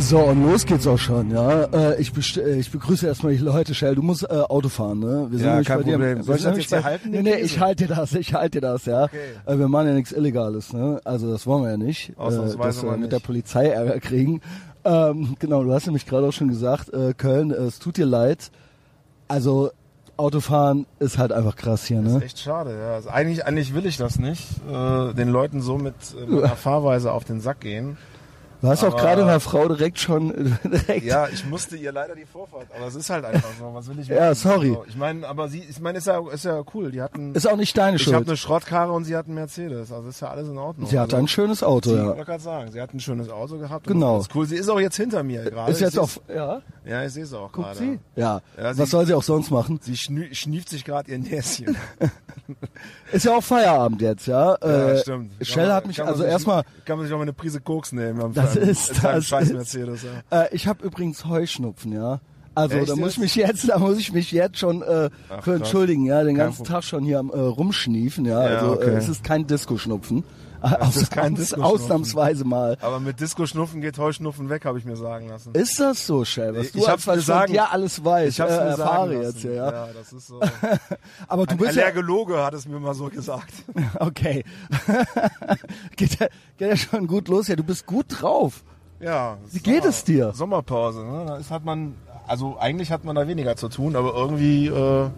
So, und los geht's auch schon, ja. Äh, ich, äh, ich begrüße erstmal die Leute, Shell. Du musst äh, Auto fahren, ne? Wir Ja, nämlich kein bei dir- Problem. wir Soll ich sind das jetzt hier bei- halten, Nee, nee, Käse? ich halte dir das, ich halte dir das, ja. Okay. Äh, wir machen ja nichts Illegales, ne? Also das wollen wir ja nicht, äh, dass wir mit der Polizei Ärger kriegen. Ähm, genau, du hast nämlich gerade auch schon gesagt, äh, Köln, äh, es tut dir leid. Also Autofahren ist halt einfach krass hier, Das ne? ist echt schade, ja. Also eigentlich, eigentlich will ich das nicht, äh, den Leuten so mit äh, meiner Fahrweise auf den Sack gehen. Du hast auch aber- gerade einer Frau direkt schon direkt. Ja, ich musste ihr leider die Vorfahrt, aber es ist halt einfach so. Was will ich Ja, machen? sorry. So, Ich meine, aber sie, ich meine, ist ja, ist ja cool. Die hatten, Ist auch nicht deine ich habe Schuld. eine Schrottkarre und sie hat einen Mercedes. Also ist ja alles in Ordnung. Sie hatte also, ein schönes Auto, sie, ja. wollte gerade sagen, sie hat ein schönes Auto gehabt. Genau. Ist cool. Sie ist auch jetzt hinter mir gerade. Ist Ich jetzt auf, ja, Ja, ich sehe es auch gerade. sie? Ja. Ja, sie- Was soll sie auch sonst machen? Sie schnü- schnieft sich gerade ihr Näschen. Ist ja auch Feierabend jetzt, ja. Ja, äh, stimmt. Shell hat mich, also erstmal, Kann man sich auch mal eine Prise Koks nehmen. am- Das am- ist- seinem das scheiß Mercedes, ja. äh, ich habe übrigens Heuschnupfen, ja. Also Echt da muss ich mich jetzt, da muss ich mich jetzt schon äh, Ach, für entschuldigen, ja, den ganzen. Tag schon hier am äh, rumschniefen, ja. Ja, also okay. äh, es ist kein Disco-Schnupfen. Es ist kein Aus-. Ausnahmsweise mal. Aber mit Disco-Schnupfen geht Heuschnupfen weg, habe ich mir sagen lassen. Ist das so, Shell? Was Ich du hab's mir sagen- dir alles weißt, Ich hab's äh, mir sagen erfahre lassen. jetzt ja. ja, das ist so. Aber du Ein bist ja, Allergologe hat es mir mal so gesagt. okay. geht, ja, geht ja schon gut los, ja. Du bist gut drauf. Ja. Wie geht es dir? Sommerpause, ne? Da ist, hat man, also eigentlich hat man da weniger zu tun, aber irgendwie äh,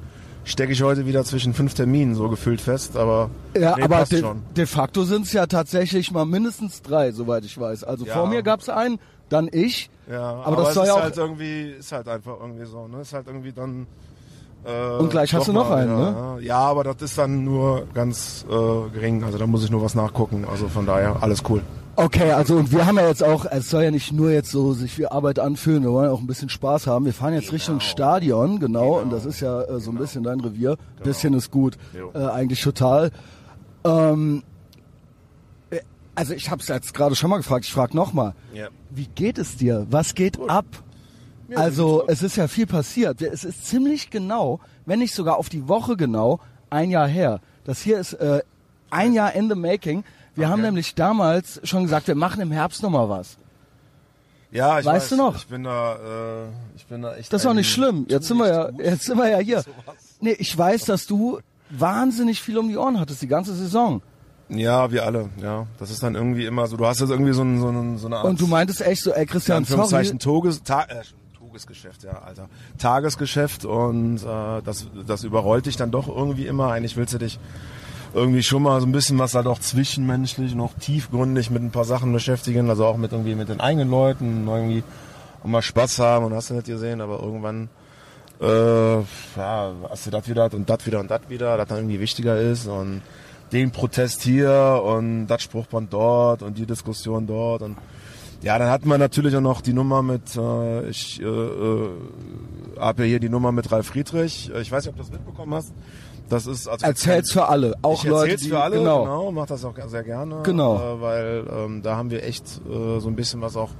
stecke ich heute wieder zwischen fünf Terminen so gefüllt fest, aber Ja, nee, aber de, de facto sind es ja tatsächlich mal mindestens drei, soweit ich weiß. Also Ja. vor mir gab's einen, dann ich. Ja, aber aber, das es soll ist ja auch- halt irgendwie, ist halt einfach irgendwie so, ne? Ist halt irgendwie dann. Äh, Und gleich hast du noch mal, einen, ja, ne? Ja, aber das ist dann nur ganz äh, gering. Also da muss ich nur was nachgucken. Also von daher alles cool. Okay, also und wir haben ja jetzt auch, es soll ja nicht nur jetzt so sich wie Arbeit anfühlen, wir wollen ja auch ein bisschen Spaß haben. Wir fahren jetzt Richtung Stadion, genau, und das ist ja äh, so ein bisschen dein Revier. Bisschen ist gut, äh, eigentlich total. Ähm, äh, also ich habe es jetzt gerade schon mal gefragt, ich frage nochmal. Ja. Wie geht es dir? Was geht ab? Mir Also gut. es ist ja viel passiert. Es ist ziemlich genau, wenn nicht sogar auf die Woche genau, ein Jahr her. Das hier ist äh, ein Jahr in the making. Wir haben nämlich damals schon gesagt, wir machen im Herbst noch mal was. Ja, ich Weißt weiß, du noch? Ich bin da, äh, ich bin da echt. Das ist auch nicht schlimm. Jetzt sind wir ja, jetzt sind wir ja hier. Nee, ich weiß, dass du wahnsinnig viel um die Ohren hattest die ganze Saison. Ja, wir alle. Ja, das ist dann irgendwie immer so. Du hast jetzt irgendwie so, ein, so, ein, so eine Art. Und du meintest echt so, ey Christian, sorry. Toges, Ta äh, Tagesgeschäft, ja, Alter. Tagesgeschäft und äh, das, das überrollt dich dann doch irgendwie immer. Eigentlich willst du dich irgendwie schon mal so ein bisschen was da doch zwischenmenschlich noch tiefgründig mit ein paar Sachen beschäftigen, also auch mit irgendwie mit den eigenen Leuten, irgendwie auch mal Spaß haben. Und hast du nicht gesehen, aber irgendwann äh, ja, hast du das wieder und das wieder und das wieder, das dann irgendwie wichtiger ist. Und den Protest hier und das Spruchband dort und die Diskussion dort. Und ja, dann hatten wir natürlich auch noch die Nummer mit, äh, ich äh, äh, habe ja hier die Nummer mit Ralf Friedrich. Ich weiß nicht, ob du das mitbekommen hast. Das ist also Erzähl's für alle, auch ich Leute, die für alle, genau. genau, mach das auch sehr gerne, Genau. äh, weil ähm, da haben wir echt äh, so ein bisschen was auch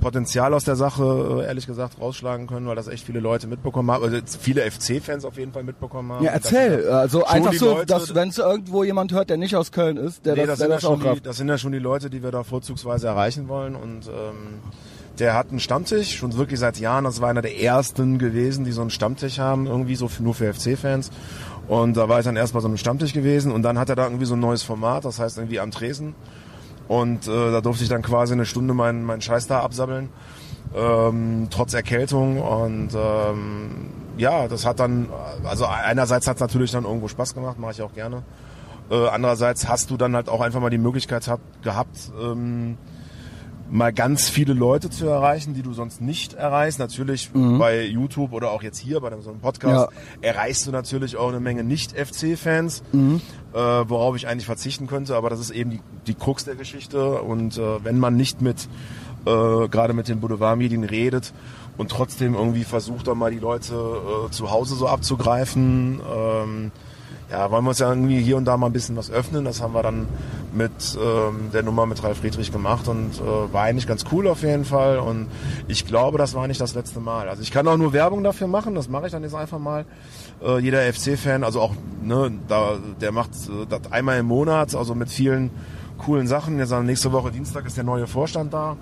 Potenzial aus der Sache, äh, ehrlich gesagt, rausschlagen können, weil das echt viele Leute mitbekommen haben, also viele FC-Fans auf jeden Fall mitbekommen haben. Ja, Das erzähl. Also einfach so, Leute- dass wenn es irgendwo jemand hört, der nicht aus Köln ist, der Nee, das, das, der sind ja das auch die, das sind ja schon die Leute, die wir da vorzugsweise erreichen wollen. Und ähm, der hat einen Stammtisch, schon wirklich seit Jahren. Das war einer der ersten gewesen, die so einen Stammtisch haben, irgendwie so für, nur für FC-Fans. Und da war ich dann erst bei so einem Stammtisch gewesen und dann hat er da irgendwie so ein neues Format, das heißt irgendwie am Tresen. Und äh, da durfte ich dann quasi eine Stunde meinen meinen Scheiß da absabbeln, ähm, trotz Erkältung. Und ähm, ja, das hat dann, also einerseits hat es natürlich dann irgendwo Spaß gemacht, mache ich auch gerne. Äh, andererseits hast du dann halt auch einfach mal die Möglichkeit hab, gehabt, ähm, mal ganz viele Leute zu erreichen, die du sonst nicht erreichst. Natürlich bei YouTube oder auch jetzt hier bei so einem Podcast erreichst du natürlich auch eine Menge Nicht-FC-Fans, äh, worauf ich eigentlich verzichten könnte, aber das ist eben die, die Krux der Geschichte. Und äh, wenn man nicht mit äh, gerade mit den Boulevardmedien redet und trotzdem irgendwie versucht, dann mal die Leute äh, zu Hause so abzugreifen, ähm, ja, wollen wir uns ja irgendwie hier und da mal ein bisschen was öffnen. Das haben wir dann mit ähm, der Nummer mit Ralf Friedrich gemacht und äh, war eigentlich ganz cool auf jeden Fall. Und ich glaube, das war nicht das letzte Mal. Also ich kann auch nur Werbung dafür machen, das mache ich dann jetzt einfach mal. Äh, jeder FC-Fan, also auch, ne, da, der macht äh, das einmal im Monat, also mit vielen coolen Sachen. Jetzt nächste Woche Dienstag ist der neue Vorstand da.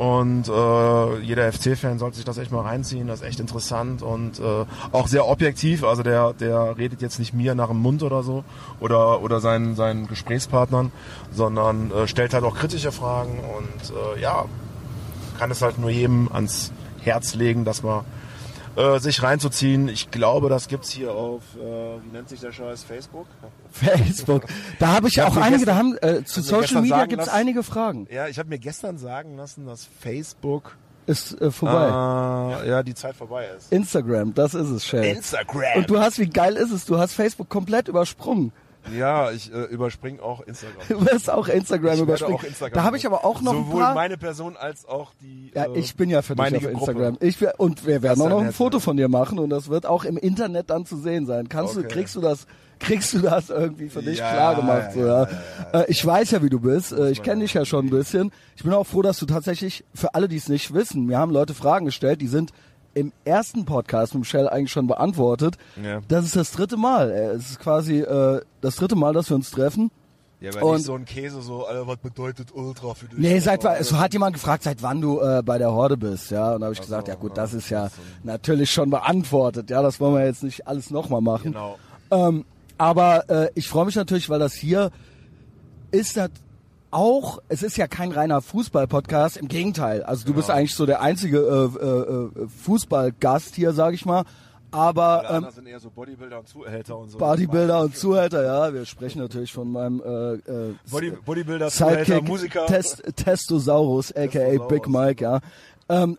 Und äh, jeder FC-Fan sollte sich das echt mal reinziehen, das ist echt interessant und äh, auch sehr objektiv. Also der, der redet jetzt nicht mir nach dem Mund oder so oder, oder seinen, seinen Gesprächspartnern, sondern äh, stellt halt auch kritische Fragen und äh, ja, kann es halt nur jedem ans Herz legen, dass man äh, sich reinzuziehen. Ich glaube, das gibt's hier auf, äh, wie nennt sich der Scheiß, Facebook? Facebook. Da habe ich, Ich hab auch einige, da gestern- haben äh, zu Social Media gibt's lassen- einige Fragen. Ja, ich habe mir gestern sagen lassen, dass Facebook Ist äh, vorbei. äh, ja die Zeit vorbei ist. Instagram, das ist es, Shell. Instagram. Und du hast, wie geil ist es? Du hast Facebook komplett übersprungen. ja, ich äh, überspringe auch Instagram. Du wirst auch Instagram Ich überspringen. auch Instagram da habe ich aber auch noch ein Sowohl paar. meine Person als auch die. ja, äh, ich bin ja für dich auf Instagram. Gruppe. Ich wär, und wir werden auch noch ein Foto ja. von dir machen und das wird auch im Internet dann zu sehen sein. Kannst du, Okay. kriegst du das, kriegst du das irgendwie für dich Ja, klar gemacht? so, ja, Äh, Ich weiß ja, wie du bist. Äh, Ich kenne dich ja schon ein bisschen. Ich bin auch froh, dass du tatsächlich, für alle, die es nicht wissen, mir haben Leute Fragen gestellt, die sind im ersten Podcast mit Michelle eigentlich schon beantwortet. Ja. Das ist das dritte Mal. Äh, Es ist quasi äh, das dritte Mal, dass wir uns treffen. Ja, weil Und- nicht so ein Käse so, Alter, was bedeutet Ultra für dich? Nee, seit wa- es hat jemand gefragt, seit wann du äh, bei der Horde bist, ja. Und da habe ich gesagt, ja gut, das ist ja natürlich schon beantwortet, ja. Das wollen wir jetzt nicht alles nochmal machen. Genau. Ähm, aber äh, ich freue mich natürlich, weil das hier ist das auch, es ist ja kein reiner Fußball-Podcast, im Gegenteil. Also du bist eigentlich so der einzige äh, äh, äh, Fußballgast hier, sag ich mal. Aber ähm, sind eher so Bodybuilder und Zuhälter und so. Bodybuilder und Zuhälter, ja, wir sprechen natürlich von meinem äh, äh, Body, Bodybuilder, Zuhälter, Sidekick Musiker. Test, Testosaurus, aka Testosaurus. Big Mike, ja. Ähm,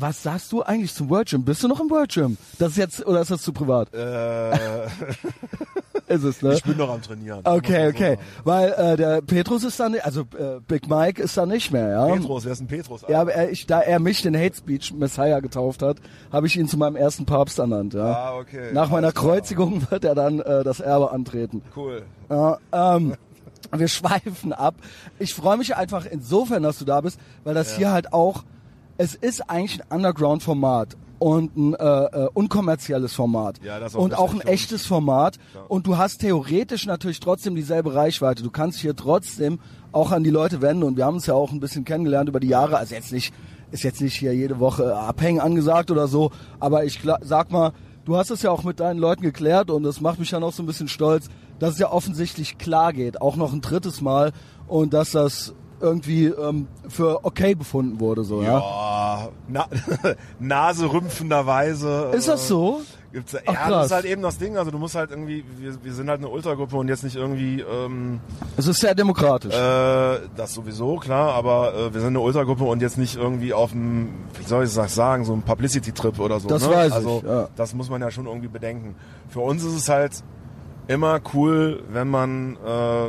was sagst du eigentlich zum World Gym? Bist du noch im World Gym? Das ist jetzt, oder ist das zu privat? Äh, Ist es, ne? ich bin noch am Trainieren. Okay, so okay. sagen. Weil äh, der Petrus ist dann, also äh, Big Mike ist da nicht mehr, ja. Petrus, wer ist ein Petrus? Ja, aber er, ich, da er mich den Hate Speech Messiah getauft hat, habe ich ihn zu meinem ersten Papst ernannt, ja. Ah, okay. Nach meiner Alles klar. Kreuzigung wird er dann äh, das Erbe antreten. Cool. Ja, ähm, wir schweifen ab. Ich freue mich einfach insofern, dass du da bist, weil das hier halt auch, es ist eigentlich ein Underground-Format und ein äh, äh, unkommerzielles Format Ja, das auch und auch ein echtes Format und du hast theoretisch natürlich trotzdem dieselbe Reichweite. Du kannst hier trotzdem auch an die Leute wenden und wir haben uns ja auch ein bisschen kennengelernt über die Jahre. Also jetzt nicht, ist jetzt nicht hier jede Woche abhängen angesagt oder so, aber ich sag mal, du hast es ja auch mit deinen Leuten geklärt und das macht mich dann auch so ein bisschen stolz, dass es ja offensichtlich klar geht, auch noch ein drittes Mal und dass das irgendwie ähm, für okay befunden wurde, so, ja. Ja, na, Nase rümpfenderweise. Ist das so? Gibt's, ja, Ach, das krass. ist halt eben das Ding. Also du musst halt irgendwie, wir, wir sind halt eine Ultragruppe und jetzt nicht irgendwie, ähm, Es ist sehr demokratisch. äh, das sowieso, klar, aber äh, wir sind eine Ultragruppe und jetzt nicht irgendwie auf dem, wie soll ich das sagen, so ein Publicity-Trip oder so. Das ne? weiß ich, also, ja. das muss man ja schon irgendwie bedenken. Für uns ist es halt immer cool, wenn man, äh,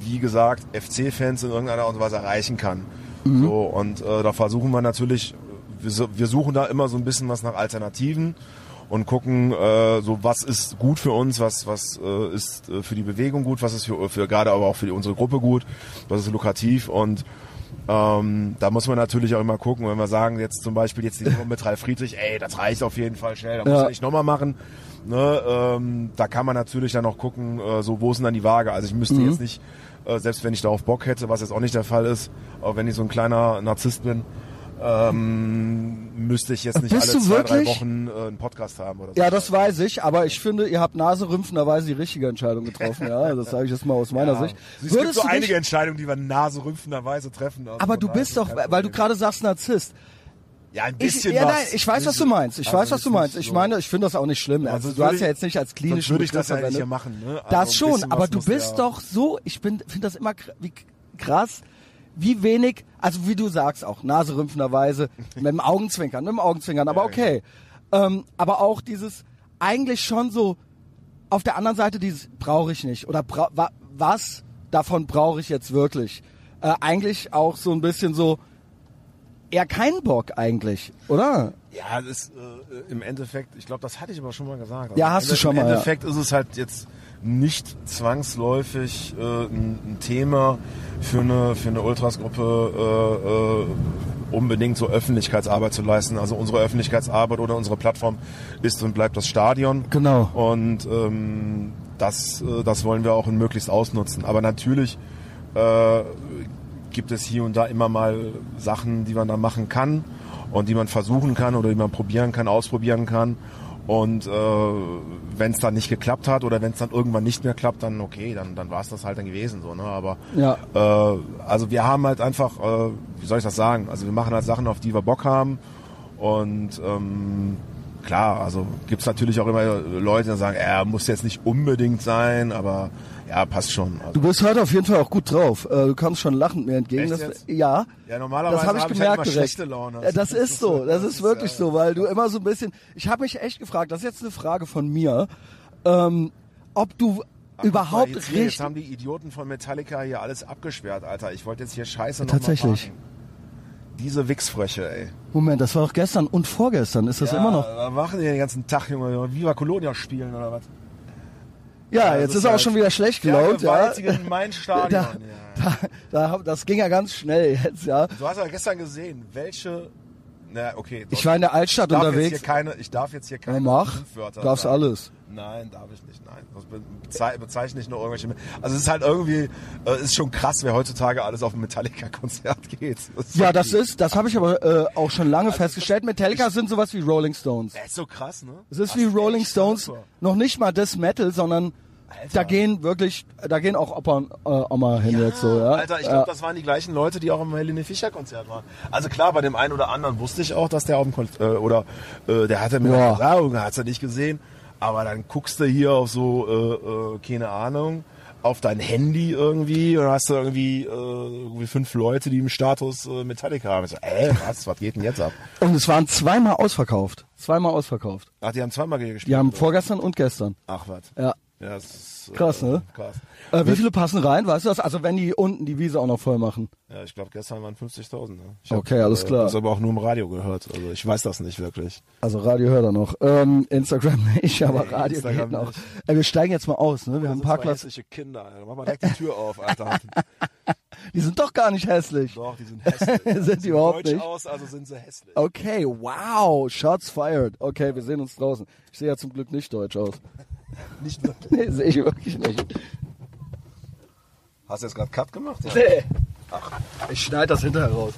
wie gesagt, FC-Fans in irgendeiner Art und Weise erreichen kann. Mhm. So, und äh, da versuchen wir natürlich, wir, wir suchen da immer so ein bisschen was nach Alternativen und gucken, äh, so was ist gut für uns, was was äh, ist äh, für die Bewegung gut, was ist für, für gerade aber auch für die, unsere Gruppe gut, was ist lukrativ und ähm, da muss man natürlich auch immer gucken, wenn wir sagen, jetzt zum Beispiel jetzt die Nummer mit Ralf Friedrich, ey, das reicht auf jeden Fall schnell, da muss Ja. er nicht nochmal machen. Ne, ähm, da kann man natürlich dann auch gucken, äh, so wo ist denn dann die Waage. Also ich müsste Mhm. jetzt nicht, äh, selbst wenn ich darauf Bock hätte, was jetzt auch nicht der Fall ist, auch wenn ich so ein kleiner Narzisst bin, ähm, müsste ich jetzt nicht Bist alle zwei, drei wirklich? Wochen äh, einen Podcast haben oder so. Ja, das weiß ich, aber ich finde, ihr habt naserümpfenderweise die richtige Entscheidung getroffen, ja. Das sage ich jetzt mal aus meiner Sicht. Es gibt so einige Entscheidungen, die wir naserümpfenderweise treffen. Also aber du bist ist doch, weil du gerade sagst Narzisst. Ja, ein Ich, bisschen ja, was. nein, ich weiß, was du meinst. Ich Also weiß, was du meinst. Ich so- meine, ich finde das auch nicht schlimm. Also sonst du hast würde ja ich- jetzt nicht als Sonst klinischen würde ich das ja nicht hier machen. Ne? Das Also ein schon, aber du bist ja- doch so, ich bin finde das immer wie krass, wie wenig, also wie du sagst auch, naserümpfenderweise, mit dem Augenzwinkern, mit dem Augenzwinkern, aber okay. Ähm, aber auch dieses, eigentlich schon so, auf der anderen Seite dieses, brauche ich nicht, oder wa was davon brauche ich jetzt wirklich? Äh, eigentlich auch so ein bisschen so, eher keinen Bock eigentlich, oder? Ja, das ist äh, im Endeffekt, ich glaube, das hatte ich aber schon mal gesagt. Ja, im hast du schon mal, Im ja. Endeffekt ist es halt jetzt nicht zwangsläufig äh, ein, ein Thema für eine, für eine Ultras-Gruppe äh, äh, unbedingt so Öffentlichkeitsarbeit zu leisten. Also unsere Öffentlichkeitsarbeit oder unsere Plattform ist und bleibt das Stadion. Genau. Und ähm, das, äh, das wollen wir auch möglichst ausnutzen. Aber natürlich äh, gibt es hier und da immer mal Sachen, die man da machen kann und die man versuchen kann oder die man probieren kann, ausprobieren kann. Und äh, wenn es dann nicht geklappt hat oder wenn es dann irgendwann nicht mehr klappt, dann okay, dann, dann war es das halt dann gewesen. so. Ne? Aber Ja. äh, also wir haben halt einfach, äh, wie soll ich das sagen? Also wir machen halt Sachen, auf die wir Bock haben. Und ähm, klar, also gibt's natürlich auch immer Leute, die sagen, er muss jetzt nicht unbedingt sein, aber ja, passt schon. Also, Du bist heute auf jeden Fall auch gut drauf. Äh, Du kommst schon lachend mir entgegen. Das, ja, ja, normalerweise das habe ich hab gemerkt halt direkt. schlechte Laune. Ja, das ist so, das ist wirklich so, weil du immer so ein bisschen. Ich habe mich echt gefragt. Das ist jetzt eine Frage von mir, ähm, ob du überhaupt jetzt, hier, jetzt richtig. haben die Idioten von Metallica hier alles abgesperrt, Alter. Ich wollte jetzt hier Scheiße noch Tatsächlich. Mal. Diese Wichsfröche, ey. Moment, das war doch gestern und vorgestern. Ist das ja, immer noch? Was machen die den ganzen Tag, Junge? Viva Colonia spielen oder was? Ja, das jetzt ist er auch schon wieder schlecht gelaunt, ja. Mein Stadion. Da, ja. da, da, das ging ja ganz schnell jetzt, ja. Du hast ja gestern gesehen, welche. Na, okay. Ich war in der Altstadt ich darf unterwegs. Jetzt hier keine, ich darf jetzt hier keine mach. Schimpfwörter Darfst sagen. alles. Nein, darf ich nicht. Nein, das be- bezei bezeichne ich nur irgendwelche. Also es ist halt irgendwie, äh, ist schon krass, wer heutzutage alles auf ein Metallica-Konzert geht. Das ist Ja, das ist, das habe ich aber äh, auch schon lange festgestellt. Metallica sind sowas wie Rolling Stones. Das ist so krass, ne? Es ist Das wie Rolling echt Stones, super. noch nicht mal das Metal, sondern Alter. da gehen wirklich, da gehen auch Opa und äh, Oma hin jetzt so, ja. Alter, ich ja. glaube, das waren die gleichen Leute, die auch am Helene Fischer Konzert waren. Also klar, bei dem einen oder anderen wusste ich auch, dass der auf dem Kon äh, oder äh, der hatte mir Ja. gesagt, hat er nicht gesehen. Aber dann guckst du hier auf so, äh, äh, keine Ahnung, auf dein Handy irgendwie und hast du irgendwie, äh, irgendwie fünf Leute, die im Status äh, Metallica haben. Ich so, äh, was, was geht denn jetzt ab? Und es waren zweimal ausverkauft. Zweimal ausverkauft. Ach, die haben zweimal gespielt. Die haben oder? vorgestern und gestern. Ach, was. Ja. Ja, das ist, äh, Krass, ne? Krass. Äh, wie viele passen rein, weißt du das? Also wenn die unten die Wiese auch noch voll machen. Ja, ich glaube, gestern waren 50.000. Ne? Ich Okay, alles klar. Das aber auch nur im Radio gehört. Also ich weiß das nicht wirklich. Also Radio hört er noch. Ähm, Instagram nicht, aber Nee, Radio Instagram geht noch. Äh, wir steigen jetzt mal aus, ne? Wir haben Das sind zwei Parkplatz. hässliche Kinder, Alter. Mach mal direkt die Tür auf, Alter. Die sind doch gar nicht hässlich. Doch, die sind hässlich. Sind Sie die überhaupt deutsch nicht? aus, also sind sie hässlich. Okay, wow, Shots fired. Okay, wir sehen uns draußen. Ich sehe ja zum Glück nicht deutsch aus. Nicht wirklich. Nee, sehe ich wirklich nicht. Hast du jetzt gerade Cut gemacht? Ja. Nee. Ich schneide das hinterher raus.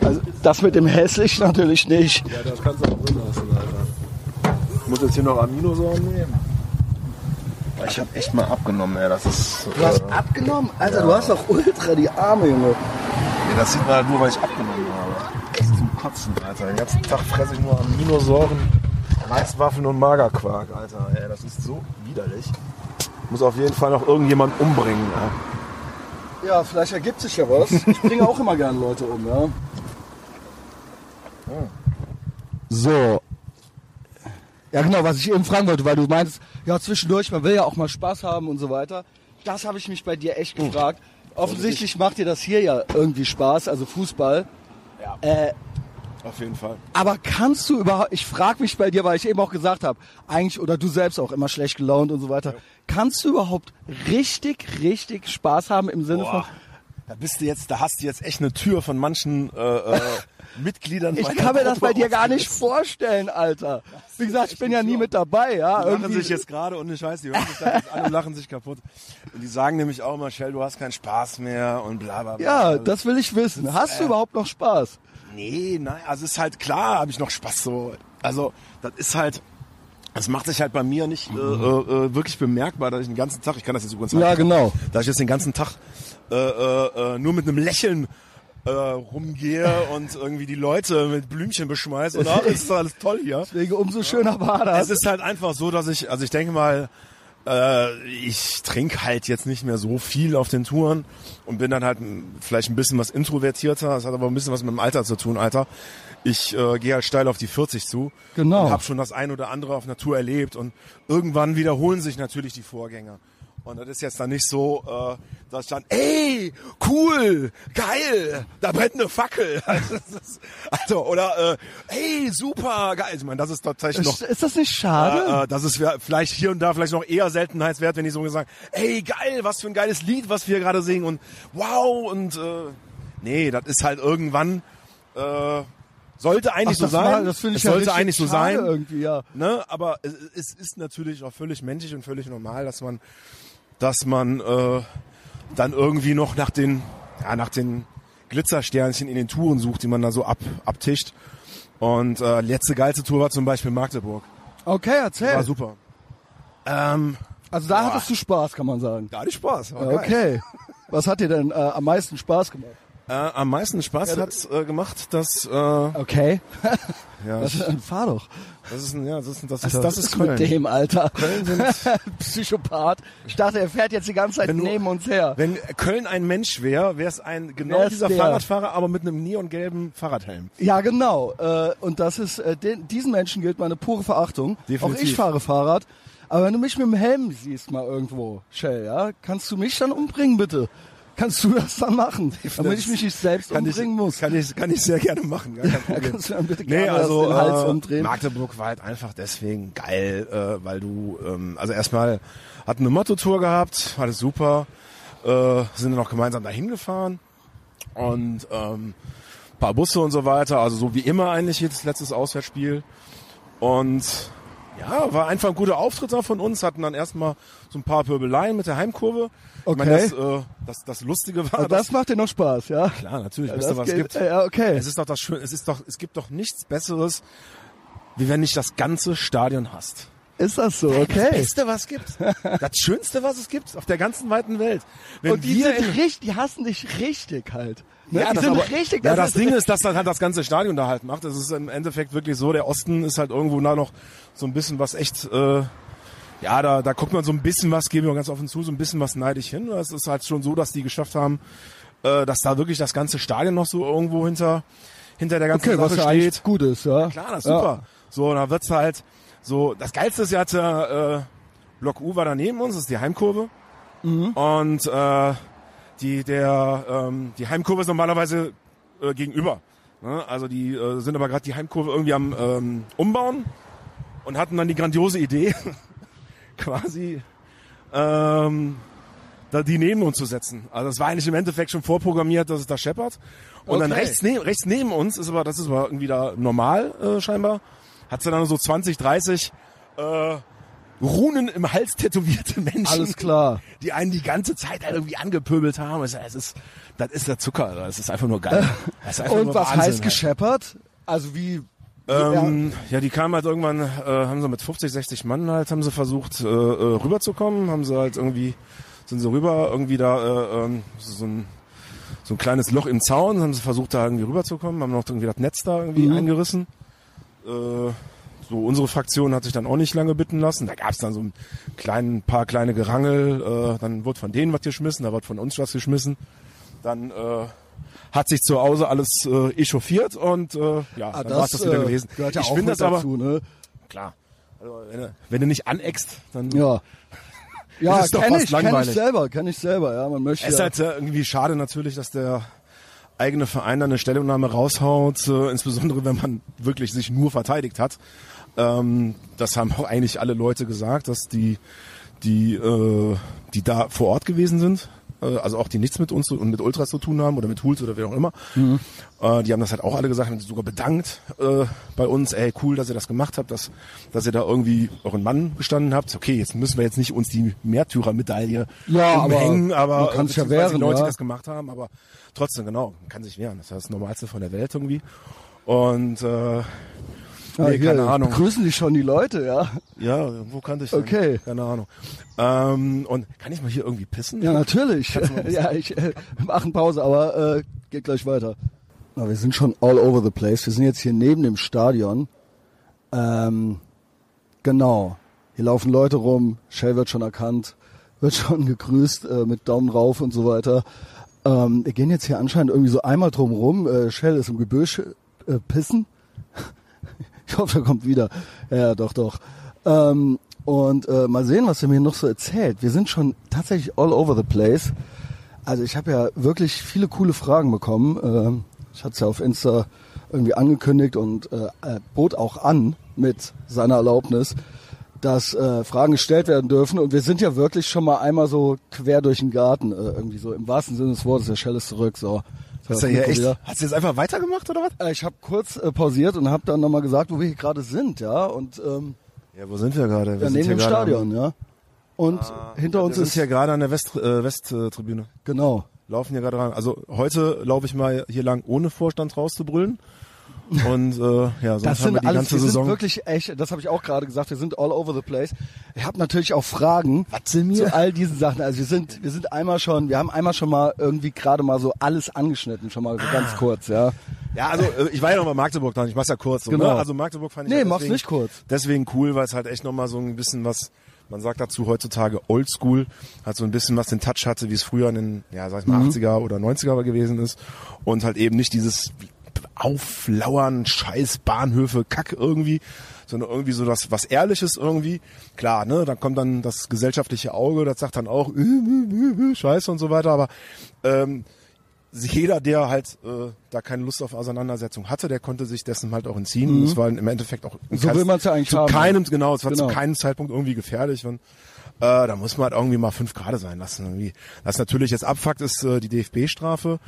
Also, das mit dem hässlich natürlich nicht. ja, das kannst du auch drin lassen, Alter. Ich muss jetzt hier noch Aminosäuren nehmen. Ich habe echt mal abgenommen, ey. Das ist. Du hast äh, abgenommen? Alter, du hast doch ultra die Arme, Junge. ja, das sieht man halt nur, weil ich abgenommen habe. Echt zum Kotzen, Alter. Den ganzen Tag fresse ich nur Aminosäuren, Reiswaffeln und Magerquark, Alter. Ey, das ist so widerlich. Muss auf jeden Fall noch irgendjemand umbringen, ja. Ja, vielleicht ergibt sich ja was. Ich bringe auch immer gerne Leute um, ja. So. Ja, genau, was ich eben fragen wollte, weil du meinst, ja, zwischendurch, man will ja auch mal Spaß haben und so weiter. Das habe ich mich bei dir echt gefragt. Offensichtlich macht dir das hier ja irgendwie Spaß, also Fußball. Ja. Äh, Auf jeden Fall. aber kannst du überhaupt, ich frage mich bei dir, weil ich eben auch gesagt habe, eigentlich, oder du selbst auch immer schlecht gelaunt und so weiter, kannst du überhaupt richtig, richtig Spaß haben im Sinne von, Boah, da bist du jetzt, da hast du jetzt echt eine Tür von manchen äh, äh, Mitgliedern. Ich kann mir das Gruppe bei dir gar nicht vorstellen, Alter. Wie gesagt, ich bin ja nie mit dabei, ja. Die lachen Irgendwie- sich jetzt gerade und ich weiß, die hören sich das jetzt an und lachen sich kaputt. Und die sagen nämlich auch immer, Shell, du hast keinen Spaß mehr und bla bla bla. Ja, Also, das will ich wissen. Hast du überhaupt noch Spaß? Nee, nein, also ist halt klar, habe ich noch Spaß so. Also das ist halt, das macht sich halt bei mir nicht äh, äh, wirklich bemerkbar, dass ich den ganzen Tag, ich kann das jetzt übrigens Ja, halt- genau. dass ich jetzt den ganzen Tag äh, äh, äh, nur mit einem Lächeln äh, rumgehe und irgendwie die Leute mit Blümchen beschmeiße und ach, ist alles toll hier. Deswegen umso schöner war Es das. ist halt einfach so, dass ich, also ich denke mal, äh, ich trinke halt jetzt nicht mehr so viel auf den Touren und bin dann halt vielleicht ein bisschen was introvertierter. Das hat aber ein bisschen was mit dem Alter zu tun, Alter. Ich äh, gehe halt steil auf die 40 zu Genau. und habe schon das ein oder andere auf einer Tour erlebt und irgendwann wiederholen sich natürlich die Vorgänger. Und das ist jetzt dann nicht so, äh, dass ich dann, ey, cool, geil, da brennt eine Fackel. Also, oder, äh, hey, super, geil. Ich meine, das ist tatsächlich noch Ist, das nicht schade? äh, äh, das ist vielleicht hier und da vielleicht noch eher Seltenheitswert, wenn die so sagen, ey geil, was für ein geiles Lied, was wir gerade singen und wow und äh, nee, das ist halt irgendwann äh, sollte eigentlich Ach, so das war- sein. das finde ich es ja sollte eigentlich so sein, irgendwie, ja. ne? Aber es, es ist natürlich auch völlig menschlich und völlig normal, dass man, dass man äh, dann irgendwie noch nach den, ja, nach den Glitzersternchen in den Touren sucht, die man da so ab, abtischt. Und äh, letzte geilste Tour war zum Beispiel Magdeburg. Okay, erzähl. War super. Ähm, Also da Boah. hattest du Spaß, kann man sagen. da hatte ich Spaß. War geil. Okay. Was hat dir denn äh, am meisten Spaß gemacht? Äh, am meisten Spaß hat äh, gemacht, dass äh, Okay. ja, Das, ich, fahr doch. das ist ein, ja, das ist, das ist, Also, das ist mit Köln. dem, Alter. Köln sind, Psychopath. Ich dachte, er fährt jetzt die ganze Zeit Wenn du- neben uns her. wenn Köln ein Mensch wäre, wäre es ein genau Wär's dieser der. Fahrradfahrer, aber mit einem neongelben Fahrradhelm. Ja, genau. Äh, und das ist, äh, den, diesen Menschen gilt meine pure Verachtung. Definitiv. Auch ich fahre Fahrrad. Aber wenn du mich mit dem Helm siehst mal irgendwo, Shell, ja, kannst du mich dann umbringen, bitte? Kannst du das dann machen? Damit ich mich nicht selbst kann ich, umbringen muss. Kann ich, kann ich sehr gerne machen. Gar kein Problem. kannst du dann bitte Nee, gerne also den Hals äh, umdrehen? Magdeburg war halt einfach deswegen geil, äh, weil du, ähm, also erstmal hatten eine Motto-Tour gehabt, alles super, äh, sind dann auch gemeinsam dahin gefahren und ähm, paar Busse und so weiter, also so wie immer eigentlich jedes letztes Auswärtsspiel und ja, war einfach ein guter Auftritt auch von uns, hatten dann erstmal so ein paar Pöbeleien mit der Heimkurve. Ich meine, Okay. das, äh, das, das Lustige war, Also das macht dir noch Spaß, ja? klar, natürlich, Ja, du, das was es geht- gibt. Ja, okay. Es ist doch das Schöne, es ist doch, es gibt doch nichts Besseres, wie wenn dich das ganze Stadion hasst. Ist das so? Das Okay. Beste, was es gibt. Das Schönste, was es gibt auf der ganzen weiten Welt. Wenn Und die wir sind in, richtig, die hassen dich richtig halt. Ne? ja, die das, sind aber, richtig. ja, das ist- Ding ist, dass dann halt das ganze Stadion da halt macht. Das ist im Endeffekt wirklich so, der Osten ist halt irgendwo da noch so ein bisschen was echt, äh, ja, da, da guckt man so ein bisschen was, geben wir ganz offen zu, so ein bisschen was neidisch hin. Es ist halt schon so, dass die geschafft haben, äh, dass da wirklich das ganze Stadion noch so irgendwo hinter, hinter der ganzen Okay, was Sache ja steht. gut ist, ja. Klar, das ist Ja. super. So, da wird's halt so, das Geilste ist ja, hat, äh, Block U war da neben uns, das ist die Heimkurve. Mhm. Und äh, die, der, ähm, die Heimkurve ist normalerweise äh, gegenüber. Ne? Also die äh, sind aber gerade die Heimkurve irgendwie am ähm, Umbauen und hatten dann die grandiose Idee, quasi ähm, da die neben uns zu setzen. Also das war eigentlich im Endeffekt schon vorprogrammiert, dass es da scheppert. Und dann Okay. rechts, ne rechts neben uns ist aber, das ist aber irgendwie da normal äh, scheinbar, hat sie dann so 20, 30 äh, Runen im Hals tätowierte Menschen, Alles klar. die einen die ganze Zeit halt irgendwie angepöbelt haben. Es es ist, das ist der Zucker, das ist einfach nur geil. Und was Wahnsinn, heißt gescheppert? Also wie? Ähm, ja, die kamen halt irgendwann, äh, haben sie mit 50, 60 Mann halt, haben sie versucht äh, äh, rüberzukommen, haben sie halt irgendwie, sind sie rüber, irgendwie da äh, ähm, so ein so ein kleines Loch im Zaun, haben sie versucht da irgendwie rüberzukommen, haben noch irgendwie das Netz da irgendwie Mhm. eingerissen. Äh, so unsere Fraktion hat sich dann auch nicht lange bitten lassen. Da gab's dann so ein kleinen, paar kleine Gerangel, äh, dann wurde von denen was geschmissen, da wird von uns was geschmissen. Dann äh, hat sich zu Hause alles äh, echauffiert und äh, ja, Ah, dann war's das wieder äh, gewesen. Gehört ja ich finde das aber dazu, ne? klar. Also, wenn, du, wenn du nicht aneckst, dann Ja. Ja, ist doch kenn fast ich, kenn ich langweilig. selber, kenn ich selber, ja. Man möchte Es ist halt äh, irgendwie schade natürlich, dass der eigene Verein dann eine Stellungnahme raushaut, äh, insbesondere wenn man wirklich sich nur verteidigt hat. Ähm, das haben auch eigentlich alle Leute gesagt, dass die, die, äh, die da vor Ort gewesen sind, also auch die nichts mit uns und mit Ultras zu tun haben oder mit Hools oder wie auch immer, äh, die haben das halt auch alle gesagt, haben sich sogar bedankt äh, bei uns, ey cool, dass ihr das gemacht habt, dass, dass ihr da irgendwie euren Mann gestanden habt. Okay, jetzt müssen wir jetzt nicht uns die Märtyrermedaille Ja, aber umhängen, aber man kann's ja wehren, die Leute, ja. die das gemacht haben, aber trotzdem, genau, man kann sich wehren. Das ist das Normalste von der Welt irgendwie. Und äh, ja, nee, hier, keine Ahnung. Begrüßen dich schon die Leute, ja. Ja, wo kannte ich denn? Okay. Keine Ahnung. Ähm, und kann ich mal hier irgendwie pissen? Ja, natürlich. ja, ich äh, machen Pause, aber äh, geht gleich weiter. Na, wir sind schon all over the place. Wir sind jetzt hier neben dem Stadion. Ähm, genau. Hier laufen Leute rum. Shell wird schon erkannt, wird schon gegrüßt äh, mit Daumen rauf und so weiter. Ähm, wir gehen jetzt hier anscheinend irgendwie so einmal drum rum. Äh, Shell ist im Gebüsch äh, pissen. Ich hoffe, er kommt wieder. Ja, doch, doch. Ähm, und äh, mal sehen, was er mir noch so erzählt. Wir sind schon tatsächlich all over the place. Also ich habe ja wirklich viele coole Fragen bekommen. Ähm, ich hatte es ja auf Insta irgendwie angekündigt und äh, äh, bot auch an mit seiner Erlaubnis, dass äh, Fragen gestellt werden dürfen. Und wir sind ja wirklich schon mal einmal so quer durch den Garten, äh, irgendwie so im wahrsten Sinne des Wortes. Der Shell ist zurück. So. Hast du echt, hast du jetzt einfach weitergemacht oder was? Äh, Ich habe kurz äh, pausiert und habe dann nochmal gesagt, wo wir hier gerade sind, ja. Und ähm, Ja, wo sind wir gerade? Wir ja, sind neben hier dem Stadion, ja. Und hinter uns Wir ist sind hier gerade an der West, äh, Westtribüne. genau. Laufen hier gerade ran. Also heute laufe ich mal hier lang, ohne Vorstand rauszubrüllen. Und äh, ja, sonst Das haben wir sind die alles, ganze wir sind Saison. wirklich echt, das habe ich auch gerade gesagt, wir sind all over the place. Ich habe natürlich auch Fragen sind zu all diesen Sachen. Also wir sind, wir sind einmal schon, wir haben einmal schon mal irgendwie gerade mal so alles angeschnitten, schon mal so Ah. ganz kurz, ja. Ja, also äh, ich war ja noch bei Magdeburg dran. Ich mach's ja kurz. So, Genau. ne? Also Magdeburg fand ich Nee, halt mach's deswegen, nicht kurz. Deswegen cool, weil es halt echt noch mal so ein bisschen was, man sagt dazu heutzutage Oldschool, hat so ein bisschen was den Touch hatte, wie es früher in den, ja, sag ich mal, Mhm. 80er oder 90er gewesen ist. Und halt eben nicht dieses Auflauern, Scheiß, Bahnhöfe, Kack irgendwie, sondern irgendwie so das, was Ehrliches irgendwie. Klar, ne, dann kommt dann das gesellschaftliche Auge, das sagt dann auch, äh, äh, äh, Scheiße und so weiter, aber ähm, jeder, der halt äh, da keine Lust auf Auseinandersetzung hatte, der konnte sich dessen halt auch entziehen. Und es war im Endeffekt auch Mhm. So will man's ja eigentlich zu haben. keinem, genau, es war Genau. zu keinem Zeitpunkt irgendwie gefährlich. Und äh, da muss man halt irgendwie mal fünf Grad sein lassen. Irgendwie. Was natürlich jetzt abfuckt, ist äh, die DFB-Strafe.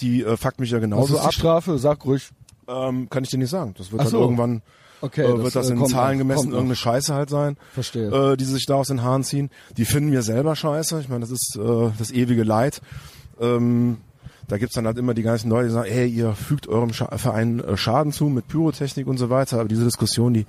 Die äh, fuckt mich ja Was genauso ist die ab. Strafe? Sag ruhig. Ähm, kann ich dir nicht sagen. Das wird Ach dann so. irgendwann Okay, äh, das, wird das äh, in Zahlen noch, gemessen kommt noch. irgendeine Scheiße halt sein, Verstehe. Äh, die sich da aus den Haaren ziehen. Die finden wir selber scheiße. Ich meine, das ist äh, das ewige Leid. Ähm, da gibt's dann halt immer die ganzen Leute, die sagen, hey, ihr fügt eurem Scha Verein äh, Schaden zu mit Pyrotechnik und so weiter. Aber diese Diskussion, die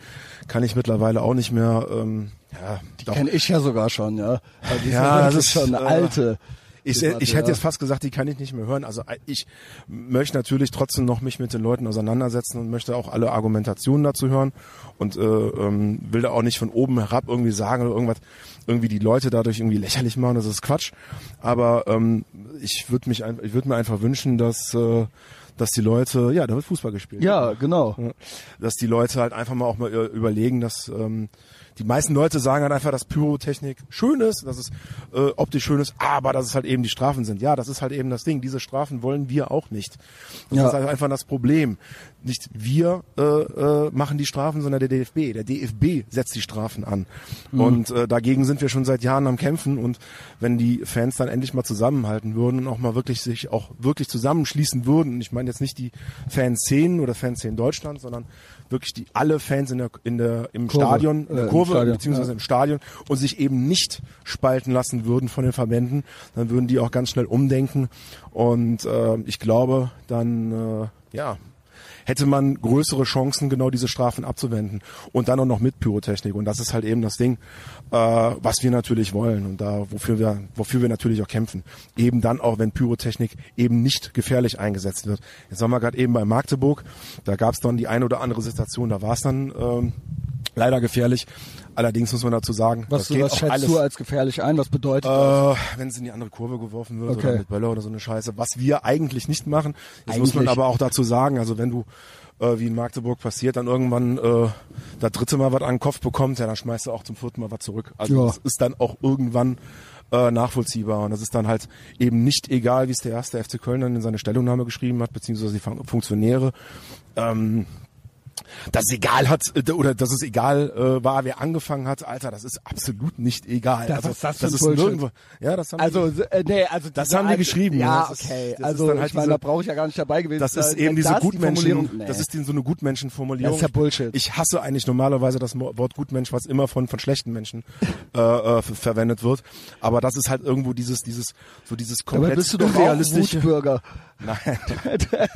kann ich mittlerweile auch nicht mehr. Ähm, ja, doch. Kenne ich ja sogar schon, ja. Die Ja, das ist, schon eine äh, alte. Ich, ich hätte jetzt fast gesagt, die kann ich nicht mehr hören. Also äh, ich möchte natürlich trotzdem noch mich mit den Leuten auseinandersetzen und möchte auch alle Argumentationen dazu hören und äh, ähm, will da auch nicht von oben herab irgendwie sagen oder irgendwas, irgendwie die Leute dadurch irgendwie lächerlich machen. Das ist Quatsch. Aber ähm, ich würde mich, ich würde mir einfach wünschen, dass äh, dass die Leute, ja, da wird Fußball gespielt. Ja, genau. Dass die Leute halt einfach mal auch mal überlegen, dass ähm, die meisten Leute sagen halt einfach, dass Pyrotechnik schön ist, dass es äh, optisch schön ist, aber dass es halt eben die Strafen sind. Ja, das ist halt eben das Ding. Diese Strafen wollen wir auch nicht. Das Ja. ist halt einfach das Problem. Nicht wir äh, äh, machen die Strafen, sondern der DFB. Der DFB setzt die Strafen an. Mhm. Und äh, dagegen sind wir schon seit Jahren am Kämpfen. Und wenn die Fans dann endlich mal zusammenhalten würden und auch mal wirklich sich auch wirklich zusammenschließen würden, und ich meine jetzt nicht die Fanszenen oder Fanszenen Deutschland, sondern wirklich die alle Fans in der in der im Kurve, Stadion, in äh, der im Kurve Stadion, beziehungsweise ja. im Stadion und sich eben nicht spalten lassen würden von den Verbänden, dann würden die auch ganz schnell umdenken und äh, ich glaube, dann äh, ja hätte man größere Chancen, genau diese Strafen abzuwenden. Und dann auch noch mit Pyrotechnik. Und das ist halt eben das Ding, äh, was wir natürlich wollen und da wofür wir wofür wir natürlich auch kämpfen, eben dann auch wenn Pyrotechnik eben nicht gefährlich eingesetzt wird. Jetzt waren wir gerade eben bei Magdeburg, da gab es dann die eine oder andere Situation, da war es dann ähm, leider gefährlich. Allerdings muss man dazu sagen, Was, das geht was auch schätzt alles. du als gefährlich ein? Was bedeutet das? Äh, wenn es in die andere Kurve geworfen wird Okay. oder mit Böller oder so eine Scheiße, was wir eigentlich nicht machen. Das muss man Eigentlich. aber auch dazu sagen, also wenn du äh, wie in Magdeburg passiert, dann irgendwann äh, das dritte Mal was an den Kopf bekommt, ja, dann schmeißt du auch zum vierten Mal was zurück. Also Ja. das ist dann auch irgendwann äh, nachvollziehbar und das ist dann halt eben nicht egal, wie es der erste FC Köln dann in seine Stellungnahme geschrieben hat, beziehungsweise die Fun- Funktionäre. Ähm, dass es egal hat äh, oder dass es egal äh, war, wer angefangen hat, Alter, das ist absolut nicht egal. Das- also, das ein ist Bullshit? nirgendwo. Ja, das haben Also, die, äh, nee, also Das haben die geschrieben, Ja, das ist- okay. das ist also halt ich meine, da brauche ich ja gar nicht dabei gewesen das ist eben diese das die Gutmenschen, Formulierung- nee. das ist die, so eine Gutmenschenformulierung. Das ist ja Bullshit. Ich hasse eigentlich normalerweise das Wort Gutmensch, was immer von von schlechten Menschen äh, äh, ver- verwendet wird. Aber das ist halt irgendwo dieses dieses so dieses komplett bist du doch. Wutbürger. Nein.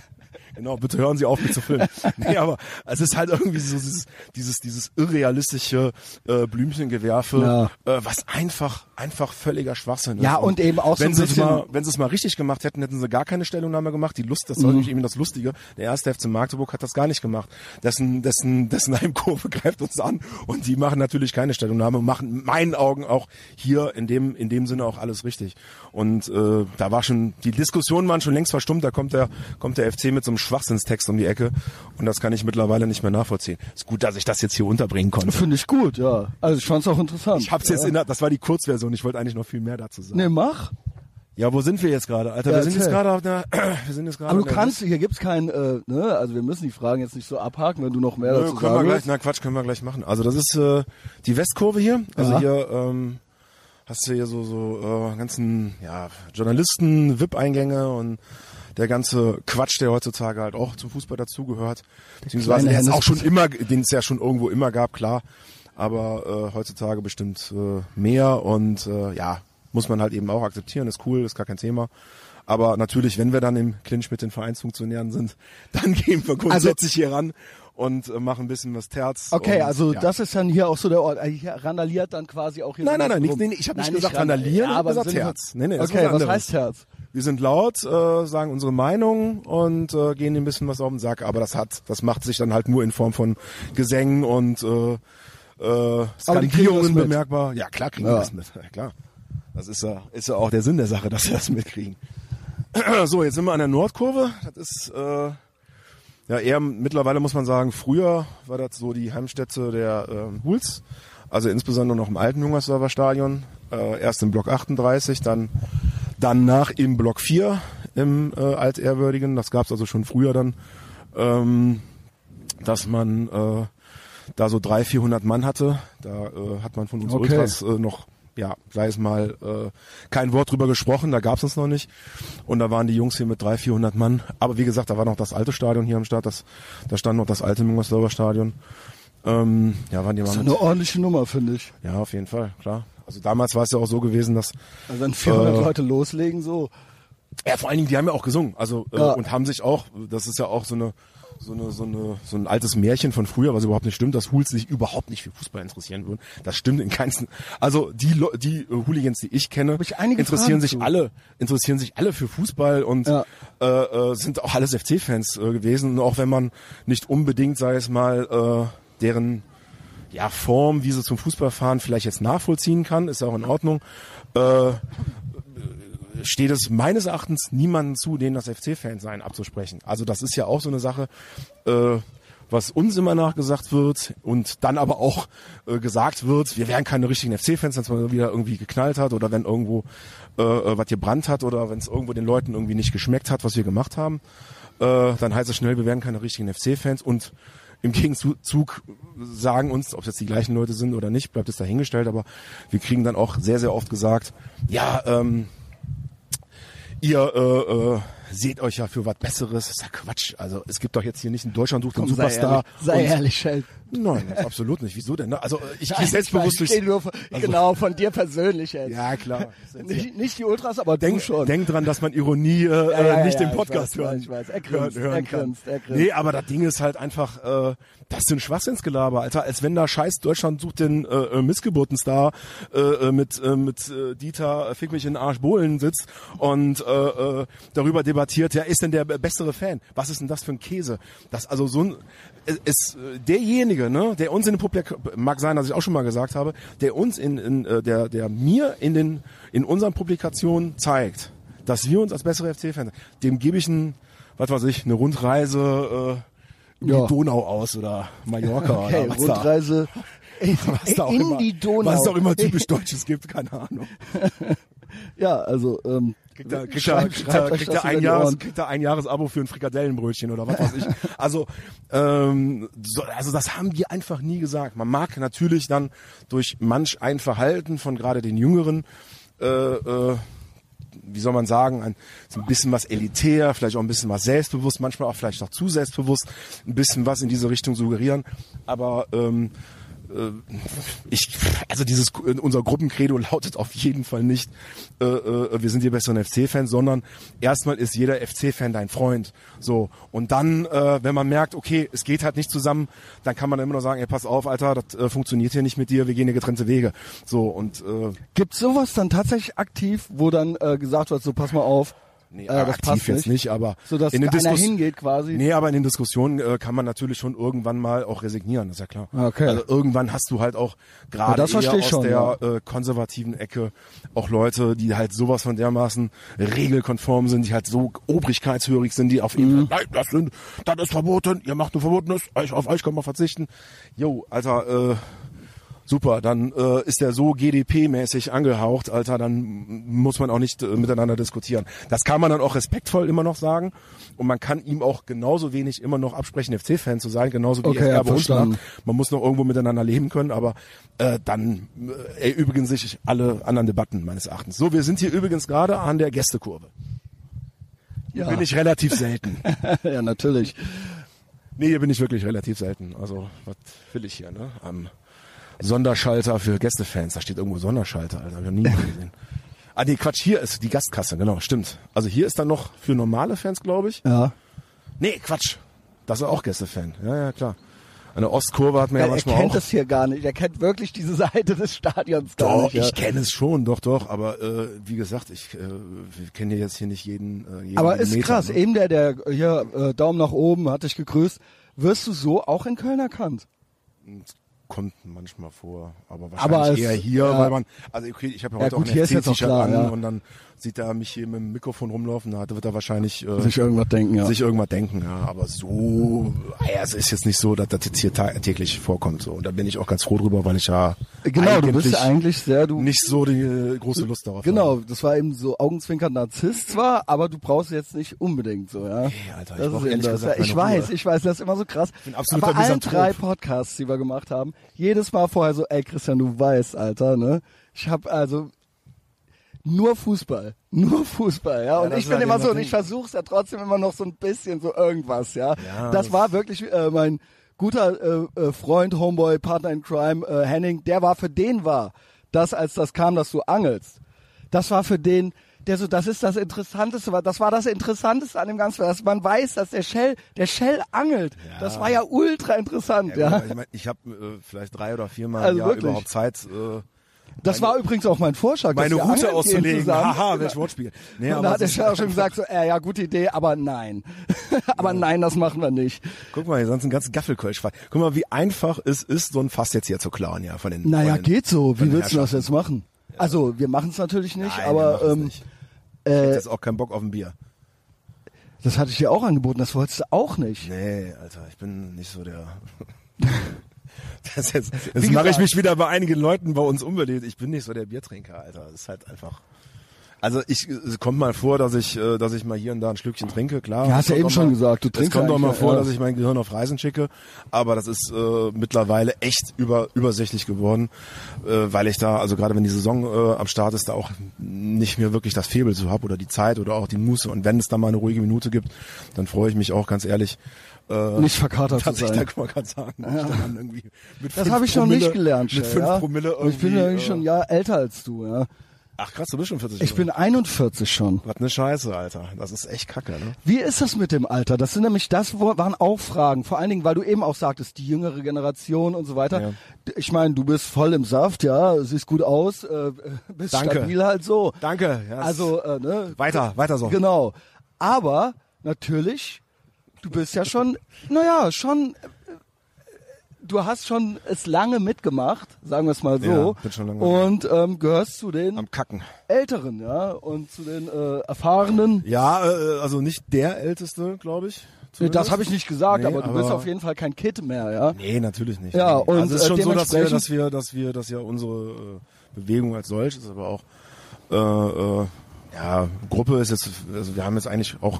Genau, bitte hören Sie auf, mich zu filmen. Nee, aber es ist halt irgendwie so dieses, dieses, dieses irrealistische äh, Blümchengewerfe, Ja. äh, was einfach, einfach völliger Schwachsinn ist. Ja, und eben auch so wenn ein sie es bisschen- mal, wenn sie es mal richtig gemacht hätten, hätten sie gar keine Stellungnahme gemacht. Die Lust, das war nämlich eben das Lustige. Der erste FC Magdeburg hat das gar nicht gemacht. Dessen, dessen, dessen Heimkurve greift uns an und die machen natürlich keine Stellungnahme und machen in meinen Augen auch hier in dem, in dem Sinne auch alles richtig. Und äh, da war schon, die Diskussionen waren schon längst verstummt. Da kommt der, kommt der FC mit so einem Schwachsinnstext um die Ecke und das kann ich mittlerweile nicht mehr nachvollziehen. Ist gut, dass ich das jetzt hier unterbringen konnte. Finde ich gut, ja. Also ich fand's auch interessant. Ich hab's jetzt ja. in der, das war die Kurzversion. Ich wollte eigentlich noch viel mehr dazu sagen. Nee, mach. Ja, wo sind wir jetzt gerade, Alter? Ja, wir sind jetzt gerade auf der, wir sind jetzt gerade. Aber du auf der kannst, hier gibt's kein, äh, ne, also wir müssen die Fragen jetzt nicht so abhaken, wenn du noch mehr Nö, dazu können wir sagen gleich, willst. na Quatsch, können wir gleich machen. Also das ist äh, die Westkurve hier. Also Ja. hier ähm, hast du hier so so äh, ganzen ja, Journalisten, VIP-Eingänge und der ganze Quatsch, der heutzutage halt auch zum Fußball dazugehört. Beziehungsweise der es auch schon immer, den es ja schon irgendwo immer gab, klar. aber äh, heutzutage bestimmt äh, mehr und äh, ja, muss man halt eben auch akzeptieren, ist cool, ist gar kein Thema. Aber natürlich, wenn wir dann im Clinch mit den Vereinsfunktionären sind, dann gehen wir grundsätzlich hier ran und äh, machen ein bisschen was Terz. Okay, und, also ja. das ist dann hier auch so der Ort. äh, Hier randaliert dann quasi auch hier Nein, so nein, nein, nicht, nee, ich habe nicht gesagt ran- randalieren, ja, aber gesagt Terz. Nee, nee, Okay, was heißt Herz? Wir sind laut, äh, sagen unsere Meinung und äh, gehen ein bisschen was auf den Sack, aber das hat, das macht sich dann halt nur in Form von Gesängen und äh, äh, Skandierungen bemerkbar. Ja, klar kriegen Ja. wir das mit. Ja, klar. Das ist ja, ist ja auch der Sinn der Sache, dass wir das mitkriegen. so, jetzt sind wir an der Nordkurve. Das ist äh, ja eher mittlerweile muss man sagen, früher war das so die Heimstätte der äh, Huls. Also insbesondere noch im alten Hungersdorfer Stadion. Äh, erst im Block 38, dann danach im Block 4 im äh, altehrwürdigen. Das gab es also schon früher dann, ähm, dass man äh, da so 300, 400 Mann hatte. Da äh, hat man von uns Okay. Ultras äh, noch, ja, sei es mal, äh, kein Wort drüber gesprochen, da gab es uns noch nicht. Und da waren die Jungs hier mit 300, 400 Mann. Aber wie gesagt, da war noch das alte Stadion hier am Start, das, da stand noch das alte Müngersdorfer Stadion. Ähm, ja, waren die Das ist eine ordentliche Nummer, finde ich. ja, auf jeden Fall, klar. Also damals war es ja auch so gewesen, dass Also wenn 400 Äh, Leute loslegen, so. ja, vor allen Dingen, die haben ja auch gesungen. Also äh, Ja. und haben sich auch, das ist ja auch so eine so eine so eine so ein altes Märchen von früher, was überhaupt nicht stimmt, dass Hools sich überhaupt nicht für Fußball interessieren würden. Das stimmt in keinsten. Also die die äh, Hooligans, die ich kenne, ich interessieren Fragen sich zu. alle interessieren sich alle für Fußball und Ja. äh, äh, sind auch alles FC-Fans äh, gewesen. Und auch wenn man nicht unbedingt, sei es mal, äh, deren ja, Form, wie sie zum Fußballfahren vielleicht jetzt nachvollziehen kann, ist auch in Ordnung. Äh, steht es meines Erachtens niemandem zu, denen das FC-Fan sein abzusprechen. Also das ist ja auch so eine Sache, äh, was uns immer nachgesagt wird und dann aber auch äh, gesagt wird, wir wären keine richtigen FC-Fans, wenn es mal wieder irgendwie geknallt hat oder wenn irgendwo äh, äh, was gebrannt hat oder wenn es irgendwo den Leuten irgendwie nicht geschmeckt hat, was wir gemacht haben. Äh, dann heißt es schnell, wir wären keine richtigen FC-Fans und im Gegenzug sagen uns, ob jetzt die gleichen Leute sind oder nicht, bleibt es dahingestellt, aber wir kriegen dann auch sehr, sehr oft gesagt, ja, ähm, ihr äh, äh, seht euch ja für was Besseres. Das ist ja Quatsch. Also es gibt doch jetzt hier nicht in Deutschland sucht den Komm, sei Superstar. ehrlich, sei ehrlich, Shell. Nein, absolut nicht. Wieso denn? Also äh, ich gehe selbstbewusst ich durchs... rede nur von, genau, von dir persönlich jetzt. Ja, klar. Nicht, nicht die Ultras, aber du Denk, schon. denk dran, dass man Ironie äh, ja, ja, nicht ja, im ich Podcast hören, ich weiß. Er grinst, hören, hören er grinst, er grinst. Nee, aber das Ding ist halt einfach, äh, das ist ein Schwachsinnsgelaber, Alter. Als wenn da scheiß Deutschland sucht den äh, äh, Missgeburtenstar äh, äh, mit, äh, mit äh, Dieter Fick mich in den Arsch Bohlen sitzt und äh, äh, darüber debattiert, ja, ist denn der bessere Fan? Was ist denn das für ein Käse? Das also so ein ist äh, derjenige, ne, der uns in den Publik mag sein, dass ich auch schon mal gesagt habe, der uns in, in äh, der der mir in den in unseren Publikationen zeigt, dass wir uns als bessere FC-Fans, dem gebe ich ein, was weiß ich, eine Rundreise äh, in Ja. die Donau aus oder Mallorca Okay, oder was da, Rundreise in, was da auch in immer, die Donau. was es auch immer typisch Deutsches gibt, keine Ahnung. Ja, also ähm, Kriegt er, kriegt er, kriegt er, kriegt er ein Jahres, kriegt er ein Jahresabo für ein Frikadellenbrötchen oder was weiß ich. Also, ähm, so, also das haben die einfach nie gesagt. Man mag natürlich dann durch manch ein Verhalten von gerade den Jüngeren, äh, äh, wie soll man sagen, ein, so ein bisschen was elitär, vielleicht auch ein bisschen was selbstbewusst, manchmal auch vielleicht noch zu selbstbewusst, ein bisschen was in diese Richtung suggerieren. Aber ähm, äh, ich, also dieses, unser Gruppencredo lautet auf jeden Fall nicht, äh, äh, wir sind die besseren FC-Fans, sondern erstmal ist jeder FC-Fan dein Freund. So. Und dann, äh, wenn man merkt, okay, es geht halt nicht zusammen, dann kann man immer nur sagen, ey, pass auf, Alter, das äh, funktioniert hier nicht mit dir, wir gehen hier getrennte Wege. So, und, äh, gibt's sowas dann tatsächlich aktiv, wo dann äh, gesagt wird, so pass mal auf, Nee, äh, das aktiv passt jetzt nicht. nicht, aber So, dass in den einer hingeht quasi. Nee, aber in den Diskussionen äh, kann man natürlich schon irgendwann mal auch resignieren, das ist ja klar. Okay. Also irgendwann hast du halt auch gerade eher ich aus schon, der äh, konservativen Ecke auch Leute, die halt sowas von dermaßen regelkonform sind, die halt so obrigkeitshörig sind, die auf Mhm. Fall, nein, das sind, das ist verboten, ihr macht ein Verbotenes, euch, auf euch kann man verzichten. Jo, Alter, äh, Super, dann äh, ist er so GDP-mäßig angehaucht, Alter, dann muss man auch nicht äh, miteinander diskutieren. Das kann man dann auch respektvoll immer noch sagen und man kann ihm auch genauso wenig immer noch absprechen, FC-Fan zu sein, genauso wie Okay, er bei uns macht. Man muss noch irgendwo miteinander leben können, aber äh, dann äh, erübrigen sich alle anderen Debatten meines Erachtens. So, wir sind hier übrigens gerade an der Gästekurve. Ja. bin ich relativ selten. ja, natürlich. Nee, hier bin ich wirklich relativ selten. Also, was will ich hier, ne? Am Sonderschalter für Gästefans. Da steht irgendwo Sonderschalter, Alter. Hab ich noch nie gesehen. Ah, nee, Quatsch, hier ist die Gastkasse, genau, stimmt. Also hier ist dann noch für normale Fans, glaube ich. Ja. Nee, Quatsch. Das ist auch Gästefan. Ja, ja, klar. An der Ostkurve hat man ja, er manchmal kennt auch. das hier gar nicht. Er kennt wirklich diese Seite des Stadions gar Doch, nicht. ja. ich kenne es schon, doch, doch. Aber äh, wie gesagt, ich äh, ja jetzt hier nicht jeden. Äh, jeden Aber ist Millimeter, krass. Ne? Eben der, der hier äh, Daumen nach oben hat dich gegrüßt. Wirst du so auch in Köln erkannt? Kommt manchmal vor, aber Aber wahrscheinlich es- eher hier, ja. weil man, also okay, ich habe ja Ja, heute gut, auch ein FC-T-Shirt an ja. und dann sieht er mich hier mit dem Mikrofon rumlaufen, da wird er wahrscheinlich äh, Sich irgendwas denken, ja. sich irgendwas denken, ja, aber so, ja, es ist jetzt nicht so, dass das jetzt hier täglich vorkommt, so, und da bin ich auch ganz froh drüber, weil ich ja Genau, du bist eigentlich ja eigentlich sehr, du nicht so die äh, große Lust darauf Genau, das war eben so Augenzwinkern Narzisst zwar, aber du brauchst jetzt nicht unbedingt so, ja. Alter, ich das brauch ist eben ehrlich das. gesagt ich weiß, Ruhe. ich weiß, das ist immer so krass. bin absoluter Bei allen drei Podcasts, die wir gemacht haben, jedes Mal vorher so, ey Christian, du weißt, Alter, ne? Ich hab also nur Fußball, nur Fußball, ja. und das ich bin immer so, und ich versuch's ja trotzdem immer noch so ein bisschen so irgendwas, ja. Ja, das das- war wirklich äh, mein guter äh, äh, Freund, Homeboy, Partner in Crime, äh, Henning, der war für den war das, als das kam, dass du angelst. Das war für den, der so, das ist das Interessanteste, das war das Interessanteste an dem Ganzen, dass man weiß, dass der Shell, der Shell angelt. Das war ja ultra interessant, ja. Ja, ich mein, ich habe äh, vielleicht drei oder viermal Also Jahr wirklich. überhaupt Zeit, äh, Das war übrigens auch mein Vorschlag. meine Route auszulegen. Haha, welch Wortspiel. Nee, Und da hat der auch schon gesagt, so, äh, ja, gute Idee, aber nein. aber nein, das machen wir nicht. Guck mal, hier sonst ein ganzes Gaffelkölsch. Guck mal, wie einfach es ist, so ein Fass jetzt hier zu klauen, ja, von den Naja, von den, geht so. Wie willst du das jetzt machen? Also, wir machen es natürlich nicht, Nein, aber ähm, nicht. Ich hätte äh, jetzt auch keinen Bock auf ein Bier. das hatte ich dir auch angeboten, das wolltest du auch nicht. Nee, Alter, ich bin nicht so der. Das jetzt, jetzt mache ich mich wieder bei einigen Leuten bei uns unbeliebt. Ich bin nicht so der Biertrinker, Alter. Das ist halt einfach. Also ich, es kommt mal vor, dass ich, äh, dass ich mal hier und da ein Schlückchen trinke, klar. Ja, hast Es ja eben schon mal, gesagt, du Es trinkst kommt auch mal vor, ja. dass ich mein Gehirn auf Reisen schicke, aber das ist äh, mittlerweile echt über, übersichtlich geworden, äh, weil ich da, also gerade wenn die Saison äh, am Start ist, da auch nicht mehr wirklich das Febel zu hab oder die Zeit oder auch die Muße. Und wenn es da mal eine ruhige Minute gibt, dann freue ich mich auch ganz ehrlich. Äh, Nicht verkatert zu ich sein. guck mal sagen, ich irgendwie mit Das habe ich noch Promille- nicht gelernt, Mit fünf ja. Promille Und ich bin irgendwie, ja eigentlich schon ein äh, Jahr älter als du, ja. Ach krass, du bist schon 40. Ich bin 41 schon. Was ne Scheiße, Alter. Das ist echt kacke, ne? Wie ist das mit dem Alter? Das sind nämlich, das waren auch Fragen. Vor allen Dingen, weil du eben auch sagtest, die jüngere Generation und so weiter. Ja. Ich meine, du bist voll im Saft, ja, siehst gut aus, äh, bist Danke. stabil halt so. Danke. Ja, Also, äh, ne? weiter, weiter so. Genau. Aber natürlich, du bist ja schon, naja, schon, äh, du hast schon es lange mitgemacht, sagen wir es mal so, Ja, bin schon lange und ähm, gehörst zu den Am Kacken. Älteren, ja, und zu den äh, Erfahrenen. Ja, äh, also nicht der Älteste, glaube ich. Nee, Das habe ich nicht gesagt, Nee, aber du aber- bist auf jeden Fall kein Kid mehr, ja. Nee, natürlich nicht. Ja, nee. und, also es ist äh, schon so, dass wir, dass wir, dass wir, dass ja unsere äh, Bewegung als solches, aber auch äh, äh, ja, Gruppe ist jetzt, also wir haben jetzt eigentlich auch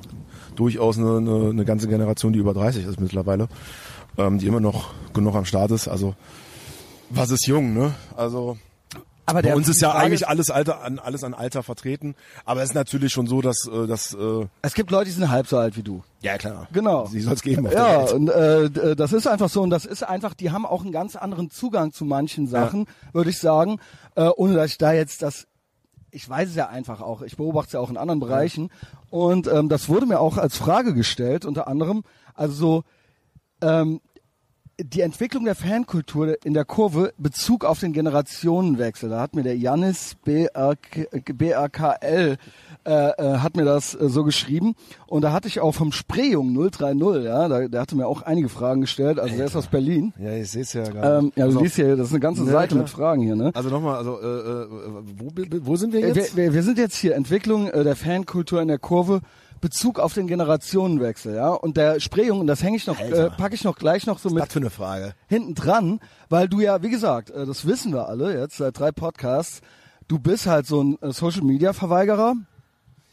durchaus eine, eine, eine ganze Generation, die über 30 ist mittlerweile, ähm, die immer noch genug am Start ist. Also was ist jung, ne? Also Aber bei uns ist ja Frage eigentlich alles Alter an alles an Alter vertreten, aber es ist natürlich schon so, dass äh, dass äh, Es gibt Leute, die sind halb so alt wie du. ja klar, Genau. sie soll es geben. Ja, und äh, äh, das ist einfach so und das ist einfach, die haben auch einen ganz anderen Zugang zu manchen Sachen, würde ich sagen, äh, ohne dass ich da jetzt das ich weiß es ja einfach auch, ich beobachte es ja auch in anderen Bereichen. Und ähm, das wurde mir auch als Frage gestellt, unter anderem, also so, ähm, die Entwicklung der Fankultur in der Kurve Bezug auf den Generationenwechsel. Da hat mir der Janis BRK, BRKL äh, äh, hat mir das äh, so geschrieben und da hatte ich auch vom Spreejung 030, ja, da, der hatte mir auch einige Fragen gestellt, also der ist aus Berlin. Ja, ich sehe es ja gerade. Ähm, ja, du Also- liest hier, das ist eine ganze Ja, Seite klar. mit Fragen hier, ne? Also nochmal, also äh, äh, wo, wo sind wir Äh, jetzt? Wir, wir, wir sind jetzt hier Entwicklung äh, der Fankultur in der Kurve. Bezug auf den Generationenwechsel, ja. Und der Spreejung, und das hänge ich noch, äh, Alter. packe ich noch gleich noch so mit Was für eine Frage. hinten dran, weil du ja, wie gesagt, äh, das wissen wir alle jetzt seit drei Podcasts, du bist halt so ein äh, Social Media Verweigerer.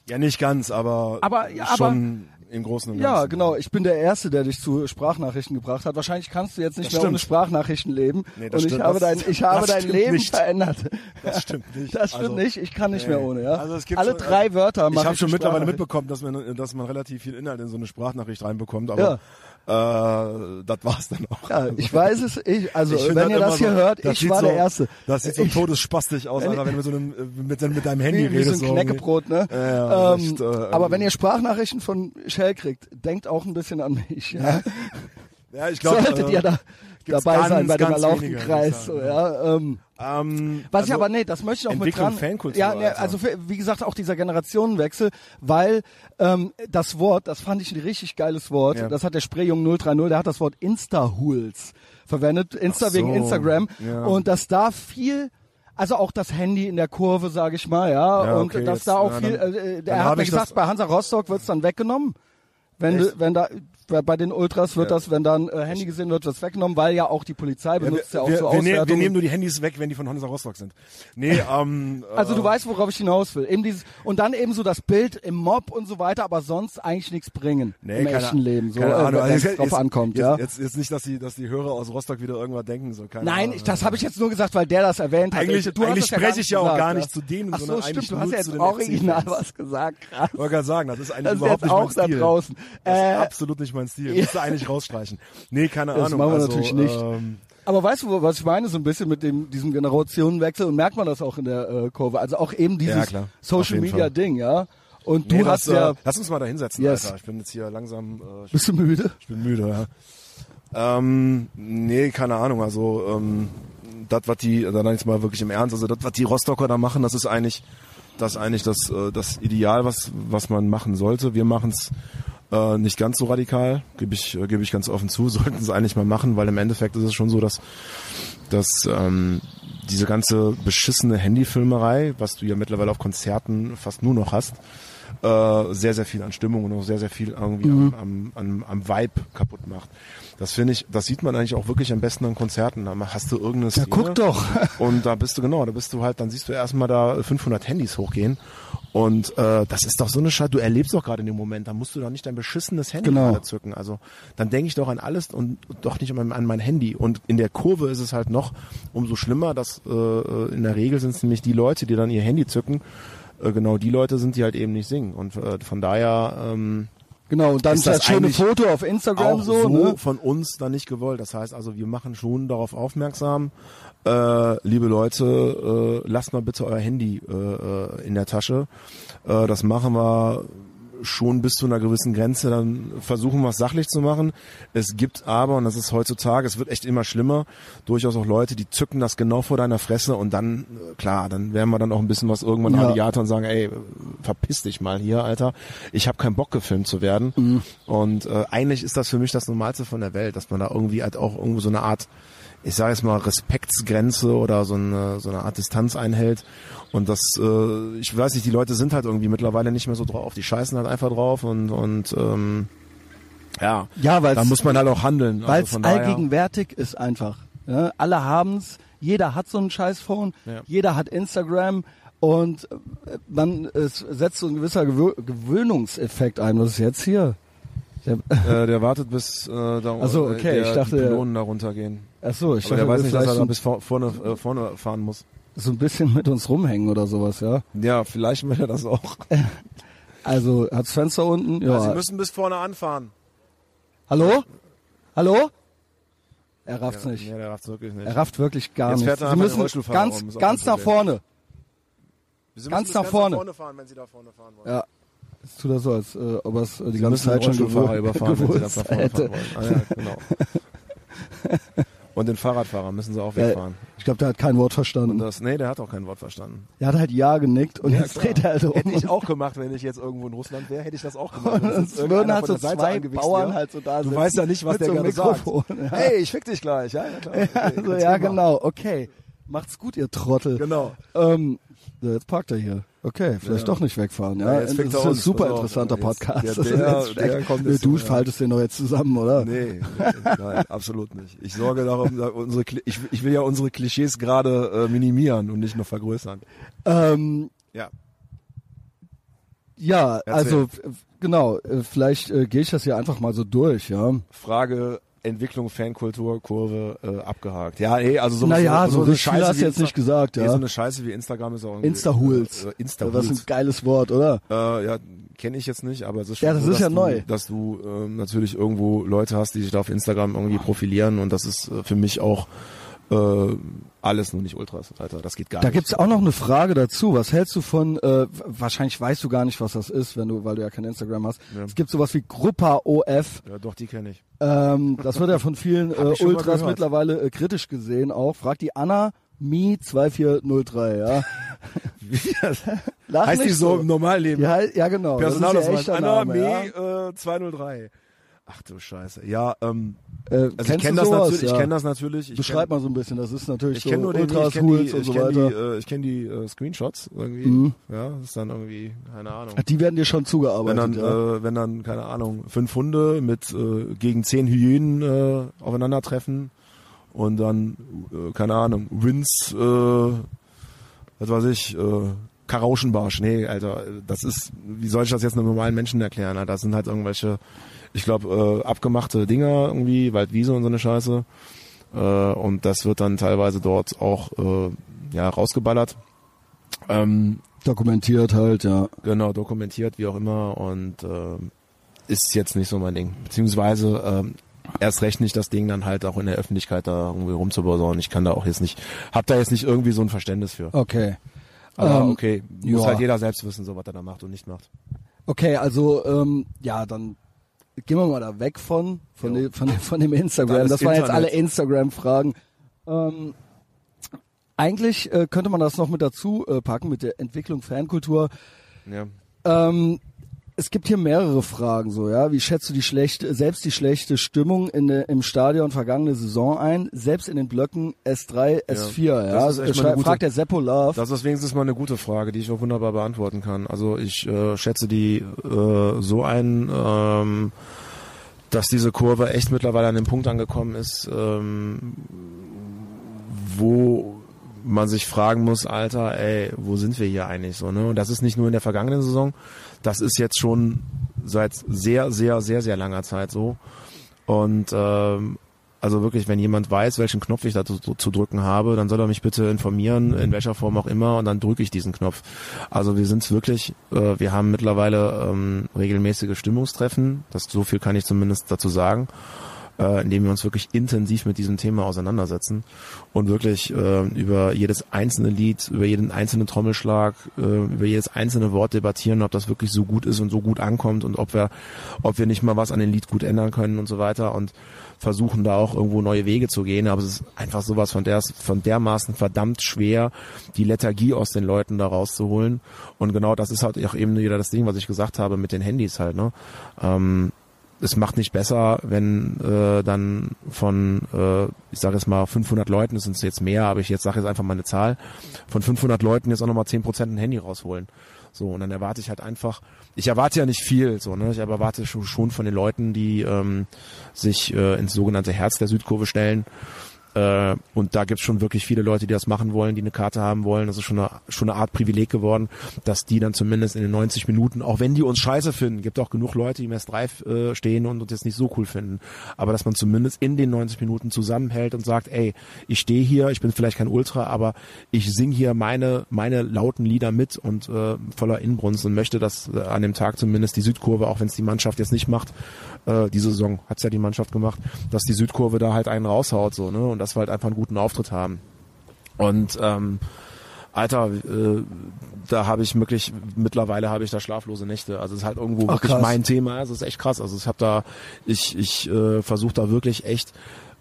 Ja, nicht ganz, aber, Aber, ja, aber schon. Im Großen und Ja, Ganzen. genau. Ich bin der Erste, der dich zu Sprachnachrichten gebracht hat. Wahrscheinlich kannst du jetzt nicht Das mehr stimmt. ohne Sprachnachrichten leben. Nee, das und ich stimmt. habe dein, ich habe dein Leben nicht. verändert. Das stimmt nicht. Das stimmt Also, nicht. Ich kann nicht nee. mehr ohne. Ja. Also es gibt Alle schon- drei Wörter Ich mache habe schon mittlerweile mitbekommen, dass man, dass man relativ viel Inhalt in so eine Sprachnachricht reinbekommt, aber äh, das war's dann auch. Ja, ich weiß es. Ich, also Ich wenn ihr das hier so- hört, das ich war so, der Erste. Das sieht so Ich- todesspastisch aus, Wenn Alter, wenn du mit, so einem, äh, mit, mit deinem Handy Wie, wie so redest. ein Knäckebrot, ne? Ja, ja, ähm, echt, äh, aber wenn ihr Sprachnachrichten von Shell kriegt, denkt auch ein bisschen an mich. Ja? Ja, ich glaube, Solltet äh, ihr da dabei ganz, sein bei dem ich Kreis. So, ja, ähm, ähm, Was ich also, aber nee, das möchte ich auch mit dran. Fankultur, ja, nee, also für, wie gesagt auch dieser Generationenwechsel, weil ähm, das Wort, das fand ich ein richtig geiles Wort. Ja. Das hat der Sprayjung 030, der hat das Wort Insta-Hools verwendet, Insta so, wegen Instagram ja. und dass da viel also auch das Handy in der Kurve, sage ich mal, ja, Ja, und okay, dass jetzt, da auch ja, viel, äh, dann der hat mir ich gesagt, das- bei Hansa Rostock wird's dann weggenommen. Wenn, du, wenn da bei- bei den Ultras wird Ja. das, wenn dann äh, Handy gesehen wird, wird's weggenommen, weil ja auch die Polizei benutzt ja, wir, auch wir, so wir, nehmen, wir nehmen nur die Handys weg, wenn die von Hansa Rostock sind. Nee, ähm, Also du äh, weißt, worauf ich hinaus will. Eben dieses und dann eben so das Bild im Mob und so weiter, aber sonst eigentlich nichts bringen Nee, im keine- echten Leben, so äh, wenn Also es drauf jetzt- ankommt, jetzt, ja. Jetzt, jetzt nicht, dass die, dass die Hörer aus Rostock wieder irgendwas denken, so keine Nein, ich, das habe ich jetzt nur gesagt, weil der das erwähnt hat. Eigentlich- ich, du eigentlich das ja spreche ich ja auch gar nicht zu denen, Ach so, stimmt, du hast ja jetzt original was gesagt. Krass. Ich wollte gerade sagen, das ist eigentlich Das überhaupt nicht auch mein da Stil. draußen. Das ist Äh, absolut nicht mein Stil. Müsste eigentlich rausstreichen. Nee, keine Das Ahnung. machen wir also, natürlich nicht. Ähm, Aber weißt du, was ich meine, so ein bisschen mit dem diesem Generationenwechsel und merkt man das auch in der äh, Kurve. Also auch eben dieses Ja, Social Media Fall. Ding, ja. Und nee, du das, hast ja, äh, lass uns mal da hinsetzen, Yes. Alter. Ich bin jetzt hier langsam, äh, ich, bist du müde? ich bin müde, ja. Ähm, nee, keine Ahnung. Also, ähm, das, was die, dann jetzt mal wirklich im Ernst, also das, was die Rostocker da machen, das ist eigentlich, das eigentlich das, äh, das Ideal, was, was man machen sollte. Wir machen es äh, nicht ganz so radikal, gebe ich, äh, gebe ich ganz offen zu, sollten es eigentlich mal machen, weil im Endeffekt ist es schon so, dass, dass ähm, diese ganze beschissene Handyfilmerei, was du ja mittlerweile auf Konzerten fast nur noch hast, äh, sehr, sehr viel an Stimmung und auch sehr, sehr viel irgendwie Mhm. am, am, am, am Vibe kaputt macht. Das finde ich, das sieht man eigentlich auch wirklich am besten an Konzerten. Da hast du irgendeine Ja, guck doch. und da bist du genau, da bist du halt, dann siehst du erstmal da 500 Handys hochgehen und äh, das ist doch so eine Scheiße, du erlebst doch gerade in dem Moment, da musst du doch nicht dein beschissenes Handy Genau. zücken. Also dann denke ich doch an alles und doch nicht an, an mein Handy. Und in der Kurve ist es halt noch umso schlimmer, dass äh, in der Regel sind es nämlich die Leute, die dann ihr Handy zücken, äh, genau die Leute sind, die halt eben nicht singen. Und äh, von daher ähm, Genau, und dann Ist das, das schöne Foto auf Instagram so, so, ne? von uns dann nicht gewollt. Das heißt also, wir machen schon darauf aufmerksam, äh, liebe Leute, äh, lasst mal bitte euer Handy äh, äh, in der Tasche. Äh, das machen wir schon bis zu einer gewissen Grenze, dann versuchen wir es sachlich zu machen. Es gibt aber, und das ist heutzutage, es wird echt immer schlimmer, durchaus auch Leute, die zücken das genau vor deiner Fresse und dann, äh, klar, dann werden wir dann auch ein bisschen was irgendwann Ja. Radiator und sagen, ey, verpiss dich mal hier, Alter. Ich habe keinen Bock gefilmt zu werden. Mhm. Und äh, eigentlich ist das für mich das Normalste von der Welt, dass man da irgendwie halt auch irgendwo so eine Art, ich sage jetzt mal, Respektsgrenze oder so eine, so eine Art Distanz einhält. Und das, äh, ich weiß nicht, die Leute sind halt irgendwie mittlerweile nicht mehr so drauf. Die scheißen halt einfach drauf und, und ähm, ja, Ja, da muss man halt auch handeln. weil Also es daher- allgegenwärtig ist einfach. Ja? Alle haben's, jeder hat so ein Scheißphone, Ja. jeder hat Instagram und äh, man es setzt so ein gewisser Gewö Gewöhnungseffekt ein. Was ist jetzt hier? Der, Äh, der wartet bis äh, da Ach so, okay, der, ich dachte, die Pylonen da runtergehen. ach so, ich Aber dachte, der weiß nicht, dass er so, da bis vor, vorne, äh, vorne fahren muss. So ein bisschen mit uns rumhängen oder sowas, ja. Ja, vielleicht will er das auch. Also hat's Fenster unten? Ja. Sie müssen bis vorne anfahren. Hallo? Hallo? Er rafft's Ja, nicht. Nee, der rafft's wirklich nicht. Er rafft wirklich gar Jetzt nicht. fährt er Sie müssen ganz, rum, ganz nach vorne. Sie ganz müssen bis nach vorne. fahren, wenn Sie da vorne fahren wollen. Ja. Es tut er so, als äh, ob er es äh, die Sie ganze Zeit schon Rollstuhlfahrer gewohnt, überfahren, wenn Sie das nach vorne hätte. fahren wollen. Ah, ja, genau. Und den Fahrradfahrer müssen Sie auch Ja, wegfahren. ich glaube, der hat kein Wort Und verstanden. das, nee, der hat auch kein Wort verstanden. Der hat halt Ja genickt und jetzt klar. dreht er halt um. Hätte ich auch gemacht, wenn ich jetzt irgendwo in Russland wäre, hätte ich das auch gemacht. Und es würden halt so zwei Bauern halt so da Du weißt ja nicht, was der so gerade sagt. Mikrofon, ja. Hey, ich fick dich gleich. Ja, ja klar. Ja, Okay, also, erzähl ja genau, okay. Macht's gut, ihr Trottel. Genau. Ähm, so, jetzt parkt er hier. Okay, vielleicht Ja. doch nicht wegfahren. Ja, Ja, jetzt das ist ein super auf. interessanter Jetzt- Podcast. der- ist der- jetzt der weg. kommt jetzt du ja. faltest den doch jetzt zusammen, oder? Nee, nein, absolut nicht. Ich sorge darum, da unsere, ich, ich will ja unsere Klischees gerade äh, minimieren und nicht noch vergrößern. Ähm, Ja. Ja, Erzähl. also genau, äh, vielleicht äh, gehe ich das hier einfach mal so durch, ja. Frage Entwicklung, Fankultur, Kurve äh, abgehakt. Ja, ey, also so Naja, so eine viel hast du jetzt nicht gesagt, Nee, ja. so eine Scheiße wie Instagram ist auch Insta-Hools. Äh, Das ist ein geiles Wort, oder? Äh, ja, kenne ich jetzt nicht, aber es ist schon Ja, das so, ist dass ja du, neu. dass du ähm, natürlich irgendwo Leute hast, die sich da auf Instagram irgendwie profilieren und das ist äh, für mich auch äh, alles nur nicht Ultras, Alter. Das geht gar Da nicht. gibt's auch noch eine Frage dazu. Was hältst du von, äh, wahrscheinlich weißt du gar nicht, was das ist, wenn du, weil du ja kein Instagram hast. Ja. Es gibt sowas wie Gruppa OF. Ja, doch, die kenne ich. Ähm, das wird ja von vielen äh, Ultras mittlerweile äh, kritisch gesehen auch. Fragt die Anna Mi 2403, ja. Heißt die nicht so im Normalleben? Heißt, ja genau. das ist Personalausweis. echter Anna Name, ja. Äh, 203. Ach du Scheiße. Ja, ähm, Äh, also ich kenne das natürlich, ja. ich kenne das natürlich. Ich Beschreib kenn, mal so ein bisschen. Das ist natürlich Ich so nur den, ich kenne die, ich so kenne die, weiter. äh, ich kenne die äh, Screenshots irgendwie. Mhm. Ja, das ist dann irgendwie, keine Ahnung. Die werden dir schon Wenn zugearbeitet, dann, ja. äh, wenn dann, keine Ahnung, fünf Hunde mit äh, gegen zehn Hyänen äh, aufeinandertreffen und dann, äh, keine Ahnung, Wins, äh, was weiß ich, äh, Karauschenbarsch. Nee, Alter, das ist, wie soll ich das jetzt einem normalen Menschen erklären? Alter? Das sind halt irgendwelche, ich glaube, äh, abgemachte Dinger irgendwie, Waldwiese und so eine Scheiße. Äh, und das wird dann teilweise dort auch äh, ja rausgeballert. Ähm, Dokumentiert halt, ja. genau, dokumentiert, wie auch immer und ähm, ist jetzt nicht so mein Ding. Beziehungsweise ähm, erst recht nicht das Ding dann halt auch in der Öffentlichkeit da irgendwie rumzubauen. Ich kann da auch jetzt nicht, hab da jetzt nicht irgendwie so ein Verständnis für. Okay. Aber Ähm, okay, muss ja. halt jeder selbst wissen, so was er da macht und nicht macht. Okay, also ähm, ja, dann gehen wir mal da weg von von, Jo. dem, von, von dem Instagram. Da ist Das waren jetzt alle Instagram-Fragen. Ähm, eigentlich äh, könnte man das noch mit dazu äh, packen mit der Entwicklung Fankultur. Ja. Ähm, es gibt hier mehrere Fragen so, ja. Wie schätzt du die schlechte, selbst die schlechte Stimmung in der, im Stadion vergangene Saison ein? Selbst in den Blöcken S3, S4, ja. Das ist gute- fragt der Seppo Love. Das ist wenigstens mal eine gute Frage, die ich auch wunderbar beantworten kann. Also ich äh, schätze die äh, so ein, ähm, dass diese Kurve echt mittlerweile an dem Punkt angekommen ist, ähm, wo man sich fragen muss, Alter, ey, wo sind wir hier eigentlich so, ne? Und das ist nicht nur in der vergangenen Saison, das ist jetzt schon seit sehr, sehr, sehr, sehr langer Zeit so. Und ähm, also wirklich, wenn jemand weiß, welchen Knopf ich da zu, zu drücken habe, dann soll er mich bitte informieren, in welcher Form auch immer, und dann drücke ich diesen Knopf. Also wir sind wirklich, äh, wir haben mittlerweile ähm, regelmäßige Stimmungstreffen, das so viel kann ich zumindest dazu sagen, äh, indem wir uns wirklich intensiv mit diesem Thema auseinandersetzen und wirklich äh, über jedes einzelne Lied, über jeden einzelnen Trommelschlag, äh, über jedes einzelne Wort debattieren, ob das wirklich so gut ist und so gut ankommt und ob wir, ob wir nicht mal was an dem Lied gut ändern können und so weiter und versuchen da auch irgendwo neue Wege zu gehen, aber es ist einfach sowas von der von dermaßen verdammt schwer, die Lethargie aus den Leuten da rauszuholen und genau das ist halt auch eben wieder das Ding, was ich gesagt habe mit den Handys halt, ne? Ähm, es macht nicht besser, wenn äh, dann von, äh, ich sage jetzt mal 500 Leuten, es sind jetzt mehr, aber ich jetzt sage jetzt einfach mal eine Zahl, von 500 Leuten jetzt auch nochmal 10% ein Handy rausholen. So, und dann erwarte ich halt einfach, ich erwarte ja nicht viel, so, ne, ich erwarte schon, schon von den Leuten, die ähm, sich äh, ins sogenannte Herz der Südkurve stellen, äh, und da gibt's schon wirklich viele Leute, die das machen wollen, die eine Karte haben wollen. Das ist schon eine, schon eine Art Privileg geworden, dass die dann zumindest in den 90 Minuten, auch wenn die uns scheiße finden, gibt auch genug Leute, die im S3 äh, stehen und uns jetzt nicht so cool finden, aber dass man zumindest in den 90 Minuten zusammenhält und sagt, ey, ich stehe hier, ich bin vielleicht kein Ultra, aber ich sing hier meine, meine lauten Lieder mit und äh, voller Inbrunst und möchte, dass äh, an dem Tag zumindest die Südkurve, auch wenn es die Mannschaft jetzt nicht macht, äh, diese Saison hat's ja die Mannschaft gemacht, dass die Südkurve da halt einen raushaut, so, ne, und dass wir halt einfach einen guten Auftritt haben. Und ähm, Alter, äh, da habe ich wirklich, mittlerweile habe ich da schlaflose Nächte. Also es ist halt irgendwo Ach, wirklich krass. mein Thema. Es ist echt krass. Also ich habe da, ich, ich äh, versuche da wirklich echt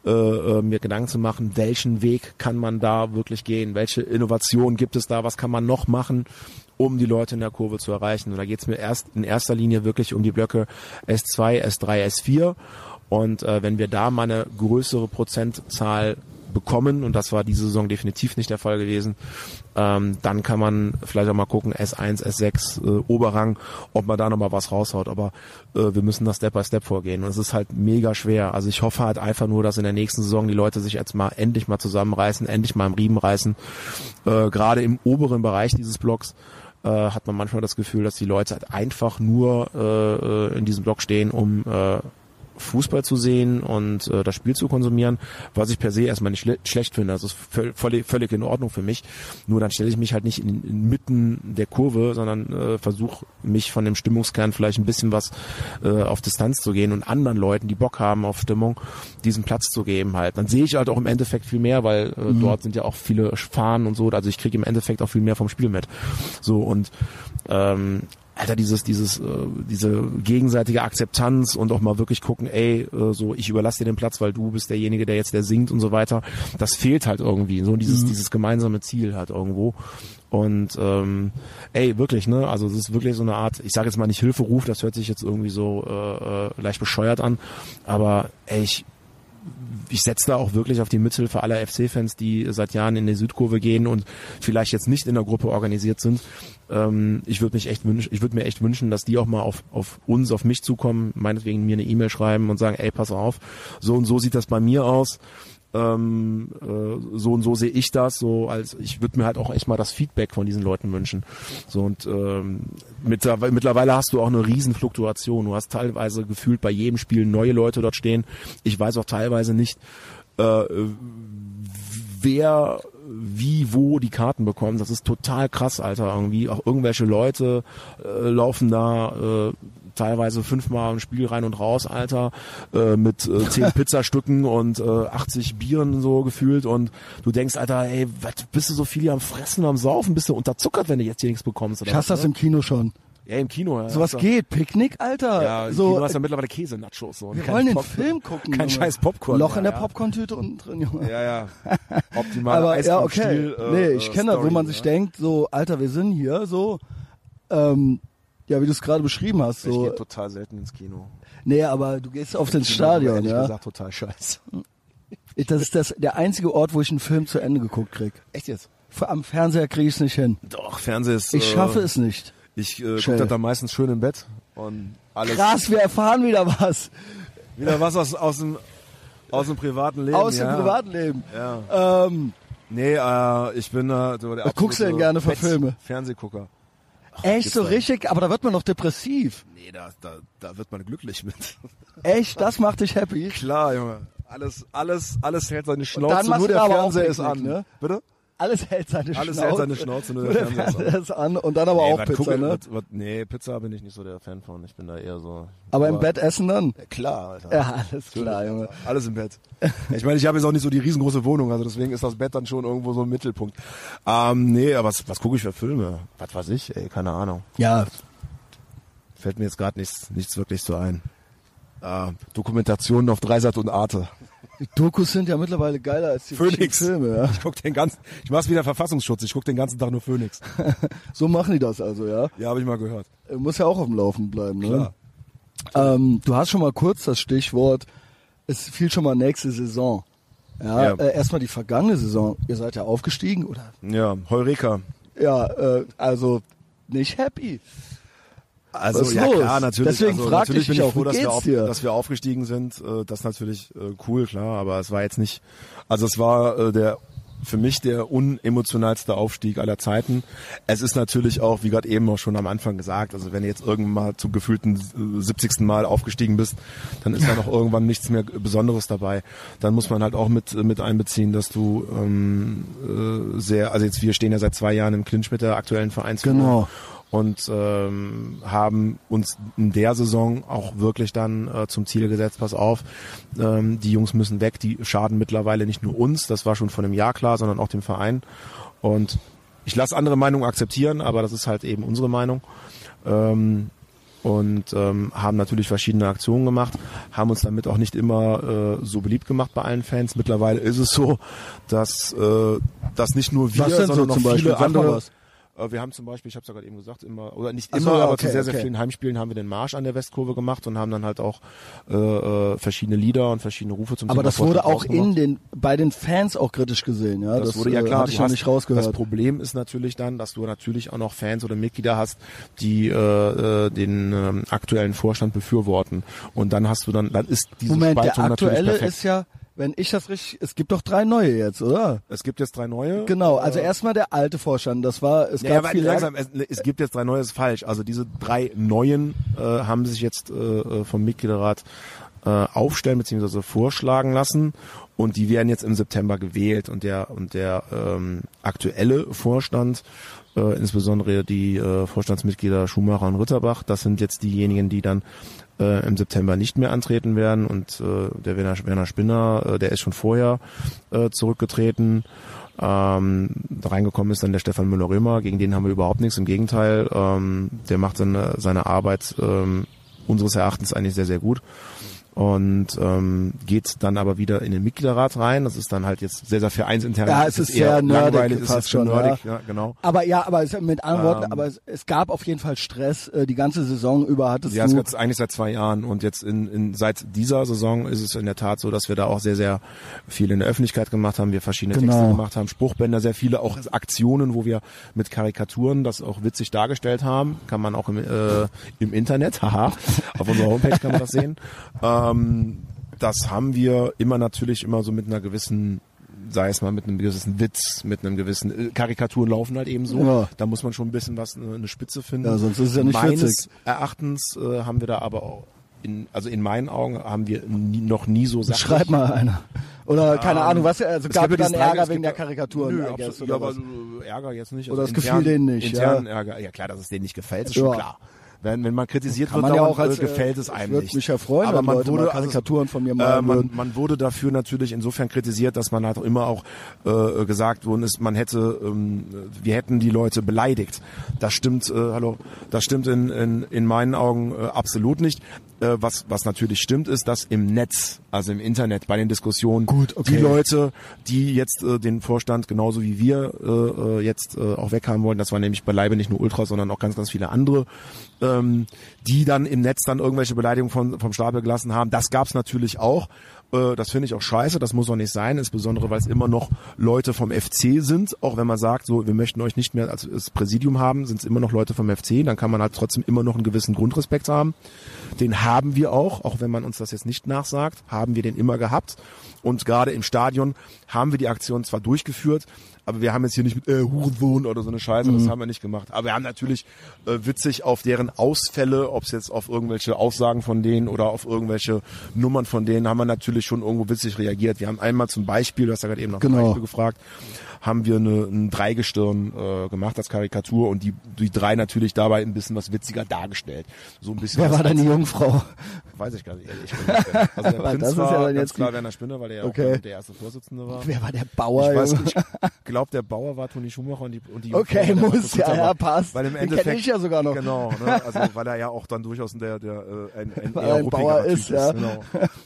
äh, äh, mir Gedanken zu machen, welchen Weg kann man da wirklich gehen, welche Innovation gibt es da, was kann man noch machen, um die Leute in der Kurve zu erreichen. Und da geht es mir erst in erster Linie wirklich um die Blöcke S2, S3, S4. Und äh, wenn wir da mal eine größere Prozentzahl bekommen, und das war diese Saison definitiv nicht der Fall gewesen, ähm, dann kann man vielleicht auch mal gucken, S1, S6, äh, Oberrang, ob man da nochmal was raushaut. Aber äh, wir müssen da Step by Step vorgehen. Und es ist halt mega schwer. Also ich hoffe halt einfach nur, dass in der nächsten Saison die Leute sich jetzt mal endlich mal zusammenreißen, endlich mal im Riemen reißen, äh, gerade im oberen Bereich dieses Blocks, äh, hat man manchmal das Gefühl, dass die Leute halt einfach nur äh, äh in diesem Block stehen, um äh, Fußball zu sehen und äh, das Spiel zu konsumieren, was ich per se erstmal nicht schle schlecht finde. Das ist völlig, völlig in Ordnung für mich. Nur dann stelle ich mich halt nicht in, inmitten der Kurve, sondern äh, versuche mich von dem Stimmungskern vielleicht ein bisschen was äh, auf Distanz zu gehen und anderen Leuten, die Bock haben auf Stimmung, diesen Platz zu geben halt. Dann sehe ich halt auch im Endeffekt viel mehr, weil äh, mhm. dort sind ja auch viele Fahnen und so. Also ich kriege im Endeffekt auch viel mehr vom Spiel mit. So und ähm, Alter, dieses, dieses, äh, diese gegenseitige Akzeptanz und auch mal wirklich gucken, ey, äh, so ich überlasse dir den Platz, weil du bist derjenige, der jetzt der singt und so weiter. Das fehlt halt irgendwie, so dieses, mhm. dieses gemeinsame Ziel halt irgendwo. Und ähm, ey, wirklich, ne? Also es ist wirklich so eine Art, ich sage jetzt mal nicht Hilferuf, das hört sich jetzt irgendwie so äh, äh, leicht bescheuert an, aber ey, ich ich setze da auch wirklich auf die Mithilfe aller FC-Fans, die seit Jahren in die Südkurve gehen und vielleicht jetzt nicht in der Gruppe organisiert sind. Ähm, ich würde mich echt wünschen, ich würde mir echt wünschen, dass die auch mal auf, auf uns, auf mich zukommen, meinetwegen mir eine E-Mail schreiben und sagen, ey, pass auf, so und so sieht das bei mir aus ähm, äh, so und so sehe ich das, so als ich würde mir halt auch echt mal das Feedback von diesen Leuten wünschen. So und ähm, mit, mittlerweile hast du auch eine riesen Fluktuation. Du hast teilweise gefühlt bei jedem Spiel neue Leute dort stehen. Ich weiß auch teilweise nicht, äh, wer wie wo die Karten bekommen. Das ist total krass, Alter. Irgendwie auch irgendwelche Leute äh, laufen da äh, teilweise fünfmal ein Spiel rein und raus, Alter, äh, mit äh, zehn Pizzastücken und äh, 80 Bieren so gefühlt und du denkst, Alter, ey, was bist du so viel hier am Fressen, am Saufen, bist du unterzuckert, wenn du jetzt hier nichts bekommst? Oder ich hasse das ne? im Kino schon. Ja, im Kino. Ja. Sowas geht. Picknick, Alter. Ja, so, Kino hast ja mittlerweile Käse-Nachos. So. Wir wollen den Film gucken. Kein Junge. scheiß Popcorn. Loch in der ja. Popcorn-Tüte unten drin, Junge. Ja, ja. Optimal. Aber ja, okay. Stil, äh, nee, ich kenne das, wo man sich denkt, so, Alter, wir sind hier, so, ähm, ja, wie du es gerade beschrieben hast. So. Ich gehe total selten ins Kino. Nee, aber du gehst auf ins Stadion, ja. gesagt total scheiße. Das ist das, der einzige Ort, wo ich einen Film zu Ende geguckt krieg. Echt jetzt? Am Fernseher kriege ich es nicht hin. Doch, Fernseher ist... Ich schaffe äh, es nicht. Ich äh, gucke das dann meistens schön im Bett und alles... Krass, wir erfahren wieder was. Wieder was aus, aus, dem, aus dem privaten Leben, Aus ja. dem privaten Leben. Ja. Ähm, nee, äh, ich bin äh, der Was guckst du denn gerne für Filme? Fernsehgucker. Echt so richtig? Aber da wird man doch depressiv. Nee, da, da, da wird man glücklich mit. Echt? Das macht dich happy? Klar, Junge. Alles, alles, alles hält seine Schnauze, nur der Fernseher ist an. Ne? Bitte? Alles hält seine Alles Schnauze. hält seine Schnauze, nur der, Fernseher ist an. Und dann aber nee, auch Pizza, guck, ne? Was, was, nee, Pizza bin ich nicht so der Fan von. Ich bin da eher so... Aber, aber im Bett essen dann? Ja, klar, Alter. Ja, alles klar, Junge. Alles im Bett. ich meine, ich habe jetzt auch nicht so die riesengroße Wohnung, also deswegen ist das Bett dann schon irgendwo so im Mittelpunkt. Ähm, nee, aber was, was gucke ich für Filme? Was weiß ich? Ey, keine Ahnung. Ja. Fällt mir jetzt gerade nichts, nichts wirklich so ein. Äh, Dokumentationen auf Dreisat und Arte. Die Dokus sind ja mittlerweile geiler als die Phoenix. Filme. Ja. Ich guck den ganzen, ich mach's wieder Verfassungsschutz. Ich guck den ganzen Tag nur Phoenix. so machen die das also, ja? Ja, habe ich mal gehört. Muss ja auch auf dem Laufen bleiben, ne? Klar. Ähm, du hast schon mal kurz das Stichwort. Es fiel schon mal nächste Saison. Ja, ja. Äh, erstmal die vergangene Saison. Ihr seid ja aufgestiegen, oder? Ja, Heureka. Ja, äh, also nicht happy. Also ja los? klar, natürlich. Deswegen also, frag natürlich ich bin ich froh, dass wir, auf, dass wir aufgestiegen sind. Äh, das ist natürlich äh, cool, klar, aber es war jetzt nicht. Also es war äh, der für mich der unemotionalste Aufstieg aller Zeiten. Es ist natürlich auch, wie gerade eben auch schon am Anfang gesagt, also wenn du jetzt irgendwann mal zum gefühlten 70. Mal aufgestiegen bist, dann ist da noch irgendwann nichts mehr Besonderes dabei. Dann muss man halt auch mit mit einbeziehen, dass du ähm, äh, sehr, also jetzt wir stehen ja seit zwei Jahren im Clinch mit der aktuellen Vereinsführung. Genau und ähm, haben uns in der Saison auch wirklich dann äh, zum Ziel gesetzt, pass auf, ähm, die Jungs müssen weg, die schaden mittlerweile nicht nur uns, das war schon von einem Jahr klar, sondern auch dem Verein. Und ich lasse andere Meinungen akzeptieren, aber das ist halt eben unsere Meinung. Ähm, und ähm, haben natürlich verschiedene Aktionen gemacht, haben uns damit auch nicht immer äh, so beliebt gemacht bei allen Fans. Mittlerweile ist es so, dass äh, dass nicht nur wir, sondern so noch viele andere. Äh, wir haben zum Beispiel, ich habe es ja gerade eben gesagt, immer, oder nicht immer, so, aber okay, zu sehr, sehr okay. vielen Heimspielen haben wir den Marsch an der Westkurve gemacht und haben dann halt auch äh, äh, verschiedene Lieder und verschiedene Rufe zum Aber Thema das wurde auch in den, bei den Fans auch kritisch gesehen, ja. Das, wurde ja klar. Äh, hatte ich hast- nicht rausgehört. Das Problem ist natürlich dann, dass du natürlich auch noch Fans oder Mitglieder hast, die äh, den ähm, aktuellen Vorstand befürworten. Und dann hast du dann, dann ist diese Moment, der Spaltung natürlich aktuelle perfekt. ist ja, wenn ich das richtig, es gibt doch drei neue jetzt, oder? Es gibt jetzt drei neue. Genau, also erstmal der alte Vorstand, das war, es Ja, gab viel langsam, es, es gibt jetzt drei neue, ist falsch. Also diese drei neuen äh, haben sich jetzt äh, äh, vom Mitgliederrat äh, aufstellen bzw. vorschlagen lassen und die werden jetzt im September gewählt und der und der ähm, aktuelle Vorstand äh, insbesondere die äh, Vorstandsmitglieder Schumacher und Ritterbach, das sind jetzt diejenigen, die dann äh, im September nicht mehr antreten werden. Und äh, der Werner, Werner Spinner, äh, der ist schon vorher äh, zurückgetreten. Ähm, reingekommen ist dann der Stefan Müller-Römer, gegen den haben wir überhaupt nichts, im Gegenteil, ähm, der macht seine, seine Arbeit ähm, unseres Erachtens eigentlich sehr, sehr gut und ähm, geht dann aber wieder in den Mitgliederrat rein. Das ist dann halt jetzt sehr, sehr vereinsintern. Ja, es ist eher sehr nerdig es fast ist schon nerdig, ja. genau. Aber ja, aber es, mit anderen Worten, Ähm. aber es, es gab auf jeden Fall Stress. Äh, die ganze Saison über hattest Ja, es gibt eigentlich seit zwei Jahren und jetzt in, in seit dieser Saison ist es in der Tat so, dass wir da auch sehr, sehr viel in der Öffentlichkeit gemacht haben, wir verschiedene Genau. Texte gemacht haben, Spruchbänder, sehr viele auch Aktionen, wo wir mit Karikaturen das auch witzig dargestellt haben, kann man auch im, äh, im Internet, haha, auf unserer Homepage kann man das sehen. Ähm, das haben wir immer natürlich immer so mit einer gewissen sei es mal mit einem gewissen Witz, mit einem gewissen äh, Karikaturen laufen halt eben so. Ja. Da muss man schon ein bisschen was eine, eine Spitze finden. Ja, sonst ist es ja nicht Meines witzig. Erachtens äh, haben wir da aber auch in, also in meinen Augen haben wir nie, noch nie so Sachen. Schreib mal einer. Oder keine Ahnung, was also Es gab ja dann Ärger es wegen der ja- Karikaturen, Nö, absolut, guess, ja, oder aber was? äh, Ärger jetzt nicht. Oder Also das gefiel denen nicht, Internen ja. Ärger, ja klar, dass es denen nicht gefällt, ist Ja. schon klar. Wenn, wenn man kritisiert Kann wird, man ja auch als, äh, gefällt es äh, einem nicht. mich ja freuen, aber man Leute wurde mal Karikaturen von mir malen äh, man, man wurde dafür natürlich insofern kritisiert, dass man halt auch immer auch äh, gesagt worden ist, man hätte, ähm, wir hätten die Leute beleidigt. Das stimmt, äh, hallo, das stimmt in, in, in meinen Augen äh, absolut nicht. Äh, was, was natürlich stimmt, ist, dass im Netz, also im Internet, bei den Diskussionen, Gut, okay. die Leute, die jetzt äh, den Vorstand genauso wie wir äh, äh, jetzt äh, auch weghaben wollen, das war nämlich beileibe nicht nur Ultra, sondern auch ganz, ganz viele andere, ähm, die dann im Netz dann irgendwelche Beleidigungen von, vom Stapel gelassen haben. Das gab's natürlich auch. Äh, das finde ich auch scheiße, das muss auch nicht sein, insbesondere weil es immer noch Leute vom FC sind. Auch wenn man sagt, so wir möchten euch nicht mehr als, als Präsidium haben, sind es immer noch Leute vom FC, dann kann man halt trotzdem immer noch einen gewissen Grundrespekt haben. Den haben wir auch, auch wenn man uns das jetzt nicht nachsagt, haben wir den immer gehabt. Und gerade im Stadion haben wir die Aktion zwar durchgeführt, aber wir haben jetzt hier nicht mit äh, Hurensohn oder so eine Scheiße, das haben wir nicht gemacht. Aber wir haben natürlich äh, witzig auf deren Ausfälle, ob es jetzt auf irgendwelche Aussagen von denen oder auf irgendwelche Nummern von denen, haben wir natürlich schon irgendwo witzig reagiert. Wir haben einmal zum Beispiel, du hast ja gerade eben nach dem Genau. Beispiel gefragt, haben wir eine, ein Dreigestirn äh, gemacht als Karikatur und die, die drei natürlich dabei ein bisschen was witziger dargestellt. So ein bisschen Wer war denn die Jungfrau? Weiß ich gar nicht. ehrlich. Also der Prinz das ist war ja dann ganz jetzt klar Werner Spinner, weil er ja Okay. auch der erste Vorsitzende war. Wer war der Bauer? Ich weiß Junge? nicht. Ich glaube, der Bauer war Toni Schumacher und die, und die Okay, Jungfrau der muss, ja, ja, passt. Weil im Den kenn ich ja sogar noch. Genau, ne? also weil er ja auch dann durchaus der, der äh, ein, ein eher er ein Bauer Typ ist, ja. Genau.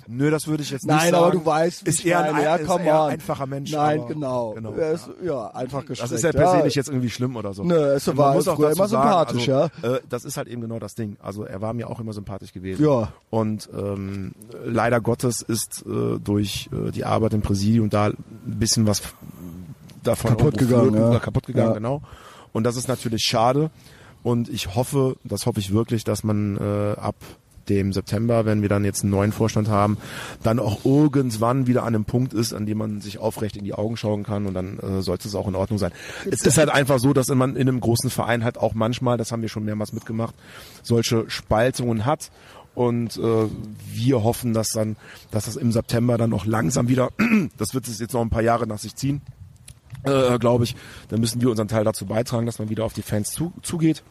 Nö, das würde ich jetzt nicht Nein, sagen. aber du weißt, wie ist eher ein, meine. ja, ist eher einfacher Mensch. Nein, aber, genau. genau. Er ist, ja, einfach gestreckt. Das ist ja per se ja. nicht jetzt irgendwie schlimm oder so. Nö, es Und war muss auch immer sagen, sympathisch, also, Äh, das ist halt eben genau das Ding. Also er war mir auch immer sympathisch gewesen. Ja. Und ähm, leider Gottes ist äh, durch äh, die Arbeit im Präsidium da ein bisschen was davon Kaputt gegangen, ja. kaputt gegangen, Ja. genau. Und das ist natürlich schade. Und ich hoffe, das hoffe ich wirklich, dass man äh, ab dem September, wenn wir dann jetzt einen neuen Vorstand haben, dann auch irgendwann wieder an einem Punkt ist, an dem man sich aufrecht in die Augen schauen kann und dann äh, sollte es auch in Ordnung sein. Es ist halt einfach so, dass man in einem großen Verein halt auch manchmal, das haben wir schon mehrmals mitgemacht, solche Spaltungen hat und äh, wir hoffen, dass dann, dass das im September dann auch langsam wieder, das wird es jetzt noch ein paar Jahre nach sich ziehen, äh, glaube ich, dann müssen wir unseren Teil dazu beitragen, dass man wieder auf die Fans zu, zugeht.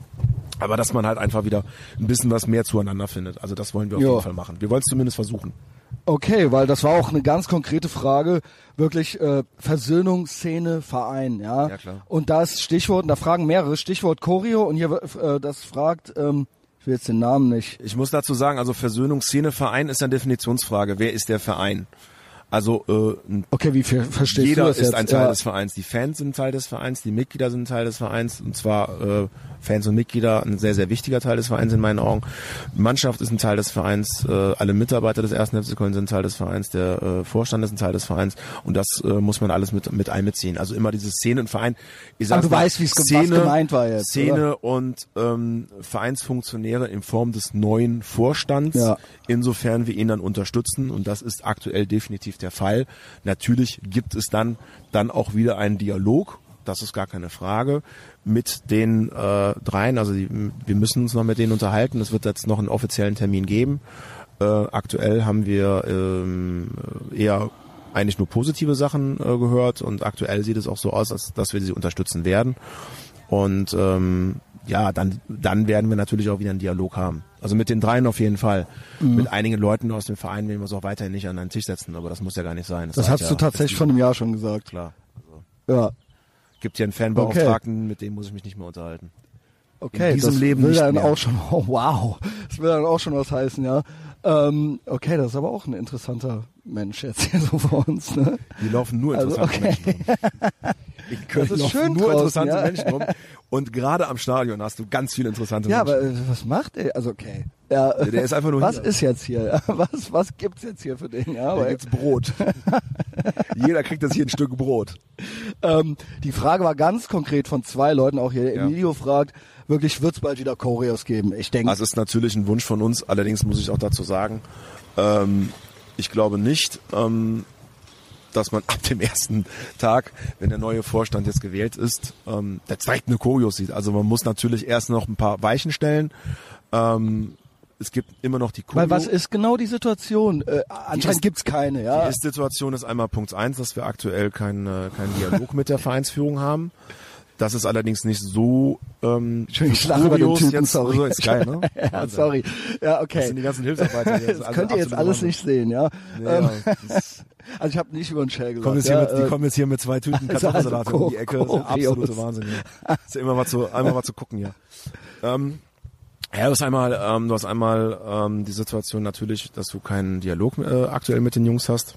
Aber dass man halt einfach wieder ein bisschen was mehr zueinander findet. Also das wollen wir auf jeden Fall machen. Wir wollen es zumindest versuchen. Okay, weil das war auch eine ganz konkrete Frage, wirklich äh, Versöhnung, Szene, Verein, ja. Ja, klar. Und das Stichwort, und da fragen mehrere, Stichwort Choreo und hier äh, das fragt, ähm, ich will jetzt den Namen nicht. Ich muss dazu sagen, also Versöhnungsszene, Verein ist eine Definitionsfrage. Wer ist der Verein? Also äh, Okay, wie viel verstehst Jeder du das ist jetzt? ein Teil ja. des Vereins. Die Fans sind Teil des Vereins, die Mitglieder sind Teil des Vereins und zwar äh, Fans und Mitglieder ein sehr, sehr wichtiger Teil des Vereins in meinen Augen. Die Mannschaft ist ein Teil des Vereins, äh, alle Mitarbeiter des ersten FC Köln sind Teil des Vereins, der äh, Vorstand ist ein Teil des Vereins und das äh, muss man alles mit, mit einbeziehen. Also immer diese Szene und Verein. Ich Aber sag's du mal, weißt, wie's ge- was gemeint war jetzt, Szene und ähm, Vereinsfunktionäre in Form des neuen Vorstands, Ja. insofern wir ihn dann unterstützen und das ist aktuell definitiv nicht der Fall. Natürlich gibt es dann dann auch wieder einen Dialog, das ist gar keine Frage, mit den äh, dreien. Also die, wir müssen uns noch mit denen unterhalten. Es wird jetzt noch einen offiziellen Termin geben. Äh, aktuell haben wir ähm, eher eigentlich nur positive Sachen äh, gehört und aktuell sieht es auch so aus, als dass wir sie unterstützen werden. Und ähm, ja, dann, dann werden wir natürlich auch wieder einen Dialog haben. Also mit den dreien auf jeden Fall. Mhm. Mit einigen Leuten aus dem Verein werden wir uns auch weiterhin nicht an einen Tisch setzen, aber das muss ja gar nicht sein. Das, das hast ja, du tatsächlich vor einem Jahr schon gesagt. Klar. Also, ja. Gibt ja einen Fanbeauftragten, okay. mit dem muss ich mich nicht mehr unterhalten. Okay, In diesem das Leben will nicht dann mehr. auch schon, oh, wow, das will dann auch schon was heißen, ja. Ähm, okay, das ist aber auch ein interessanter Mensch jetzt hier so vor uns, ne? Hier laufen nur Also, interessante okay. Menschen rum. Laufen schön nur draußen, interessante ja. Menschen rum. Und gerade am Stadion hast du ganz viele interessante Ja, Menschen. aber äh, was macht er? Also okay. Ja, Der- der ist einfach nur Was hier. ist jetzt hier? Ja, Was, was gibt's jetzt hier für den? Ja, da aber, gibt's Brot. Jeder kriegt jetzt hier ein Stück Brot. ähm, die Frage war ganz konkret von zwei Leuten auch hier. Ja. Emilio fragt, wirklich wird's bald wieder Choreos geben? Ich denke, Das ist natürlich ein Wunsch von uns. Allerdings muss ich auch dazu sagen, ähm, ich glaube nicht, ähm, dass man ab dem ersten Tag, wenn der neue Vorstand jetzt gewählt ist, ähm, der direkt eine Choreo sieht. Also man muss natürlich erst noch ein paar Weichen stellen. Ähm, es gibt immer noch die Choreo. weil was ist genau die Situation? Äh, anscheinend ist- gibt's keine, ja. Die Ist-Situation ist einmal Punkt eins, dass wir aktuell keinen äh, keinen Dialog mit der Vereinsführung haben. Das ist allerdings nicht so. Ähm, Entschuldigung, ich lache über den Typen, jetzt, sorry. So ist geil, ne? ja, sorry. Ja, Das okay. sind die ganzen Hilfsarbeiter. hier. Das ist Das könnt ihr jetzt alles nicht sehen, ja. Nee, Ähm, ja, das also ich habe nicht über den Shell gesagt. kommen jetzt ja, mit, die äh, kommen jetzt hier mit zwei Tüten also Kartoffelsalat also um die Ecke. Das ist absolute Wahnsinn. Ja. Ist ja immer mal zu, einmal mal zu gucken hier. Ähm, ja, du hast einmal, ähm, du hast einmal ähm, die Situation natürlich, dass du keinen Dialog äh, aktuell mit den Jungs hast.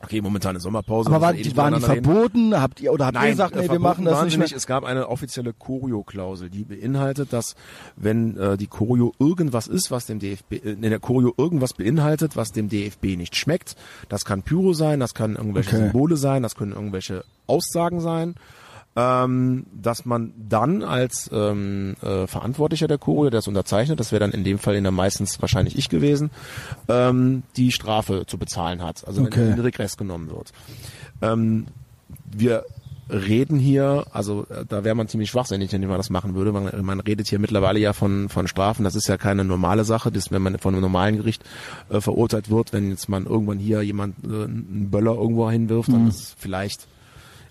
Okay, momentan ist Sommerpause. aber müssen waren eh die, waren die miteinander reden. verboten? Habt ihr oder habt ihr Nein, gesagt, äh, nee, wir verboten machen das nicht mehr? Es gab eine offizielle Choreo-Klausel, die beinhaltet, dass wenn äh, die Choreo irgendwas ist, was dem DFB, äh, in der Choreo irgendwas beinhaltet, was dem DFB nicht schmeckt, das kann Pyro sein, das kann irgendwelche Okay. Symbole sein, das können irgendwelche Aussagen sein, ähm, dass man dann als ähm, äh, Verantwortlicher der Choreo, der es unterzeichnet, das wäre dann in dem Fall in der meistens wahrscheinlich ich gewesen, ähm, die Strafe zu bezahlen hat, also wenn Okay. in Regress genommen wird. Ähm, wir reden hier, also äh, da wäre man ziemlich schwachsinnig, wenn man das machen würde. Man, man redet hier mittlerweile ja von, von Strafen. Das ist ja keine normale Sache, das, wenn man von einem normalen Gericht äh, verurteilt wird, wenn jetzt man irgendwann hier jemand äh, einen Böller irgendwo hinwirft, dann ist es vielleicht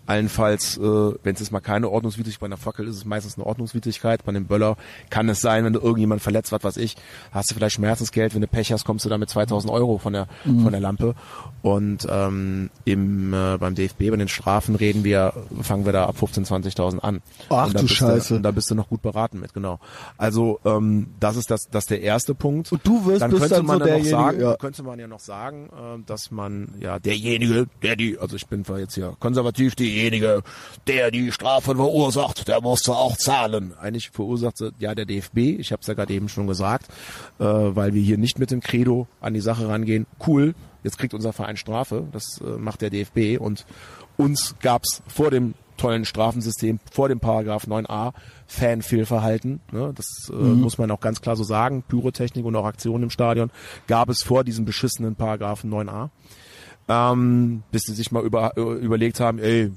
Allenfalls, äh, wenn es jetzt mal keine Ordnungswidrigkeit bei einer Fackel ist, ist es meistens eine Ordnungswidrigkeit. Bei einem Böller kann es sein, wenn du irgendjemand verletzt, was weiß ich, hast du vielleicht Schmerzensgeld. Wenn du Pech hast, kommst du da mit 2000 Euro von der von der Lampe. Und ähm, im äh, beim DFB bei den Strafen reden wir, fangen wir da ab 15.000, 20.000 an. Ach du Scheiße. Du, und da bist du noch gut beraten mit, genau. Also ähm, das ist das, das ist der erste Punkt. Und du wirst dann könnte dann man so dann noch sagen, ja. könnte man ja noch sagen, äh, dass man ja derjenige, der die, also ich bin zwar jetzt hier konservativ, derjenige, der die Strafe verursacht, der muss auch zahlen. Eigentlich verursacht ja der DFB. Ich habe es ja gerade eben schon gesagt, äh, weil wir hier nicht mit dem Credo an die Sache rangehen. Cool, jetzt kriegt unser Verein Strafe. Das äh, macht der DFB und uns gab's vor dem tollen Strafensystem vor dem Paragraph 9a Fanfehlverhalten. Ne? Das äh, muss man auch ganz klar so sagen. Pyrotechnik und auch Aktionen im Stadion gab es vor diesem beschissenen Paragraphen 9a. Ähm, bis sie sich mal über, äh, überlegt haben, ey,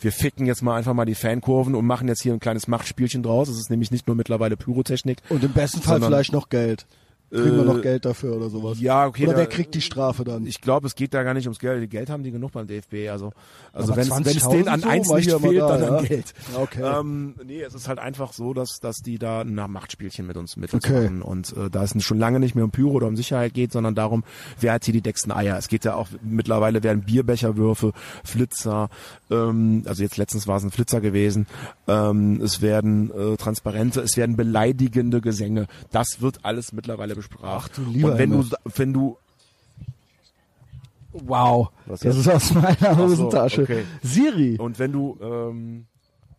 wir ficken jetzt mal einfach mal die Fankurven und machen jetzt hier ein kleines Machtspielchen draus. Es ist nämlich nicht nur mittlerweile Pyrotechnik. Und im besten Fall vielleicht noch Geld. Kriegen wir Äh, noch Geld dafür oder sowas? Ja, okay. Oder da- wer kriegt die Strafe dann? Ich glaube, es geht da gar nicht ums Geld. Geld haben die genug beim DFB. Also, also wenn es wenn es 20.000 denen an so, eins mal nicht fehlt, da, dann ja. an Geld. Okay. Ähm, nee, es ist halt einfach so, dass dass die da ein Machtspielchen mit uns mit uns Okay. machen und äh, da es schon lange nicht mehr um Pyro oder um Sicherheit geht, sondern darum, wer hat hier die dicksten Eier. Es geht ja auch mittlerweile werden Bierbecherwürfe, Flitzer, ähm, also jetzt letztens war es ein Flitzer gewesen. Ähm, es werden äh, Transparente, es werden beleidigende Gesänge. Das wird alles mittlerweile besprochen. Ach du lieber und wenn du wenn du Wow, Was das ist aus meiner so, Hosentasche. okay. Siri. Und wenn du, ähm,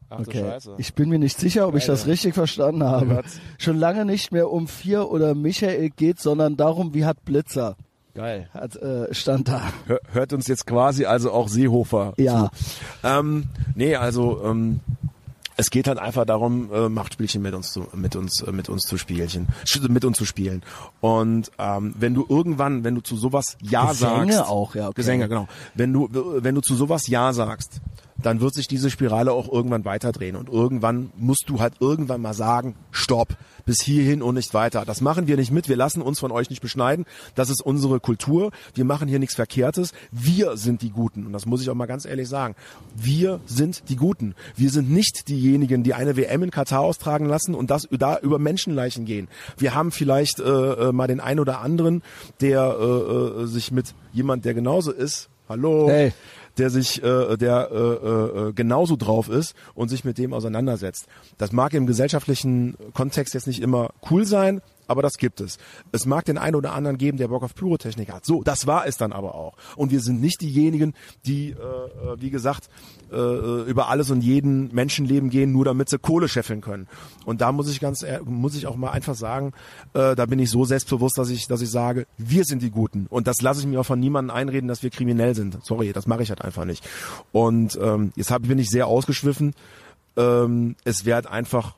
ach Okay. Scheiße. Ich bin mir nicht sicher, ob ich das richtig verstanden habe. Schon lange nicht mehr um vier oder Michael geht, sondern darum, wie hat Blitzer. Geil. Hat, äh, stand da. Hör, hört uns jetzt quasi also auch Seehofer Ja. zu. Ähm, nee, also ähm, es geht halt einfach darum, äh, Machtspielchen mit uns zu, mit uns, äh, mit uns zu spielchen, mit uns zu spielen. Und ähm, wenn du irgendwann, wenn du zu sowas Ja Gesänge sagst, auch, ja, okay. Gesänge, genau. Wenn du, wenn du zu sowas Ja sagst, dann wird sich diese Spirale auch irgendwann weiterdrehen. Und irgendwann musst du halt irgendwann mal sagen, stopp, bis hierhin und nicht weiter. Das machen wir nicht mit, wir lassen uns von euch nicht beschneiden, das ist unsere Kultur, wir machen hier nichts Verkehrtes, wir sind die Guten. Und das muss ich auch mal ganz ehrlich sagen. Wir sind die Guten. Wir sind nicht diejenigen, die eine WM in Katar austragen lassen und das da über Menschenleichen gehen. Wir haben vielleicht äh, äh mal den einen oder anderen, der äh, äh, sich mit jemand, der genauso ist, hallo, Hey der sich, äh, der äh, äh, genauso drauf ist und sich mit dem auseinandersetzt. Das mag im gesellschaftlichen Kontext jetzt nicht immer cool sein, aber das gibt es. Es mag den einen oder anderen geben, der Bock auf Pyrotechnik hat. So, das war es dann aber auch. Und wir sind nicht diejenigen, die, äh, äh wie gesagt, äh, über alles und jeden Menschenleben gehen, nur damit sie Kohle scheffeln können. Und da muss ich ganz, muss ich auch mal einfach sagen, äh, da bin ich so selbstbewusst, dass ich, dass ich sage, wir sind die Guten. Und das lasse ich mir auch von niemandem einreden, dass wir kriminell sind. Sorry, das mache ich halt einfach nicht. Und ähm, jetzt hab, bin ich sehr ausgeschwiffen. Ähm, es wäre halt einfach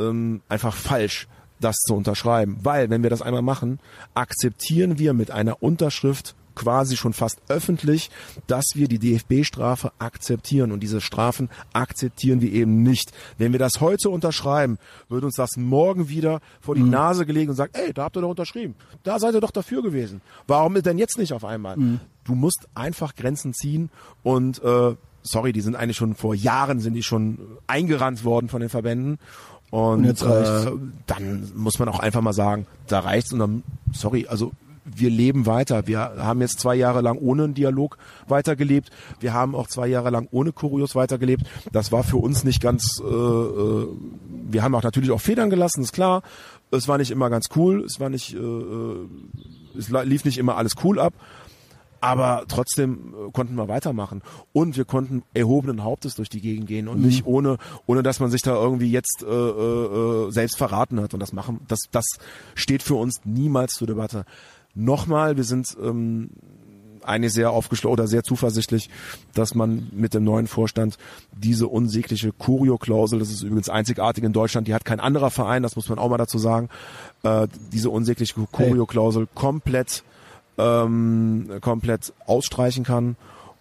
ähm, einfach falsch, das zu unterschreiben. Weil, wenn wir das einmal machen, akzeptieren wir mit einer Unterschrift quasi schon fast öffentlich, dass wir die DFB-Strafe akzeptieren. Und diese Strafen akzeptieren wir eben nicht. Wenn wir das heute unterschreiben, wird uns das morgen wieder vor die mhm. Nase gelegt und sagt, ey, da habt ihr doch unterschrieben. Da seid ihr doch dafür gewesen. Warum denn jetzt nicht auf einmal? Mhm. Du musst einfach Grenzen ziehen und äh, sorry, die sind eigentlich schon vor Jahren sind die schon eingerannt worden von den Verbänden und, und. Äh, dann muss man auch einfach mal sagen, da reicht's und dann, sorry, also wir leben weiter. Wir haben jetzt zwei Jahre lang ohne einen Dialog weitergelebt. Wir haben auch zwei Jahre lang ohne Kurios weitergelebt. Das war für uns nicht ganz. Äh, äh, wir haben auch natürlich auch Federn gelassen, ist klar. Es war nicht immer ganz cool. Es war nicht. Äh, äh es lief nicht immer alles cool ab aber trotzdem äh, konnten wir weitermachen und wir konnten erhobenen Hauptes durch die Gegend gehen und mhm. nicht ohne ohne dass man sich da irgendwie jetzt äh, äh, äh, selbst verraten hat und das machen das das steht für uns niemals zur Debatte. Nochmal, wir sind ähm, eine sehr aufgeschlossen oder sehr zuversichtlich, dass man mit dem neuen Vorstand diese unsägliche Kurio-Klausel, das ist übrigens einzigartig in Deutschland, die hat kein anderer Verein, das muss man auch mal dazu sagen, äh, diese unsägliche Kurio-Klausel komplett ähm, komplett ausstreichen kann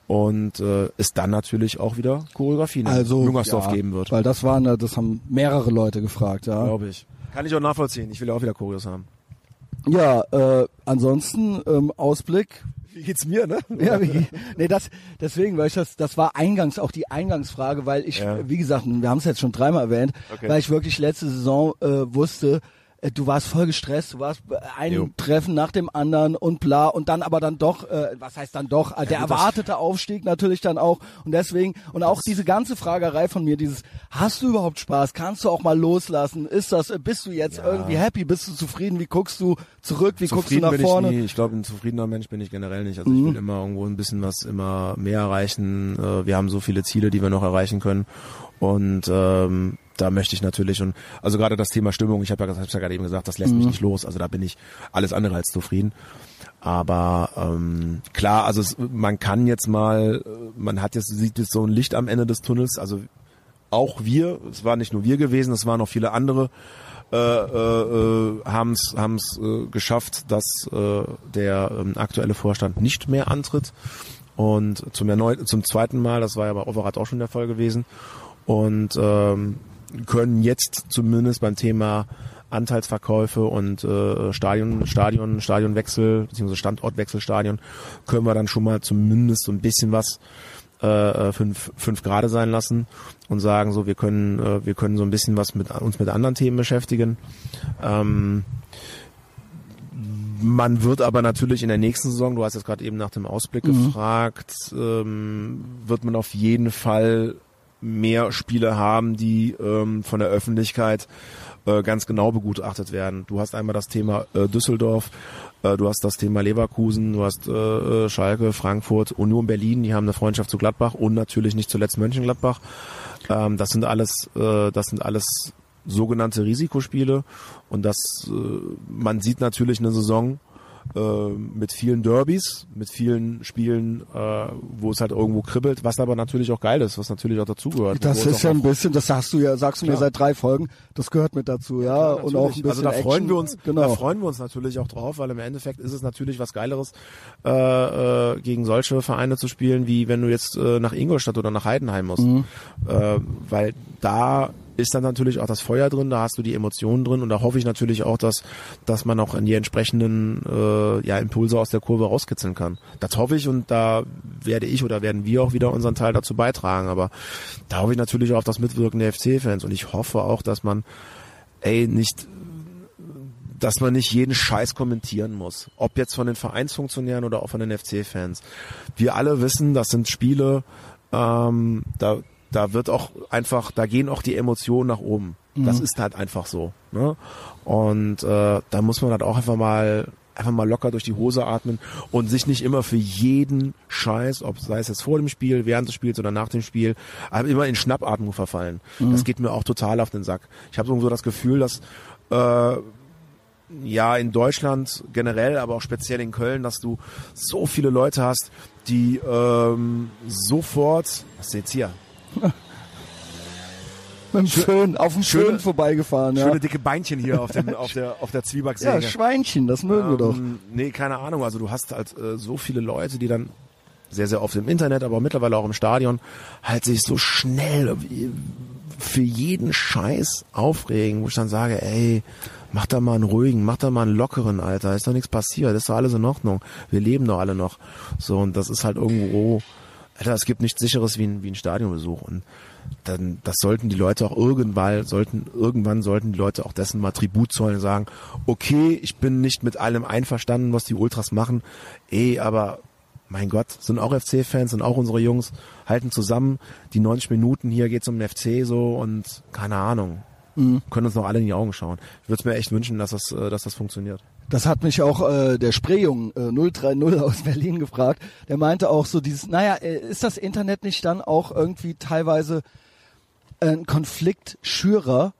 und äh, es dann natürlich auch wieder Choreografien also, in Jungersdorf ja, geben wird. Weil das waren, das haben mehrere Leute gefragt, ja. Glaube ich. Kann ich auch nachvollziehen. Ich will auch wieder Choreos haben. Ja, äh, ansonsten ähm, Ausblick. Wie geht's mir, ne? ja, wie, nee, das deswegen, weil ich das das war eingangs auch die Eingangsfrage, weil ich ja. wie gesagt, wir haben es jetzt schon dreimal erwähnt, okay. weil ich wirklich letzte Saison äh, wusste, du warst voll gestresst, du warst ein jo. Treffen nach dem anderen und bla und dann aber dann doch, äh, was heißt dann doch, äh, der erwartete Aufstieg natürlich dann auch und deswegen und auch diese ganze Fragerei von mir, dieses, hast du überhaupt Spaß, kannst du auch mal loslassen, ist das, äh, bist du jetzt ja. irgendwie happy, bist du zufrieden, wie guckst du zurück, wie guckst du nach bin vorne? Ich, nie. ich glaube, ein zufriedener Mensch bin ich generell nicht, also mhm. ich will immer irgendwo ein bisschen was, immer mehr erreichen, äh, wir haben so viele Ziele, die wir noch erreichen können und ähm, da möchte ich natürlich und also gerade das Thema Stimmung, ich habe ja, hab's ja gerade eben gesagt, das lässt mhm. mich nicht los. Also da bin ich alles andere als zufrieden. Aber ähm, klar, also es, man kann jetzt mal, man hat jetzt sieht jetzt so ein Licht am Ende des Tunnels. Also auch wir, es war nicht nur wir gewesen, es waren auch viele andere, äh, äh, haben es äh, geschafft, dass äh, der äh, aktuelle Vorstand nicht mehr antritt. Und zum, erneut, zum zweiten Mal, das war ja bei Overath auch schon der Fall gewesen. Und ähm, können jetzt zumindest beim Thema Anteilsverkäufe und äh, Stadion, Stadion, Stadionwechsel beziehungsweise Standortwechselstadion können wir dann schon mal zumindest so ein bisschen was äh, fünf, fünf Grade sein lassen und sagen so, wir können, äh, wir können so ein bisschen was mit uns mit anderen Themen beschäftigen. Ähm, man wird aber natürlich in der nächsten Saison, du hast jetzt gerade eben nach dem Ausblick mhm. gefragt, ähm, wird man auf jeden Fall mehr Spiele haben, die ähm, von der Öffentlichkeit äh, ganz genau begutachtet werden. Du hast einmal das Thema äh, Düsseldorf, äh, du hast das Thema Leverkusen, du hast äh, äh, Schalke, Frankfurt, Union Berlin, die haben eine Freundschaft zu Gladbach und natürlich nicht zuletzt Mönchengladbach. Ähm, das sind alles, äh, das sind alles sogenannte Risikospiele und das, äh, man sieht natürlich eine Saison äh, mit vielen Derbys, mit vielen Spielen, äh, wo es halt irgendwo kribbelt, was aber natürlich auch geil ist, was natürlich auch dazugehört. Das ist ja ein bisschen, das sagst du ja, sagst du mir Klar. seit drei Folgen, das gehört mit dazu, ja, und auch ein bisschen also da freuen Action. wir uns, da genau. freuen wir uns natürlich auch drauf, weil im Endeffekt ist es natürlich was Geileres, äh, äh, gegen solche Vereine zu spielen, wie wenn du jetzt äh, nach Ingolstadt oder nach Heidenheim musst, Mhm. äh, weil da ist dann natürlich auch das Feuer drin, da hast du die Emotionen drin und da hoffe ich natürlich auch, dass dass man auch an die entsprechenden äh, ja, Impulse aus der Kurve rauskitzeln kann. Das hoffe ich und da werde ich oder werden wir auch wieder unseren Teil dazu beitragen. Aber da hoffe ich natürlich auch auf das Mitwirken der FC-Fans und ich hoffe auch, dass man ey nicht dass man nicht jeden Scheiß kommentieren muss. Ob jetzt von den Vereinsfunktionären oder auch von den FC-Fans. Wir alle wissen, das sind Spiele, ähm, da, da wird auch einfach, da gehen auch die Emotionen nach oben. Das ist halt einfach so. Ne? Und äh, da muss man halt auch einfach mal einfach mal locker durch die Hose atmen und sich nicht immer für jeden Scheiß, ob sei es jetzt vor dem Spiel, während des Spiels oder nach dem Spiel, aber immer in Schnappatmung verfallen. Das geht mir auch total auf den Sack. Ich habe so das Gefühl, dass äh, ja in Deutschland generell, aber auch speziell in Köln, dass du so viele Leute hast, die ähm, sofort, was ist jetzt hier? Mit dem Föhn, auf dem schöne- Föhn vorbeigefahren, ja. Schöne dicke Beinchen hier auf, dem, auf der auf der Zwiebacksäge. Ja, Schweinchen, das mögen wir doch. Ähm, nee, keine Ahnung. Also du hast halt äh, so viele Leute, die dann sehr, sehr oft im Internet, aber mittlerweile auch im Stadion, halt sich so schnell für jeden Scheiß aufregen, wo ich dann sage, ey, mach da mal einen ruhigen, mach da mal einen lockeren, Alter, ist doch nichts passiert, ist doch alles in Ordnung. Wir leben doch alle noch. So, und das ist halt irgendwo, Alter, es gibt nichts sicheres wie ein, wie ein Stadionbesuch. Und dann, das sollten die Leute auch irgendwann, sollten, irgendwann sollten die Leute auch dessen mal Tribut zollen und sagen, okay, ich bin nicht mit allem einverstanden, was die Ultras machen, eh, aber mein Gott, sind auch FC-Fans, sind auch unsere Jungs, halten zusammen, die 90 Minuten hier geht's um den FC so und keine Ahnung. Können uns noch alle in die Augen schauen. Ich würde es mir echt wünschen, dass das, äh, dass das funktioniert. Das hat mich auch äh, der Sprayjung äh, 030 aus Berlin gefragt. Der meinte auch so dieses, naja, äh, ist das Internet nicht dann auch irgendwie teilweise ein Konfliktschürer?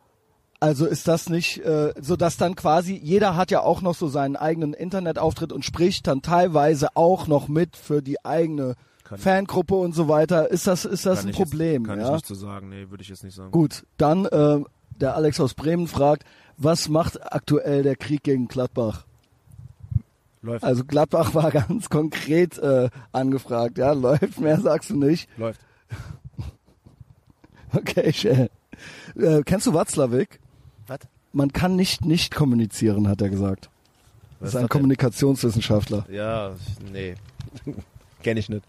Also ist das nicht äh, so, dass dann quasi jeder hat ja auch noch so seinen eigenen Internetauftritt und spricht dann teilweise auch noch mit für die eigene Kann- Fangruppe und so weiter. Ist das ist das ein ich jetzt- Problem? Kann ja? ich nicht zu sagen, nee, würde ich jetzt nicht sagen. Gut, dann äh, der Alex aus Bremen fragt, was macht aktuell der Krieg gegen Gladbach? Läuft. Also Gladbach war ganz konkret äh, angefragt, ja, läuft, mehr sagst du nicht. Läuft. Okay, schön. Äh, kennst du Watzlawick? Was? Man kann nicht nicht kommunizieren, hat er gesagt. Das ist ein? Kommunikationswissenschaftler. Ja, nee. Kenn ich nicht.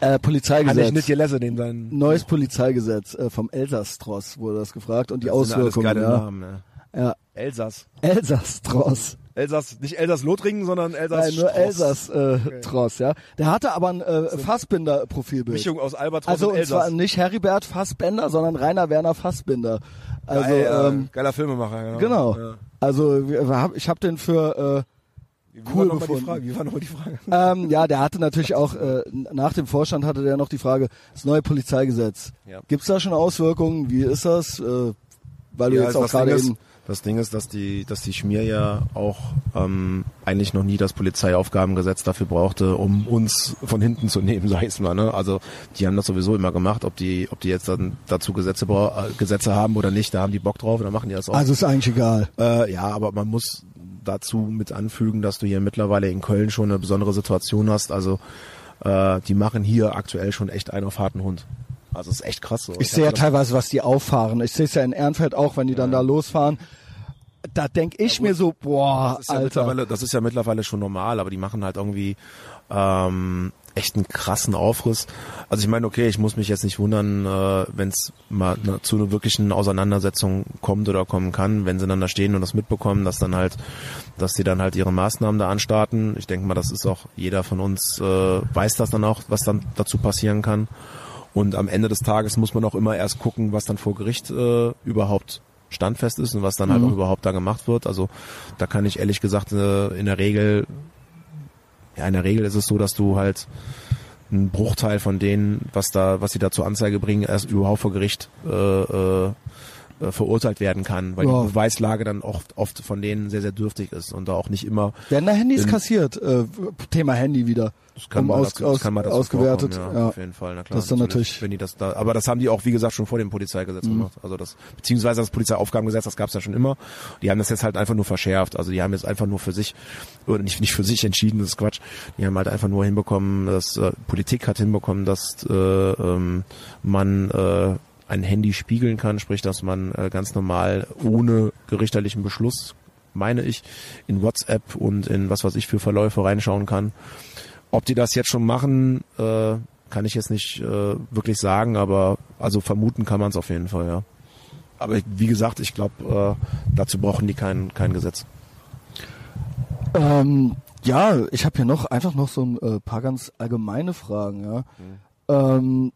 Äh, Kann ich Polizeigesetz. nicht gelesen, sein. Neues Polizeigesetz äh, vom Elsass-Tross wurde das gefragt und die Das sind alles Auswirkungen. geile Ja. Namen, ne? ja. Elsass. Elsass-Tross. Elsass, nicht Elsass-Lothringen, sondern Elsass. Nein, nur Stross. Elsass-Tross, ja. Der hatte aber ein äh, Fassbinder-Profilbild. Mischung aus Albatros Also und Elsass. zwar nicht Heribert Fassbender, sondern Rainer Werner Fassbinder. Also Geil, ja, ähm, geiler Filmemacher, genau. Ja. Also ich habe den für Wie Cool war gefunden. Frage? Wie war nochmal die Frage? äh, ähm, ja, der hatte natürlich auch äh, nach dem Vorstand hatte der noch die Frage das neue Polizeigesetz. Ja. Gibt's da schon Auswirkungen? Wie ist das? Äh, weil du Ja, jetzt auch das, Ding gerade ist, eben das Ding ist, dass die, dass die Schmier ja auch ähm, eigentlich noch nie das Polizeiaufgabengesetz dafür brauchte, um uns von hinten zu nehmen, sag ich's mal. Ne? Also die haben das sowieso immer gemacht, ob die, ob die jetzt dann dazu Gesetze, äh, Gesetze haben oder nicht, da haben die Bock drauf, dann machen die das auch. also ist eigentlich egal. Äh, ja, aber man muss dazu mit anfügen, dass du hier mittlerweile in Köln schon eine besondere Situation hast. Also äh, die machen hier aktuell schon echt einen auf harten Hund. Also ist echt krass so. Ich sehe ja teilweise, was die auffahren. Ich sehe es ja in Ehrenfeld auch, wenn die dann da losfahren. Da denk ich mir so, boah, das ist ja Alter. mittlerweile, das ist ja mittlerweile schon normal, aber die machen halt irgendwie ähm, echt einen krassen Aufriss. Also ich meine, okay, ich muss mich jetzt nicht wundern, äh, wenn es mal ne, zu einer wirklichen Auseinandersetzung kommt oder kommen kann, wenn sie dann da stehen und das mitbekommen, dass dann halt, dass die dann halt ihre Maßnahmen da anstarten. Ich denke mal, das ist auch jeder von uns äh, weiß das dann auch, was dann dazu passieren kann. Und am Ende des Tages muss man auch immer erst gucken, was dann vor Gericht äh, überhaupt standfest ist und was dann halt auch überhaupt da gemacht wird. Also da kann ich ehrlich gesagt äh, in der Regel, ja in der Regel ist es so, dass du halt einen Bruchteil von denen, was da, was sie da zur Anzeige bringen, erst überhaupt vor Gericht äh, äh, äh, verurteilt werden kann, weil Ja. die Beweislage dann oft, oft von denen sehr, sehr dürftig ist und da auch nicht immer Werden da Handys kassiert? Äh, Thema Handy wieder. Das kann, Um mal aus- dazu, das aus- kann mal dazu ausgewertet, vorkommen, ja. Auf jeden Fall, na klar. Das ist dann natürlich- Wenn die das da, aber das haben die auch, wie gesagt, schon vor dem Polizeigesetz Mhm. gemacht. Also das, beziehungsweise das Polizeiaufgabengesetz, das gab es ja schon immer. Die haben das jetzt halt einfach nur verschärft. Also die haben jetzt einfach nur für sich, oder nicht, nicht für sich entschieden, das ist Quatsch. Die haben halt einfach nur hinbekommen, dass äh, Politik hat hinbekommen, dass äh, ähm, man äh, ein Handy spiegeln kann, sprich, dass man äh, ganz normal ohne richterlichen Beschluss, meine ich, in WhatsApp und in was weiß ich für Verläufe reinschauen kann. Ob die das jetzt schon machen, äh, kann ich jetzt nicht äh, wirklich sagen, aber also vermuten kann man es auf jeden Fall, ja. Aber ich, wie gesagt, ich glaube, äh, dazu brauchen die kein, kein Gesetz. Ähm, ja, ich habe hier noch einfach noch so ein äh, paar ganz allgemeine Fragen. Ja. Ähm,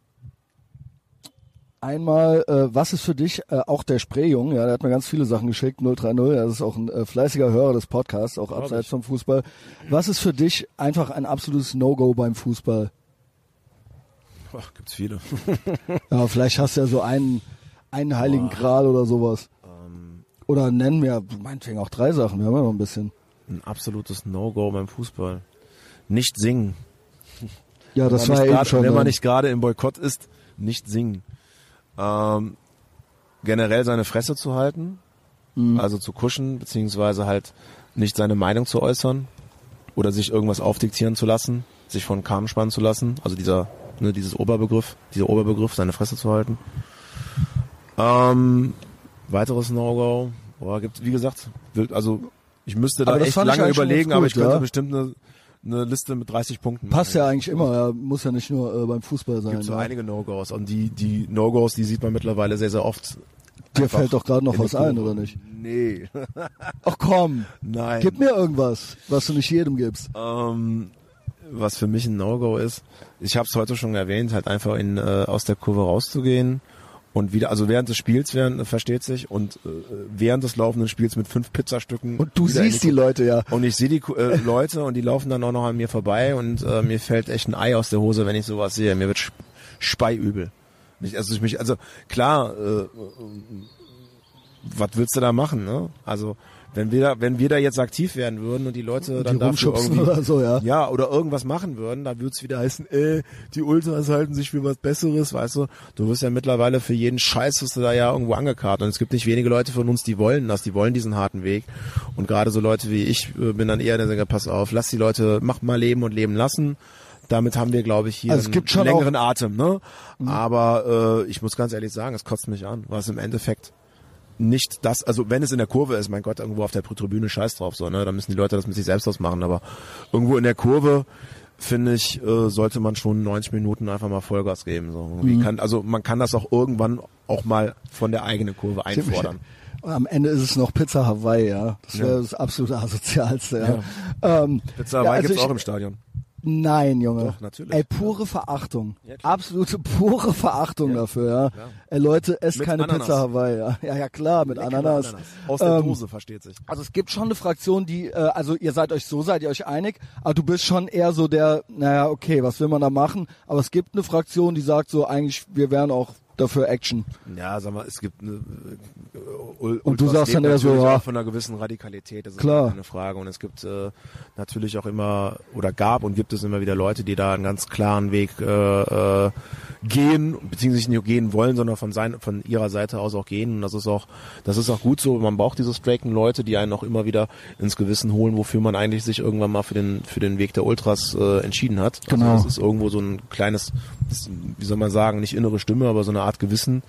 einmal, äh, was ist für dich äh, auch der Spreejung? Ja, der hat mir ganz viele Sachen geschickt. 030, das ist auch ein äh, fleißiger Hörer des Podcasts, auch abseits ich. vom Fußball. Was ist für dich einfach ein absolutes No-Go beim Fußball? Ach, gibt's viele. Ja, vielleicht hast du ja so einen, einen heiligen Gral oder sowas. Ähm, Oder nennen wir meinetwegen auch drei Sachen. Wir haben ja noch ein bisschen. ein absolutes No-Go beim Fußball. Nicht singen. Ja, das war ja eben schon. wenn man nicht gerade im Boykott ist, nicht singen. Ähm, generell seine Fresse zu halten, Mhm. also zu kuschen, beziehungsweise halt nicht seine Meinung zu äußern oder sich irgendwas aufdiktieren zu lassen, sich von Kahn spannen zu lassen, also dieser, ne, dieses Oberbegriff, dieser Oberbegriff, seine Fresse zu halten. Ähm, weiteres No-Go, boah, gibt, wie gesagt, also ich müsste da echt lange überlegen, ganz aber gut, ich könnte ja. bestimmt eine, eine Liste mit 30 Punkten Passt ja eigentlich immer, ja, muss ja nicht nur äh, beim Fußball sein. gibt so ja. einige No-Gos und die die No-Gos, die sieht man mittlerweile sehr sehr oft. Dir fällt doch gerade noch was ein, oder nicht? Nee, Ach komm, nein. gib mir irgendwas, was du nicht jedem gibst. Ähm, was für mich ein No-Go ist, ich habe es heute schon erwähnt, halt einfach in äh, aus der Kurve rauszugehen und wieder, also während des Spiels, während, versteht sich, und äh, während des laufenden Spiels mit fünf Pizzastücken. Und du siehst die Leute ja. Und ich sehe die äh, Leute und die laufen dann auch noch an mir vorbei und äh, mir fällt echt ein Ei aus der Hose, wenn ich sowas sehe. Mir wird sp- speiübel. Mich, also ich mich, also klar, äh, was willst du da machen, ne? Also wenn wir da, wenn wir da jetzt aktiv werden würden und die Leute dann Die dafür irgendwie, oder so, ja. ja, oder irgendwas machen würden, dann würde es wieder heißen, äh, die Ultras halten sich für was Besseres, weißt du. Du wirst ja mittlerweile für jeden Scheiß, wirst du da ja irgendwo angekarrt. Und es gibt nicht wenige Leute von uns, die wollen das, die wollen diesen harten Weg. Und gerade so Leute wie ich äh, bin dann eher der Sänger, pass auf, lass die Leute, mach mal leben und leben lassen. Damit haben wir, glaube ich, hier Also es einen gibt schon längeren Atem, ne? Aber äh, ich muss ganz ehrlich sagen, es kotzt mich an, was im Endeffekt nicht das, also wenn es in der Kurve ist, mein Gott, irgendwo auf der Tribüne scheiß drauf, so, ne, da müssen die Leute das mit sich selbst ausmachen, aber irgendwo in der Kurve, finde ich, äh, sollte man schon 90 Minuten einfach mal Vollgas geben, so. Irgendwie kann, also man kann das auch irgendwann auch mal von der eigenen Kurve einfordern. Am Ende ist es noch Pizza Hawaii, ja. Das wäre Ja. das absolute asozialste, ja. Ähm, Pizza ja, Hawaii also gibt's ich- auch im Stadion. Nein, Junge. Doch, natürlich. Ey, pure Verachtung. Ja. Absolute pure Verachtung Ja, dafür, ja. klar. Ey, Leute, esst Mit keine Ananas. Pizza Hawaii, ja. Ja, ja klar, mit Leckere Ananas. Aus der Ähm, Dose, versteht sich. Also es gibt schon eine Fraktion, die, äh, also ihr seid euch so, seid ihr euch einig, aber du bist schon eher so der, naja, okay, was will man da machen? Aber es gibt eine Fraktion, die sagt so, eigentlich, wir wären auch dafür Action. Ja, sag mal, es gibt eine, äh, Ul- Und du sagst dann eher so, ja. von einer gewissen Radikalität, das ist Klar. keine Frage. Und es gibt äh, natürlich auch immer, oder gab und gibt es immer wieder Leute, die da einen ganz klaren Weg äh, äh, gehen, beziehungsweise nicht nur gehen wollen, sondern von sein, von ihrer Seite aus auch gehen. Und das ist auch, das ist auch gut so. Man braucht diese straighten Leute, die einen auch immer wieder ins Gewissen holen, wofür man eigentlich sich irgendwann mal für den für den Weg der Ultras äh, entschieden hat. Genau. Also das ist irgendwo so ein kleines, wie soll man sagen, nicht innere Stimme, aber so eine Art Gewissen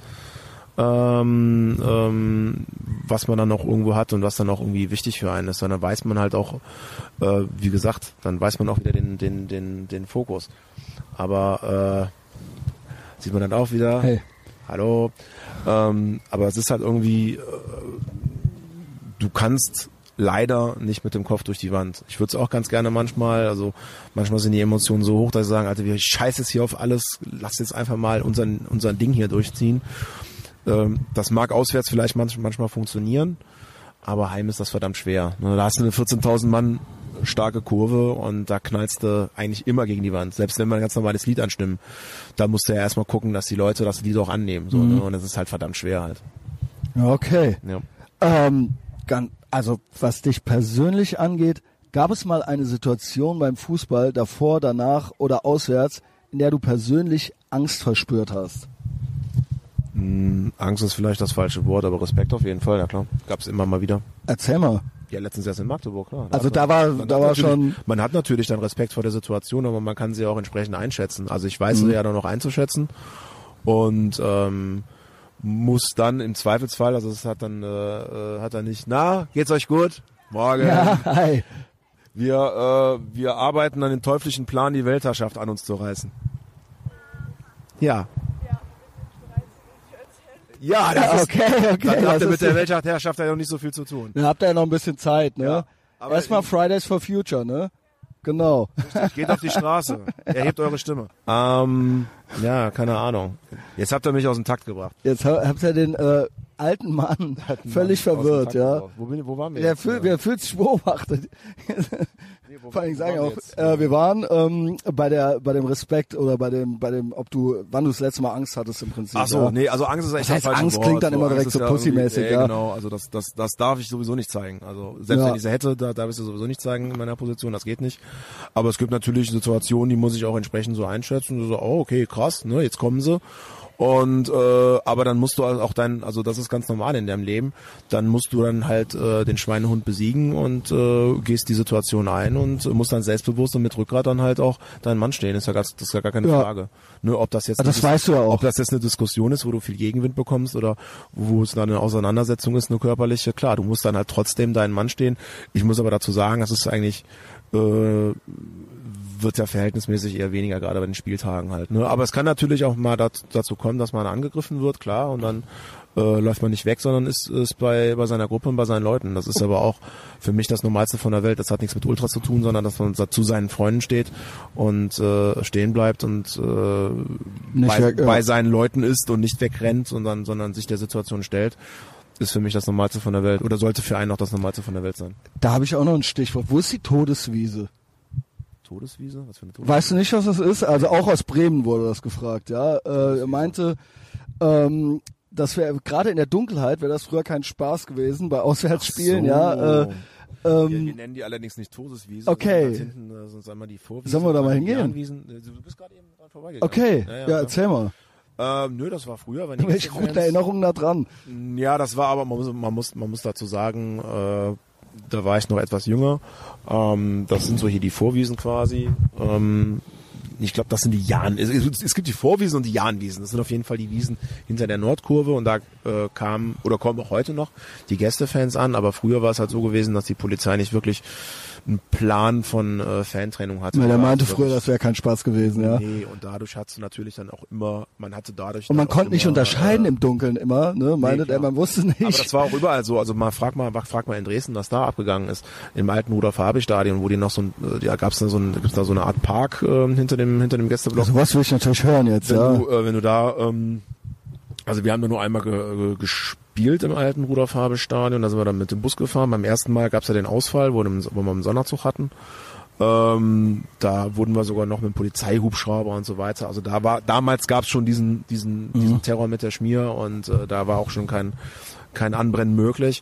ähm, ähm, was man dann noch irgendwo hat und was dann auch irgendwie wichtig für einen ist. Dann weiß man halt auch, äh, wie gesagt, dann weiß man auch wieder den, den, den, den Fokus. Aber äh, sieht man dann auch wieder, Hey. hallo, ähm, aber es ist halt irgendwie, äh, du kannst leider nicht mit dem Kopf durch die Wand. Ich würde es auch ganz gerne manchmal, also manchmal sind die Emotionen so hoch, dass ich sagen, Alter, wir scheiß jetzt hier auf alles, lass jetzt einfach mal unseren, unseren Ding hier durchziehen. Ähm, das mag auswärts vielleicht manch, manchmal funktionieren, aber heim ist das verdammt schwer. Ne, Da hast du eine 14.000 Mann starke Kurve und da knallst du eigentlich immer gegen die Wand. Selbst wenn wir ein ganz normales Lied anstimmen, da musst du ja erstmal gucken, dass die Leute das Lied auch annehmen. So, ne? Und das ist halt verdammt schwer halt. Okay. Ja. Ähm, gan- also was dich persönlich angeht, gab es mal eine Situation beim Fußball davor, danach oder auswärts, in der du persönlich Angst verspürt hast? Angst ist vielleicht das falsche Wort, aber Respekt auf jeden Fall, ja klar. Gab's immer mal wieder. Erzähl mal. Ja, letztens erst in Magdeburg, klar. Also hat da man- war- da war natürlich- schon- Man hat natürlich dann Respekt vor der Situation, aber man kann sie auch entsprechend einschätzen. Also ich weiß sie ja dann noch einzuschätzen und ähm, muss dann im Zweifelsfall, also es hat dann äh, äh, hat dann nicht, na, geht's euch gut? Morgen. Ja, hi. Wir äh, wir arbeiten an den teuflischen Plan, die Weltherrschaft an uns zu reißen. Ja. Ja, das ist, Okay, okay. dann er ist- mit der Weltherrschaft ja noch nicht so viel zu tun. Dann habt ihr ja noch ein bisschen Zeit, ne? Ja, aber Erstmal Fridays for Future, ne? Genau. Geht auf die Straße. Erhebt eure Stimme. Ähm, ja, keine Ahnung. Jetzt habt ihr mich aus dem Takt gebracht. Jetzt ha- habt ihr den äh, alten Mann völlig dem verwirrt, ja. Wo, bin, wo waren wir Wer, jetzt? fühl, Ja. wer fühlt sich beobachtet? Nee, Vor allem sagen wir auch, jetzt? äh, wir waren ähm, bei der bei dem Respekt oder bei dem bei dem, ob du, wann du das letzte Mal Angst hattest im Prinzip. Ach so, ja. nee, also Angst ist echt Das heißt, Angst klingt dann immer Angst direkt so ja pussymäßig, ja. Genau, also das, das, das darf ich sowieso nicht zeigen. Also selbst wenn ich sie hätte, da darf ich sie sowieso nicht zeigen in meiner Position, das geht nicht. Aber es gibt natürlich Situationen, die muss ich auch entsprechend so einschätzen. So, oh, okay, krass, ne, jetzt kommen sie. Und äh, aber dann musst du auch dein, also das ist ganz normal in deinem Leben, dann musst du dann halt äh, den Schweinehund besiegen und äh, gehst die Situation ein und musst dann selbstbewusst und mit Rückgrat dann halt auch dein Mann stehen. Ist ja, ganz, das ist ja gar keine Ja. Frage. Ne, ob das jetzt das weißt du ja auch. ob das jetzt eine Diskussion ist, wo du viel Gegenwind bekommst oder wo es dann eine Auseinandersetzung ist, eine körperliche, klar, du musst dann halt trotzdem deinen Mann stehen. Ich muss aber dazu sagen, das ist eigentlich äh, wird ja verhältnismäßig eher weniger, gerade bei den Spieltagen halt. Ne? Aber es kann natürlich auch mal dat, dazu kommen, dass man angegriffen wird, klar, und dann äh, läuft man nicht weg, sondern ist, ist bei, bei seiner Gruppe und bei seinen Leuten. Das ist aber auch für mich das Normalste von der Welt. Das hat nichts mit Ultras zu tun, sondern dass man zu seinen Freunden steht und äh, stehen bleibt und äh, bei, weg, bei seinen Leuten ist und nicht wegrennt, sondern, sondern sich der Situation stellt. Ist für mich das Normalste von der Welt oder sollte für einen auch das Normalste von der Welt sein. Da habe ich auch noch ein Stichwort. Wo ist die Todeswiese? Todeswiese? Was für eine Todeswiese? Weißt du nicht, was das ist? Also auch aus Bremen wurde das gefragt, ja. Äh, er meinte, ähm, das wäre gerade in der Dunkelheit wäre das früher kein Spaß gewesen bei Auswärtsspielen, so. ja. Äh, Wir, ähm, wir nennen die allerdings nicht Todeswiese. Okay. Hinten, äh, sonst einmal die Vorwiese. Sollen wir da mal hingehen? Äh, Du bist gerade eben dran vorbeigegangen. okay, ja, ja, erzähl mal. Ähm, nö, das war früher. Wenn Gästefans- guten Erinnerungen da dran? Ja, das war aber, man muss, man muss, man muss dazu sagen, äh, da war ich noch etwas jünger. Ähm, das sind so hier die Vorwiesen quasi. Ähm, ich glaube, das sind die Jahn. Es, es, gibt die Vorwiesen und die Jahnwiesen. Das sind auf jeden Fall die Wiesen hinter der Nordkurve und da äh, kamen oder kommen auch heute noch die Gästefans an. Aber früher war es halt so gewesen, dass die Polizei nicht wirklich einen Plan von äh, Fantrennung hatte. Der Oder meinte also früher, das wäre kein Spaß gewesen, ja. Nee, und dadurch hast du natürlich dann auch immer, man hatte dadurch. Und man konnte nicht immer, unterscheiden äh, im Dunkeln immer, ne? Meintet klar. er, man wusste nicht. aber das war auch überall so. Also mal frag mal, frag mal in Dresden, was da abgegangen ist. Im alten Rudolf Habe Stadion, wo die noch so ein, äh, ja, gab's da so ein, gibt's da so eine Art Park äh, hinter dem hinter dem Gästeblock. Sowas will ich natürlich hören jetzt, wenn ja. du äh, wenn du da, ähm, also wir haben da nur einmal ge, ge, gespielt im alten Rudolf Habe Stadion. Da sind wir dann mit dem Bus gefahren. Beim ersten Mal gab's ja den Ausfall, wo, wir einen Sonderzug hatten. Ähm, da wurden wir sogar noch mit Polizeihubschrauber und so weiter. Also da war damals gab's schon diesen diesen diesen Terror mit der Schmier und äh, da war auch schon kein kein Anbrennen möglich.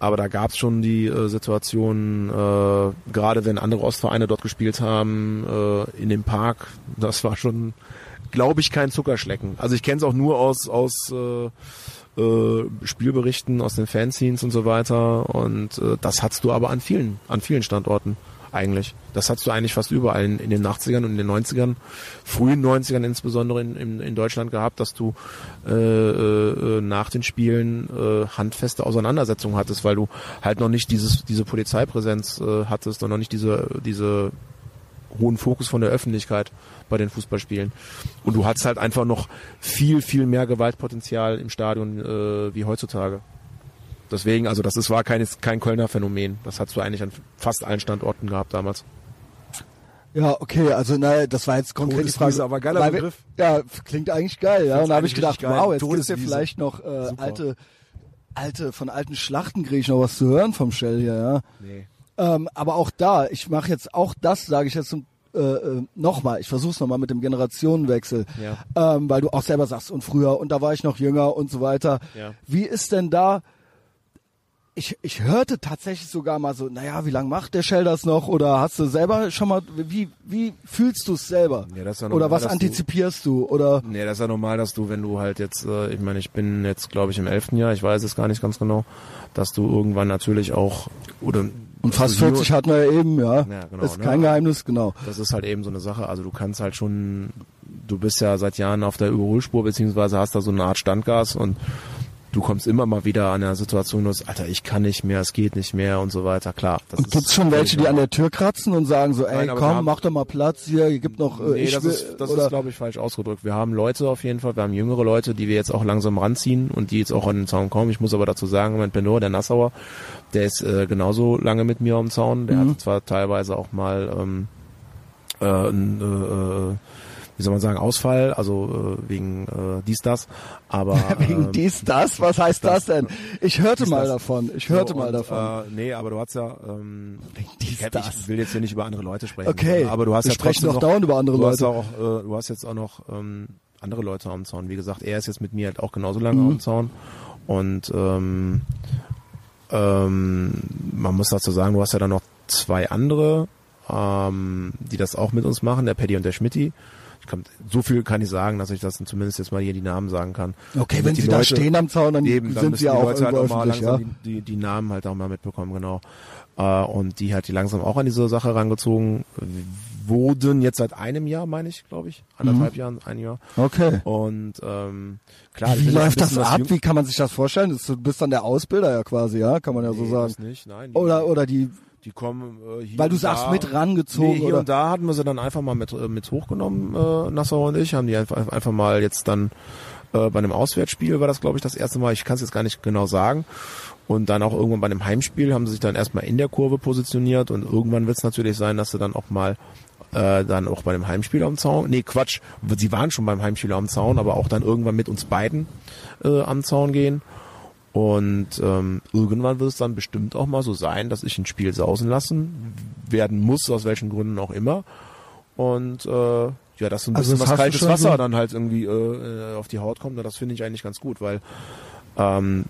Aber da gab's schon die äh, Situation, äh, gerade wenn andere Ostvereine dort gespielt haben, äh, in dem Park, das war schon, glaube ich, kein Zuckerschlecken. Also ich kenne es auch nur aus, aus äh, äh, Spielberichten, aus den Fanscenes und so weiter. Und äh, das hattest du aber an vielen, an vielen Standorten eigentlich. Das hattest du eigentlich fast überall in, in den 80ern und in den 90ern, frühen 90ern insbesondere in, in, in Deutschland gehabt, dass du äh, äh, nach den Spielen äh, handfeste Auseinandersetzungen hattest, weil du halt noch nicht dieses, diese Polizeipräsenz äh, hattest und noch nicht diese, diese hohen Fokus von der Öffentlichkeit bei den Fußballspielen. Und du hattest halt einfach noch viel, viel mehr Gewaltpotenzial im Stadion äh, wie heutzutage. Deswegen, also das ist, war kein, kein Kölner Phänomen. Das hast du eigentlich an fast allen Standorten gehabt damals. Ja, okay, also naja, das war jetzt konkret die Frage. aber geiler wir- Begriff. Ja, klingt eigentlich geil, ja. Und da habe ich gedacht, wow, jetzt gibt's ja vielleicht noch äh, Super. alte, alte, von alten Schlachten kriege ich noch was zu hören vom Shell hier, ja. Nee. Ähm, aber auch da, ich mache jetzt auch das, sage ich jetzt zum äh, äh, nochmal, ich versuch's nochmal mit dem Generationenwechsel, Ja. ähm, weil du auch selber sagst und früher und da war ich noch jünger und so weiter. Ja. Wie ist denn da? Ich, ich hörte tatsächlich sogar mal so, naja, wie lange macht der Shell das noch? Oder hast du selber schon mal, wie, wie fühlst du es selber? Ja, ja Oder normal, was antizipierst du? Oder Nee, das ist ja normal, dass du, wenn du halt jetzt, äh, ich meine, ich bin jetzt, glaube ich, im elften Jahr, ich weiß es gar nicht ganz genau, dass du irgendwann natürlich auch, oder... und fast 40 hatten wir ja eben, ja. Ja, genau, ist ne? kein Geheimnis, genau. Das ist halt eben so eine Sache. Also du kannst halt schon, du bist ja seit Jahren auf der Überholspur, beziehungsweise hast da so eine Art Standgas und du kommst immer mal wieder an einer Situation, wo du sagst, Alter, ich kann nicht mehr, es geht nicht mehr und so weiter. Klar. Und gibt's schon welche, die an der Tür kratzen und sagen so, ey, Nein, komm, haben- mach doch mal Platz hier, hier gibt noch, äh, Nee, das will, ist, das oder, ist glaube ich, falsch ausgedrückt. Wir haben Leute auf jeden Fall, wir haben jüngere Leute, die wir jetzt auch langsam ranziehen und die jetzt auch an den Zaun kommen. Ich muss aber dazu sagen, mein Benor, der Nassauer, der ist äh, genauso lange mit mir am Zaun. Der Mhm. hatte zwar teilweise auch mal ähm, äh, äh, äh, wie soll man sagen, Ausfall, also äh, wegen äh, dies, das, aber wegen ähm, dies, das, was heißt das, das, denn? Ich hörte dies, mal das. davon, ich hörte so, mal und, davon. Äh, nee, aber du hast ja, ähm, dies, ich, das. ich will jetzt hier nicht über andere Leute sprechen. Okay, aber du hast wir ja sprechen doch noch, dauernd über andere du Hast Leute. auch, äh, du hast jetzt auch noch ähm, andere Leute am Zaun. Wie gesagt, er ist jetzt mit mir halt auch genauso lange Mhm. am Zaun und ähm, ähm, man muss dazu sagen, du hast ja dann noch zwei andere, ähm, die das auch mit uns machen, der Paddy und der Schmitti. Ich kann, so viel kann ich sagen, dass ich das zumindest jetzt mal hier die Namen sagen kann. Okay, wenn die sie da Leute- stehen am Zaun, dann Eben, dann sind müssen sie ja die auch Leute halt auch mal öffentlich, ja. langsam die, die, die Namen halt auch mal mitbekommen, genau. Äh, und die halt die langsam auch an diese Sache rangezogen wurden, jetzt seit einem Jahr, meine ich, glaube ich. Anderthalb Jahren, ein Jahr. Okay. Und ähm, klar, Wie läuft das ab? Wie kann man sich das vorstellen? Du bist dann der Ausbilder ja quasi, ja, kann man ja so Nee, sagen. das nicht, nein. Die, Oder oder die, die kommen äh, hier weil du sagst da, mit rangezogen Nee, hier oder und da hatten wir sie dann einfach mal mit, äh, mit hochgenommen, äh, Nassau und ich, haben die einfach, einfach mal jetzt dann äh, bei einem Auswärtsspiel war das, glaube ich, das erste Mal, ich kann es jetzt gar nicht genau sagen. Und dann auch irgendwann bei einem Heimspiel haben sie sich dann erstmal in der Kurve positioniert und irgendwann wird es natürlich sein, dass sie dann auch mal äh, dann auch bei einem Heimspiel am Zaun, nee Quatsch, sie waren schon beim Heimspiel am Zaun, aber auch dann irgendwann mit uns beiden äh, am Zaun gehen. Und ähm, irgendwann wird es dann bestimmt auch mal so sein, dass ich ein Spiel sausen lassen werden muss, aus welchen Gründen auch immer. Und äh, ja, dass so ein Also bisschen das was kaltes Wasser so- dann halt irgendwie äh, auf die Haut kommt, das finde ich eigentlich ganz gut, weil ähm,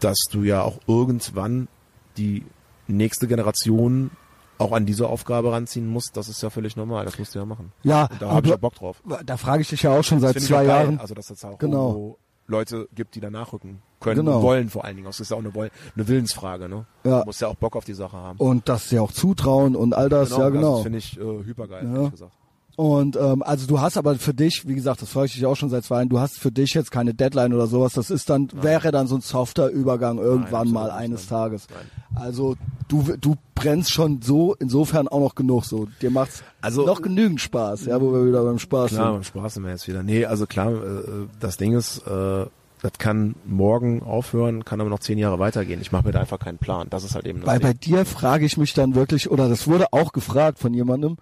dass du ja auch irgendwann die nächste Generation auch an diese Aufgabe ranziehen musst, das ist ja völlig normal, das musst du ja machen. ja, Und da habe ich auch Bock drauf. da frage ich dich ja auch schon Das seit zwei Jahren. Also dass es auch Genau. Leute gibt, die da nachrücken können, Genau. wollen vor allen Dingen. Das ist ja auch eine, Woll- eine Willensfrage, ne? Ja. Du musst ja auch Bock auf die Sache haben. Und das ja auch zutrauen und all das, ja Also genau. das finde ich äh, hypergeil, Ja. ehrlich gesagt. Und ähm, also du hast aber für dich, wie gesagt, das frage ich dich auch schon seit zwei Jahren, du hast für dich jetzt keine Deadline oder sowas. Das ist dann, wäre dann so ein softer Übergang irgendwann absolut mal eines nein. Tages. Nein. Also du du brennst schon so insofern auch noch genug so. Dir macht's Also- noch genügend Spaß, ja, wo wir wieder beim Spaß Klar, sind. beim Spaß sind wir jetzt wieder. Nee, also klar, äh, das Ding ist, äh, das kann morgen aufhören, kann aber noch zehn Jahre weitergehen. Ich mache mir da einfach keinen Plan. Das ist halt eben Weil bei Ding. dir frage ich mich dann wirklich, oder das wurde auch gefragt von jemandem,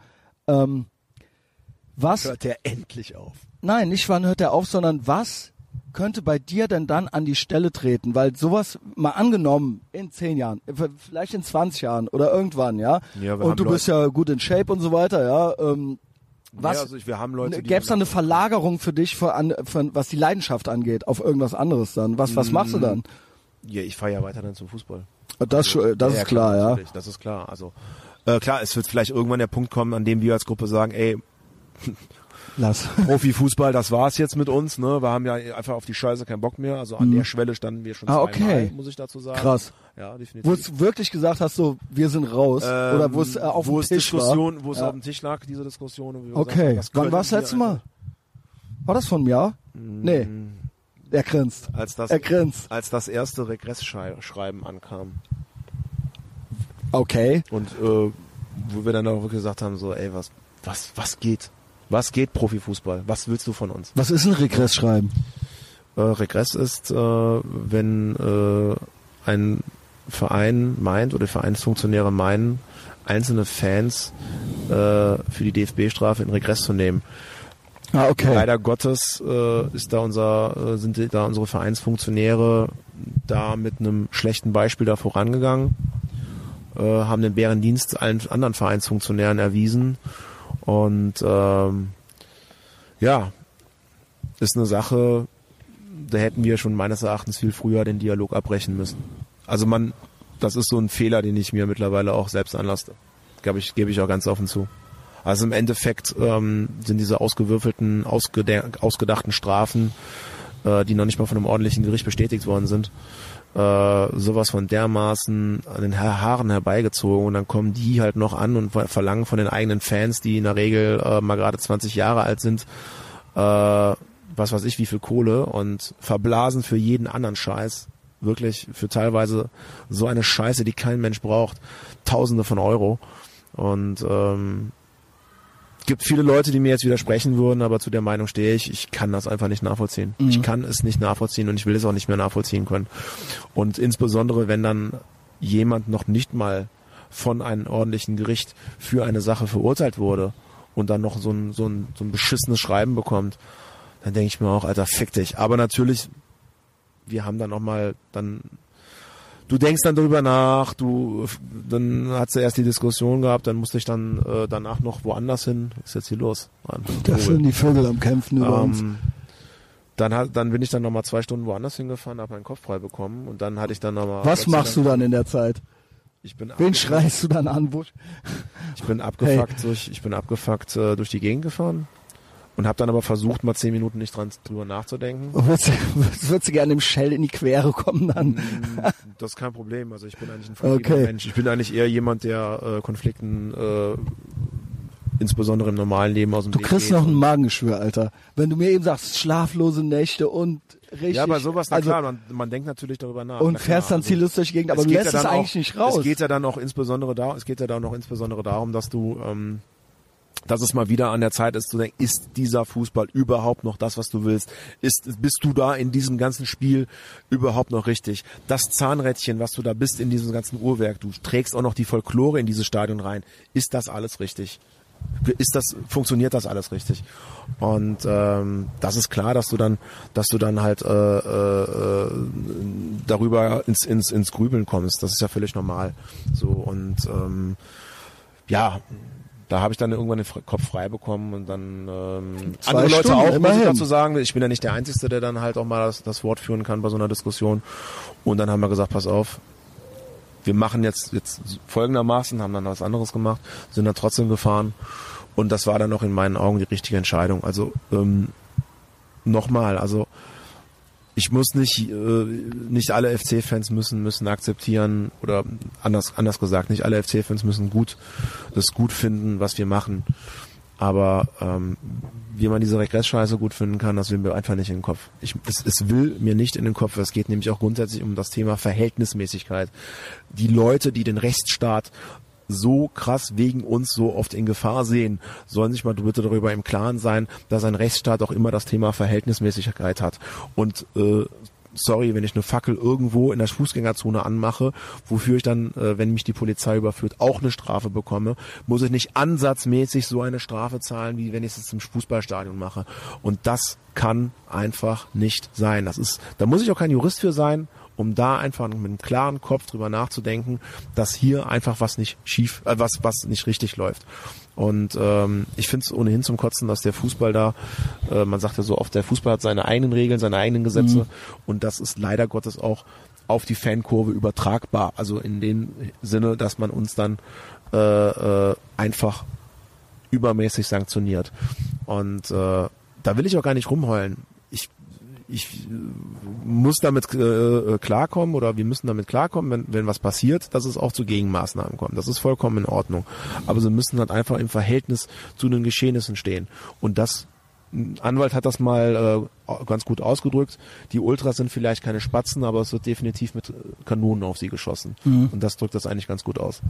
ähm, was Hört der endlich auf. Nein, nicht wann hört er auf, sondern was könnte bei dir denn dann an die Stelle treten? Weil sowas mal angenommen in zehn Jahren, vielleicht in 20 Jahren oder irgendwann, ja. Ja, und du bist ja gut in Shape und so weiter, ja. Ähm, was Ja, also ich, wir haben Leute, die gäbe es da eine Verlagerung für dich, für, an, für, was die Leidenschaft angeht, auf irgendwas anderes dann? Was was machst du dann? Ja, ich fahre ja weiterhin zum Fußball. Das, schon- das Ja, ist klar, ja. natürlich, Das ist klar. Also äh, klar, es wird vielleicht irgendwann der Punkt kommen, an dem wir als Gruppe sagen, ey, Lass. Profifußball, das war's jetzt mit uns. Ne? Wir haben ja einfach auf die Scheiße keinen Bock mehr. Also an der Schwelle standen wir schon Ah, zweimal, okay. muss ich dazu sagen. Krass. Ja, definitiv. Wo es wirklich gesagt hast, so wir sind raus Ähm, oder wo es äh, auf dem Tisch Diskussion, war. wo es Ja. auf dem Tisch lag, diese Diskussion. und Okay. gesagt Wann war das letzte Mal? War das von einem Jahr? Nee. Er grinst. Als das, Er grinst. als das erste Regressschreiben ankam. Okay. Und äh, wo wir dann auch wirklich gesagt haben, so, ey, was, was, was geht? Was geht Profifußball? Was willst du von uns? Was ist ein Regressschreiben? Äh, Regress ist, äh, wenn äh, ein Verein meint oder Vereinsfunktionäre meinen, einzelne Fans äh, für die DFB-Strafe in Regress zu nehmen. Ah, okay. Leider Gottes äh, ist da unser, äh, sind da unsere Vereinsfunktionäre da mit einem schlechten Beispiel da vorangegangen, äh, haben den Bärendienst allen anderen Vereinsfunktionären erwiesen Und ähm, ja, ist eine Sache, da hätten wir schon meines Erachtens viel früher den Dialog abbrechen müssen. Also man, das ist so ein Fehler, den ich mir mittlerweile auch selbst anlaste. Glaube ich, gebe ich auch ganz offen zu. Also im Endeffekt ähm, sind diese ausgewürfelten, ausgedachten Strafen, äh, die noch nicht mal von einem ordentlichen Gericht bestätigt worden sind, äh, sowas von dermaßen an den Haaren herbeigezogen und dann kommen die halt noch an und verlangen von den eigenen Fans, die in der Regel äh, mal gerade 20 Jahre alt sind, äh, was weiß ich, wie viel Kohle und verblasen für jeden anderen Scheiß. Wirklich für teilweise so eine Scheiße, die kein Mensch braucht. Tausende von Euro. Und ähm, gibt viele Leute, die mir jetzt widersprechen würden, aber zu der Meinung stehe ich, ich kann das einfach nicht nachvollziehen. Mhm. Ich kann es nicht nachvollziehen und ich will es auch nicht mehr nachvollziehen können. Und insbesondere, wenn dann jemand noch nicht mal von einem ordentlichen Gericht für eine Sache verurteilt wurde und dann noch so ein, so ein, so ein beschissenes Schreiben bekommt, dann denke ich mir auch, Alter, fick dich. Aber natürlich, wir haben dann nochmal dann du denkst dann darüber nach, du dann hat sie erst die Diskussion gehabt, dann musste ich dann äh, danach noch woanders hin. Was ist jetzt hier los? Mann, das sind die Vögel am Kämpfen über ähm, uns. Dann, hat, dann bin ich dann nochmal zwei Stunden woanders hingefahren, habe meinen Kopf frei bekommen und dann hatte ich dann nochmal. Was machst du dann in der Zeit? Ich bin Wen schreist du dann an? Ich bin abgefuckt hey. durch, ich bin abgefuckt äh, durch die Gegend gefahren und habe dann aber versucht, mal zehn Minuten nicht dran drüber nachzudenken. Würdest, würdest du gerne im Shell in die Quere kommen dann? Mm, das ist kein Problem. Also ich bin eigentlich ein friedlicher okay. Mensch. Ich bin eigentlich eher jemand, der äh, Konflikten äh, insbesondere im normalen Leben aus dem Du Weg kriegst noch ein Magengeschwür, Alter. Wenn du mir eben sagst, schlaflose Nächte und richtig. Ja, aber sowas, na also, klar, man, man denkt natürlich darüber nach. Und fährst dann also ziellos durch die Gegend, aber du lässt ja es eigentlich auch, nicht raus. Es geht ja dann auch insbesondere da, es geht ja dann auch insbesondere darum, dass du ähm, dass es mal wieder an der Zeit ist zu denken, ist dieser Fußball überhaupt noch das, was du willst? Ist, bist du da in diesem ganzen Spiel überhaupt noch richtig? Das Zahnrädchen, was du da bist in diesem ganzen Uhrwerk, du trägst auch noch die Folklore in dieses Stadion rein. Ist das alles richtig? Ist das, funktioniert das alles richtig? Und ähm, das ist klar, dass du dann, dass du dann halt äh, äh, darüber ins, ins, ins Grübeln kommst. Das ist ja völlig normal. So und ähm, ja, da habe ich dann irgendwann den Kopf frei bekommen und dann ähm, andere Leute Stunden, auch, muss ich dazu sagen. Ich bin ja nicht der Einzige, der dann halt auch mal das, das Wort führen kann bei so einer Diskussion. Und dann haben wir gesagt, pass auf, wir machen jetzt, jetzt folgendermaßen, haben dann was anderes gemacht, sind dann trotzdem gefahren. Und das war dann auch in meinen Augen die richtige Entscheidung. Also ähm, nochmal, also ich muss nicht, äh, nicht alle FC-Fans müssen, müssen akzeptieren oder anders, anders gesagt, nicht alle FC-Fans müssen gut, das gut finden, was wir machen. Aber ähm, wie man diese Regressscheiße gut finden kann, das will mir einfach nicht in den Kopf. Ich, es, es will mir nicht in den Kopf. Es geht nämlich auch grundsätzlich um das Thema Verhältnismäßigkeit. Die Leute, die den Rechtsstaat so krass wegen uns so oft in Gefahr sehen, sollen sich mal bitte darüber im Klaren sein, dass ein Rechtsstaat auch immer das Thema Verhältnismäßigkeit hat. Und äh, sorry, wenn ich eine Fackel irgendwo in der Fußgängerzone anmache, wofür ich dann, äh, wenn mich die Polizei überführt, auch eine Strafe bekomme, muss ich nicht ansatzmäßig so eine Strafe zahlen, wie wenn ich es im Fußballstadion mache. Und das kann einfach nicht sein. Das ist, da muss ich auch kein Jurist für sein um da einfach mit einem klaren Kopf drüber nachzudenken, dass hier einfach was nicht schief, äh, was was nicht richtig läuft. Und ähm, ich finde es ohnehin zum Kotzen, dass der Fußball da, äh, man sagt ja so oft, der Fußball hat seine eigenen Regeln, seine eigenen Gesetze mhm. und das ist leider Gottes auch auf die Fankurve übertragbar. Also in dem Sinne, dass man uns dann äh, äh, einfach übermäßig sanktioniert. Und äh, da will ich auch gar nicht rumheulen ich äh, muss damit äh, äh, klarkommen oder wir müssen damit klarkommen, wenn, wenn was passiert, dass es auch zu Gegenmaßnahmen kommt. Das ist vollkommen in Ordnung. Aber sie müssen halt einfach im Verhältnis zu den Geschehnissen stehen. Und das ein Anwalt hat das mal äh, ganz gut ausgedrückt. Die Ultras sind vielleicht keine Spatzen, aber es wird definitiv mit Kanonen auf sie geschossen. Mhm. Und das drückt das eigentlich ganz gut aus.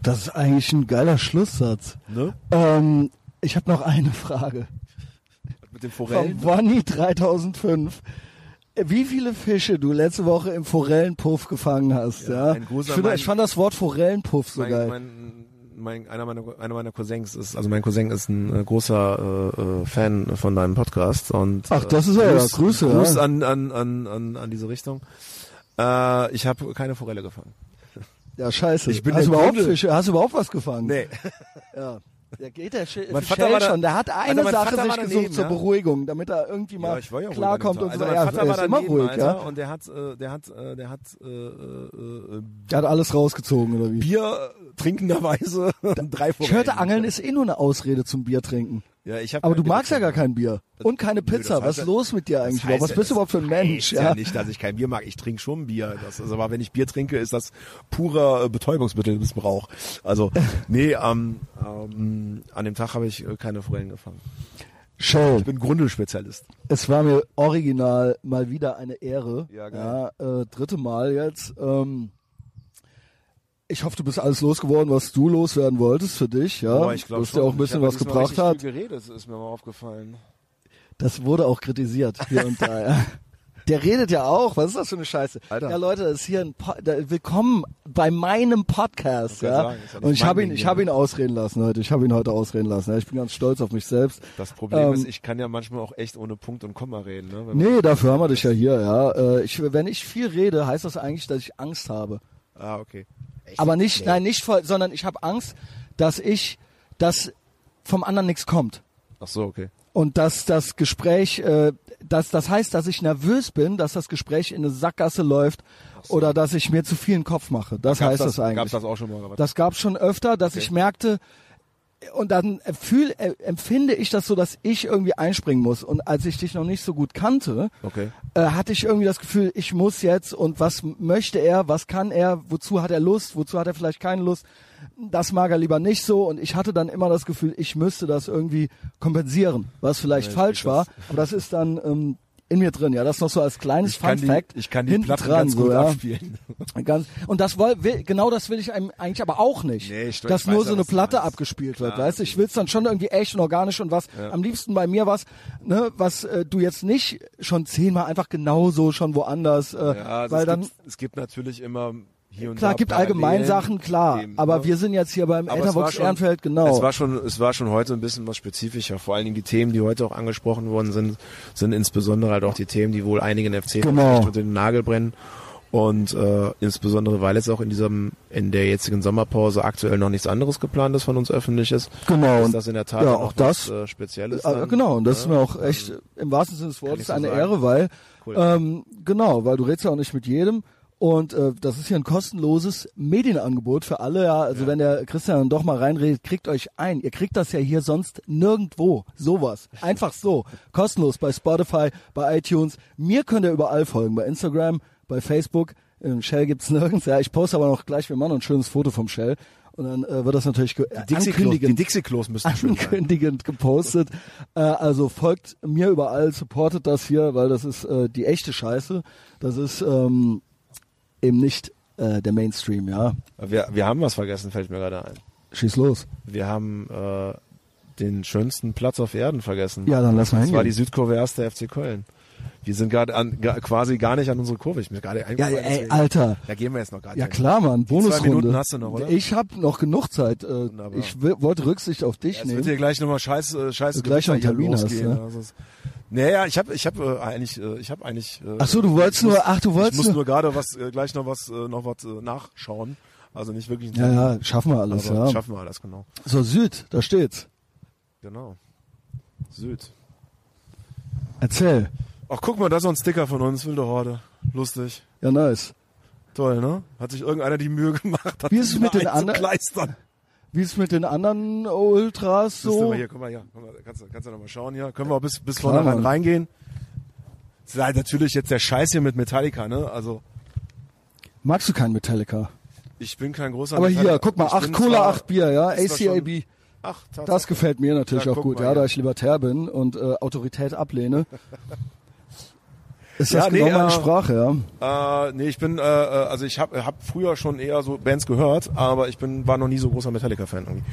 Das ist eigentlich ein geiler Schlusssatz. Ne? Ähm, ich habe noch eine Frage mit den Forellen. Vom Bonnie 3005. Wie viele Fische du letzte Woche im Forellenpuff gefangen hast, ja? ja? Ich, finde, ich, fand das Wort Forellenpuff so mein, geil. Mein, mein, einer, meiner, einer meiner Cousins ist, also mein Cousin ist ein äh, großer äh, äh, Fan von deinem Podcast und Ach, das ist ja, Gruß, Grüße, Gruß ja. an, an, an, an, an diese Richtung. Äh, ich habe keine Forelle gefangen. Ja, scheiße. Ich bin hast, du überhaupt Fische, hast du überhaupt was gefangen? Nee. Ja. Der geht der Sch Mein Vater war da- schon. Der hat eine mein Sache sich gesucht zur ja. Beruhigung, damit er irgendwie mal Ja, ja klarkommt und so. Also ja, mein Vater er war ist immer ruhig, Alter, ja. und der hat, äh, der hat, äh, der hat äh, äh, äh, Der hat alles rausgezogen oder wie? Bier trinkenderweise drei Ich hörte, Angeln ist eh nur eine Ausrede zum Bier trinken. Ja, ich hab Aber du Bier magst ja gar kein Bier. Und keine Nö, Pizza. heißt Was ist ja- los mit dir eigentlich überhaupt? Was heißt bist du ja- überhaupt für ein Mensch? heißt ja nicht, dass ich kein Bier mag. Ich trinke schon Bier. Das ist, aber wenn ich Bier trinke, ist das purer äh, Betäubungsmittelmissbrauch. Also, nee, ähm, ähm, an dem Tag habe ich äh, keine Forellen gefangen. Show. Ich bin Grundelspezialist. Es war mir original mal wieder eine Ehre. Ja, geil. ja äh, dritte Mal jetzt. Ähm, ich hoffe, du bist alles losgeworden, was du loswerden wolltest für dich. Ja, Boah, ich glaube du hast dir auch ein bisschen was gebracht hat. Viel geredet, ist mir mal aufgefallen. Das wurde auch kritisiert hier und da. Ja. Der redet ja auch. Was ist das für eine Scheiße? Alter. Ja, Leute, das ist hier ein po da, willkommen bei meinem Podcast. Ja. sagen, ja und ich habe ihn, ich habe ihn ausreden lassen heute. Ich habe ihn heute ausreden lassen. Ja. Ich bin ganz stolz auf mich selbst. Das Problem Ähm, ist, ich kann ja manchmal auch echt ohne Punkt und Komma reden. Ne? Wenn Nee, dafür haben wir dich ja hier. Ja, äh, ich, wenn ich viel rede, heißt das eigentlich, dass ich Angst habe. Ah, okay. Aber nicht, nein, nicht voll, sondern ich habe Angst, dass ich, dass vom anderen nichts kommt. Ach so, okay. Und dass das Gespräch, äh, dass, das heißt, dass ich nervös bin, dass das Gespräch in eine Sackgasse läuft oder dass ich mir zu viel in den Kopf mache. Das Gab's heißt das, eigentlich. Gab's das auch schon mal? oder was? Das gab's schon öfter, dass ich merkte, und dann fühl, äh, empfinde ich das so, dass ich irgendwie einspringen muss. Und als ich dich noch nicht so gut kannte, Okay. äh, hatte ich irgendwie das Gefühl, ich muss jetzt und was möchte er, was kann er, wozu hat er Lust, wozu hat er vielleicht keine Lust. Das mag er lieber nicht so und ich hatte dann immer das Gefühl, ich müsste das irgendwie kompensieren, was vielleicht Ja, falsch war, das. aber das ist dann ähm, in mir drin, ja, das noch so als kleines Fun Fact. ich kann die hinten Platten dran, ganz so, gut ja. abspielen. Ganz, und das woll, will, genau das will ich einem eigentlich aber auch nicht. Nee, ich- dass ich nur so ja, eine Platte abgespielt wird, Klar, weißt du? Ich will's dann schon irgendwie echt und organisch und was, am liebsten bei mir was, ne, was äh, du jetzt nicht schon zehnmal einfach genauso schon woanders, äh, Ja, also weil dann, gibt, es gibt natürlich immer hier und klar, da gibt allgemein Sachen, klar, eben, aber ne? wir sind jetzt hier beim Etherbox Ehrenfeld, genau. Es war schon, es war schon heute ein bisschen was spezifischer. Vor allen Dingen die Themen, die heute auch angesprochen worden sind, sind insbesondere halt auch die Themen, die wohl einigen FC Genau. unter den Nagel brennen. Und äh, insbesondere, weil jetzt auch in diesem, in der jetzigen Sommerpause aktuell noch nichts anderes geplant ist von uns öffentliches, Genau, ist und- das in der Tat ja, auch das- was, äh, Spezielles. Äh, dann, genau, und das ist ne? mir auch echt im wahrsten Sinne des Wortes so eine sagen. Ehre, weil Cool. ähm, genau, weil du redest ja auch nicht mit jedem und äh, das ist hier ein kostenloses Medienangebot für alle. Ja, also wenn der Christian dann doch mal reinredet, kriegt euch ein. Ihr kriegt das ja hier sonst nirgendwo. Sowas, einfach so, kostenlos bei Spotify, bei iTunes. Mir könnt ihr überall folgen, bei Instagram, bei Facebook. Im Shell gibt's nirgends. Ja, ich poste aber noch gleich, wir machen noch ein schönes Foto vom Shell. Und dann äh, wird das natürlich ge- Die ankündigend Dixie-Klos müssen ankündigend gepostet. Äh, also folgt mir überall, supportet das hier, weil das ist äh, die echte Scheiße. Das ist ähm, eben nicht äh, der Mainstream, ja. Wir, wir haben was vergessen, fällt mir gerade ein. Schieß los. Wir haben äh, den schönsten Platz auf Erden vergessen. Ja, dann lass mal Das war die. Südkurve 1. der FC Köln. Wir sind gerade quasi gar nicht an unsere Kurve. Ich mir gerade Ja, ey, Alter. Da gehen wir jetzt noch gar Ja nicht. klar, Mann, Bonusrunde. Minuten hast du noch, oder? Ich habe noch genug Zeit. Äh, Wunderbar. ich wollte Rücksicht auf dich wird nehmen. hier gleich nochmal scheiße, äh, scheiße gleich noch einen Termin hast, ne? Naja, ich habe ich hab, äh, eigentlich, äh, ich habe eigentlich. Äh, Ach so, du wolltest muss, nur- ach, du wolltest Ich muss nur- nur gerade was, äh, gleich noch was, äh, noch was äh, nachschauen. Also nicht wirklich. Ja, ja, schaffen wir alles, ja. Schaffen wir alles, genau. So, Süd, da steht's. Genau. Süd. Erzähl. Ach, guck mal, da ist so ein Sticker von uns, wilde Horde. Lustig. Ja, nice. Toll, ne? Hat sich irgendeiner die Mühe gemacht, hat Wie ist es mit den anderen-. Wie ist es mit den anderen Ultras so? mal hier, guck mal hier. Guck mal, kannst, du- kannst du noch mal schauen hier. Können wir auch bis, bis vorne rein, reingehen. Das ist halt natürlich jetzt der Scheiß hier mit Metallica, ne? Also, Magst du keinen Metallica? ich bin kein großer Aber hier, Metallica- guck mal, ich acht Cola, zwar- acht Bier, ja, ACAB. Ach. Das gefällt mir natürlich Ja, auch gut, mal ja, hier. da ich libertär bin und äh, Autorität ablehne. Ist Ja, das nee, genau meine äh, Sprache, ja? Äh, nee, ich bin, äh, äh, also ich habe hab früher schon eher so Bands gehört, aber ich bin war noch nie so großer Metallica-Fan irgendwie.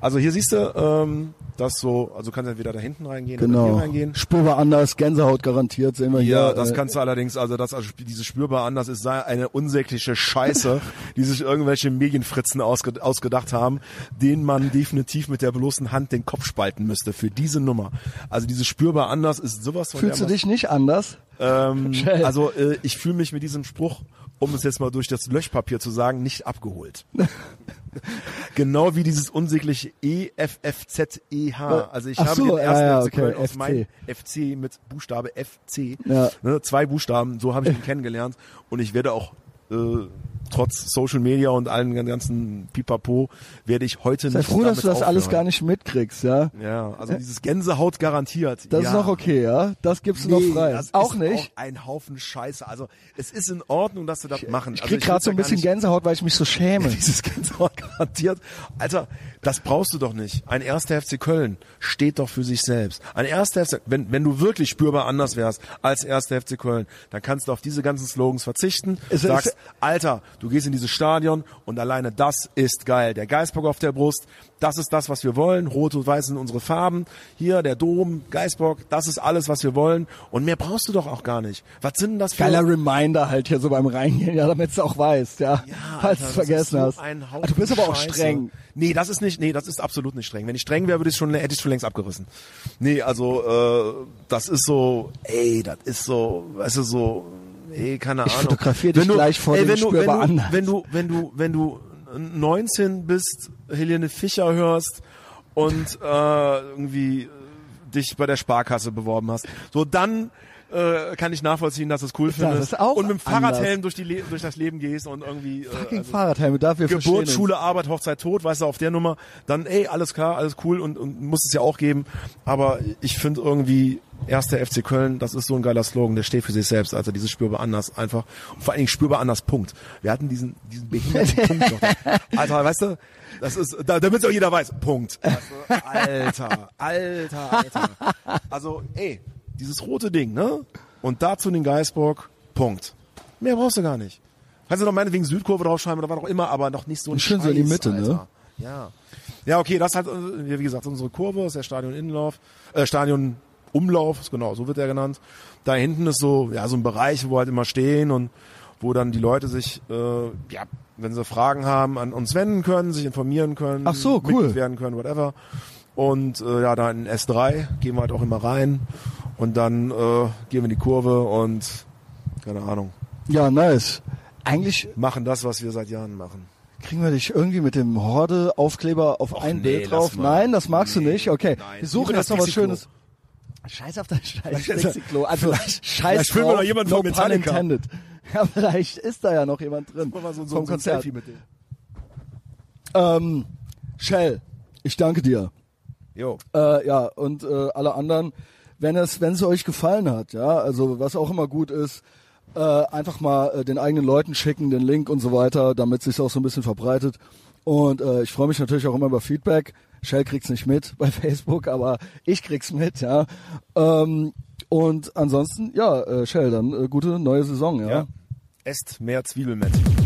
Also hier siehst du, ähm, das so, also du kannst entweder da hinten reingehen oder Genau. hier reingehen. Spurbar anders, Gänsehaut garantiert, sehen wir Ja, hier. das äh, kannst du allerdings, also das, also dieses spürbar anders ist sei eine unsägliche Scheiße, die sich irgendwelche Medienfritzen ausge, ausgedacht haben, denen man definitiv mit der bloßen Hand den Kopf spalten müsste für diese Nummer. Also dieses spürbar anders ist sowas von Fühlst du dich nicht anders? Ähm, also äh, ich fühle mich mit diesem Spruch, um es jetzt mal durch das Löschpapier zu sagen, nicht abgeholt. Genau wie dieses unsägliche EFFZEH. Also ich Ach habe so, den ja, ersten ja, FC okay, Köln aus FC. meinem FC mit Buchstabe FC. Ja. Ne, zwei Buchstaben, so habe ich ihn kennengelernt. Und ich werde auch äh, trotz Social Media und allen ganzen Pipapo werde ich heute Sei nicht froh, dass du das alles gar nicht mitkriegst, ja. Ja, also dieses Gänsehaut garantiert. Das ja. ist noch okay, ja. Das gibst du noch frei. das auch ist nicht. Auch ein Haufen Scheiße. Also es ist in Ordnung, dass sie das machen. Ich also krieg gerade will's so ein bisschen Gänsehaut, weil ich mich so schäme. dieses Gänsehaut garantiert. Alter, das brauchst du doch nicht. Ein erster FC Köln steht doch für sich selbst. Ein erster FC, wenn, wenn du wirklich spürbar anders wärst als erster FC Köln, dann kannst du auf diese ganzen Slogans verzichten. Es- sagst, es- Alter, du gehst in dieses Stadion und alleine das ist geil. Der Geisbock auf der Brust, das ist das, was wir wollen. Rot und Weiß sind unsere Farben. Hier, der Dom, Geisbock, das ist alles, was wir wollen. Und mehr brauchst du doch auch gar nicht. Was sind denn das für... Geiler Reminder halt hier so beim Reingehen, ja, damit du auch weißt, ja. Ja, falls du es vergessen so hast. Ah, du bist aber auch streng. Nee, das ist nicht, nee, das ist absolut nicht streng. Wenn ich streng wäre, würde ich schon, hätte ich schon längst abgerissen. Nee, also, äh, das ist so, ey, das ist so, weißt du, so, ey, keine Ahnung. fotografier dich Wenn du- gleich vor ey, dem wenn du, wenn du, anders. wenn du, wenn du, wenn du 19 bist, Helene Fischer hörst und, äh, irgendwie äh, dich bei der Sparkasse beworben hast, so dann, äh, kann ich nachvollziehen, dass du es cool Das findest. ist auch und mit dem. Fahrradhelm durch, die Le durch das Leben gehst und irgendwie äh, Fucking also- Fahrradhelme, dafür Geburt, Schule, Arbeit, Hochzeit, Tod, weißt du, auf der Nummer, dann ey, alles klar, alles cool und, und muss es ja auch geben. Aber ich finde irgendwie, erster FC Köln, das ist so ein geiler Slogan, der steht für sich selbst, also dieses spürbar anders einfach. Und vor allen Dingen spürbar anders, Punkt. Wir hatten diesen, diesen behinderten Punkt noch. da. Alter, weißt du, das ist, da, damit es auch jeder weiß, Punkt. Weißt du? Alter, alter, alter. Also, ey, dieses rote Ding, ne? Und dazu den Geisbock, Punkt. Mehr brauchst du gar nicht. Kannst du noch meinetwegen Südkurve draufschreiben oder was auch immer, aber noch nicht so ein schön so in die Scheiß, Mitte, ne? Alter. Ja. Ja, okay, das hat, äh, wie gesagt, unsere Kurve, ist der Stadion-Innenlauf, äh, Stadion-Umlauf, ist genau, so wird er genannt. Da hinten ist so, ja, so ein Bereich, wo halt immer stehen und wo dann die Leute sich, äh, ja, wenn sie Fragen haben, an uns wenden können, sich informieren können, Ach so, cool. Werden können, whatever. Und äh, ja, da in S3 gehen wir halt auch immer rein und dann äh, gehen wir in die Kurve und keine Ahnung, Ja, nice. Eigentlich machen das, was wir seit Jahren machen. kriegen wir dich irgendwie mit dem Horde-Aufkleber auf ein nee, Bild drauf. Nein, das magst du Nee, nicht. Okay, nein. wir suchen jetzt das noch was. Schönes. Scheiß auf das scheiß Dixie-Klo. Also scheiß vielleicht drauf, noch jemanden no von Metallica. Ja, vielleicht ist da ja noch jemand drin. Wir so, so, vom so ein Konzert. Selfie mit dem. Ähm, Shell, ich danke dir. Jo. Äh, ja, und äh, alle anderen, wenn es, wenn es euch gefallen hat, ja, also was auch immer gut ist, äh, einfach mal äh, den eigenen Leuten schicken, den Link und so weiter, damit sich auch so ein bisschen verbreitet. Und äh, ich freue mich natürlich auch immer über Feedback. Shell kriegt's nicht mit bei Facebook, aber ich krieg's mit, ja. Ähm, und ansonsten, ja, äh, Shell, dann äh, gute neue Saison, ja. Ja. Esst mehr Zwiebelmett. Wir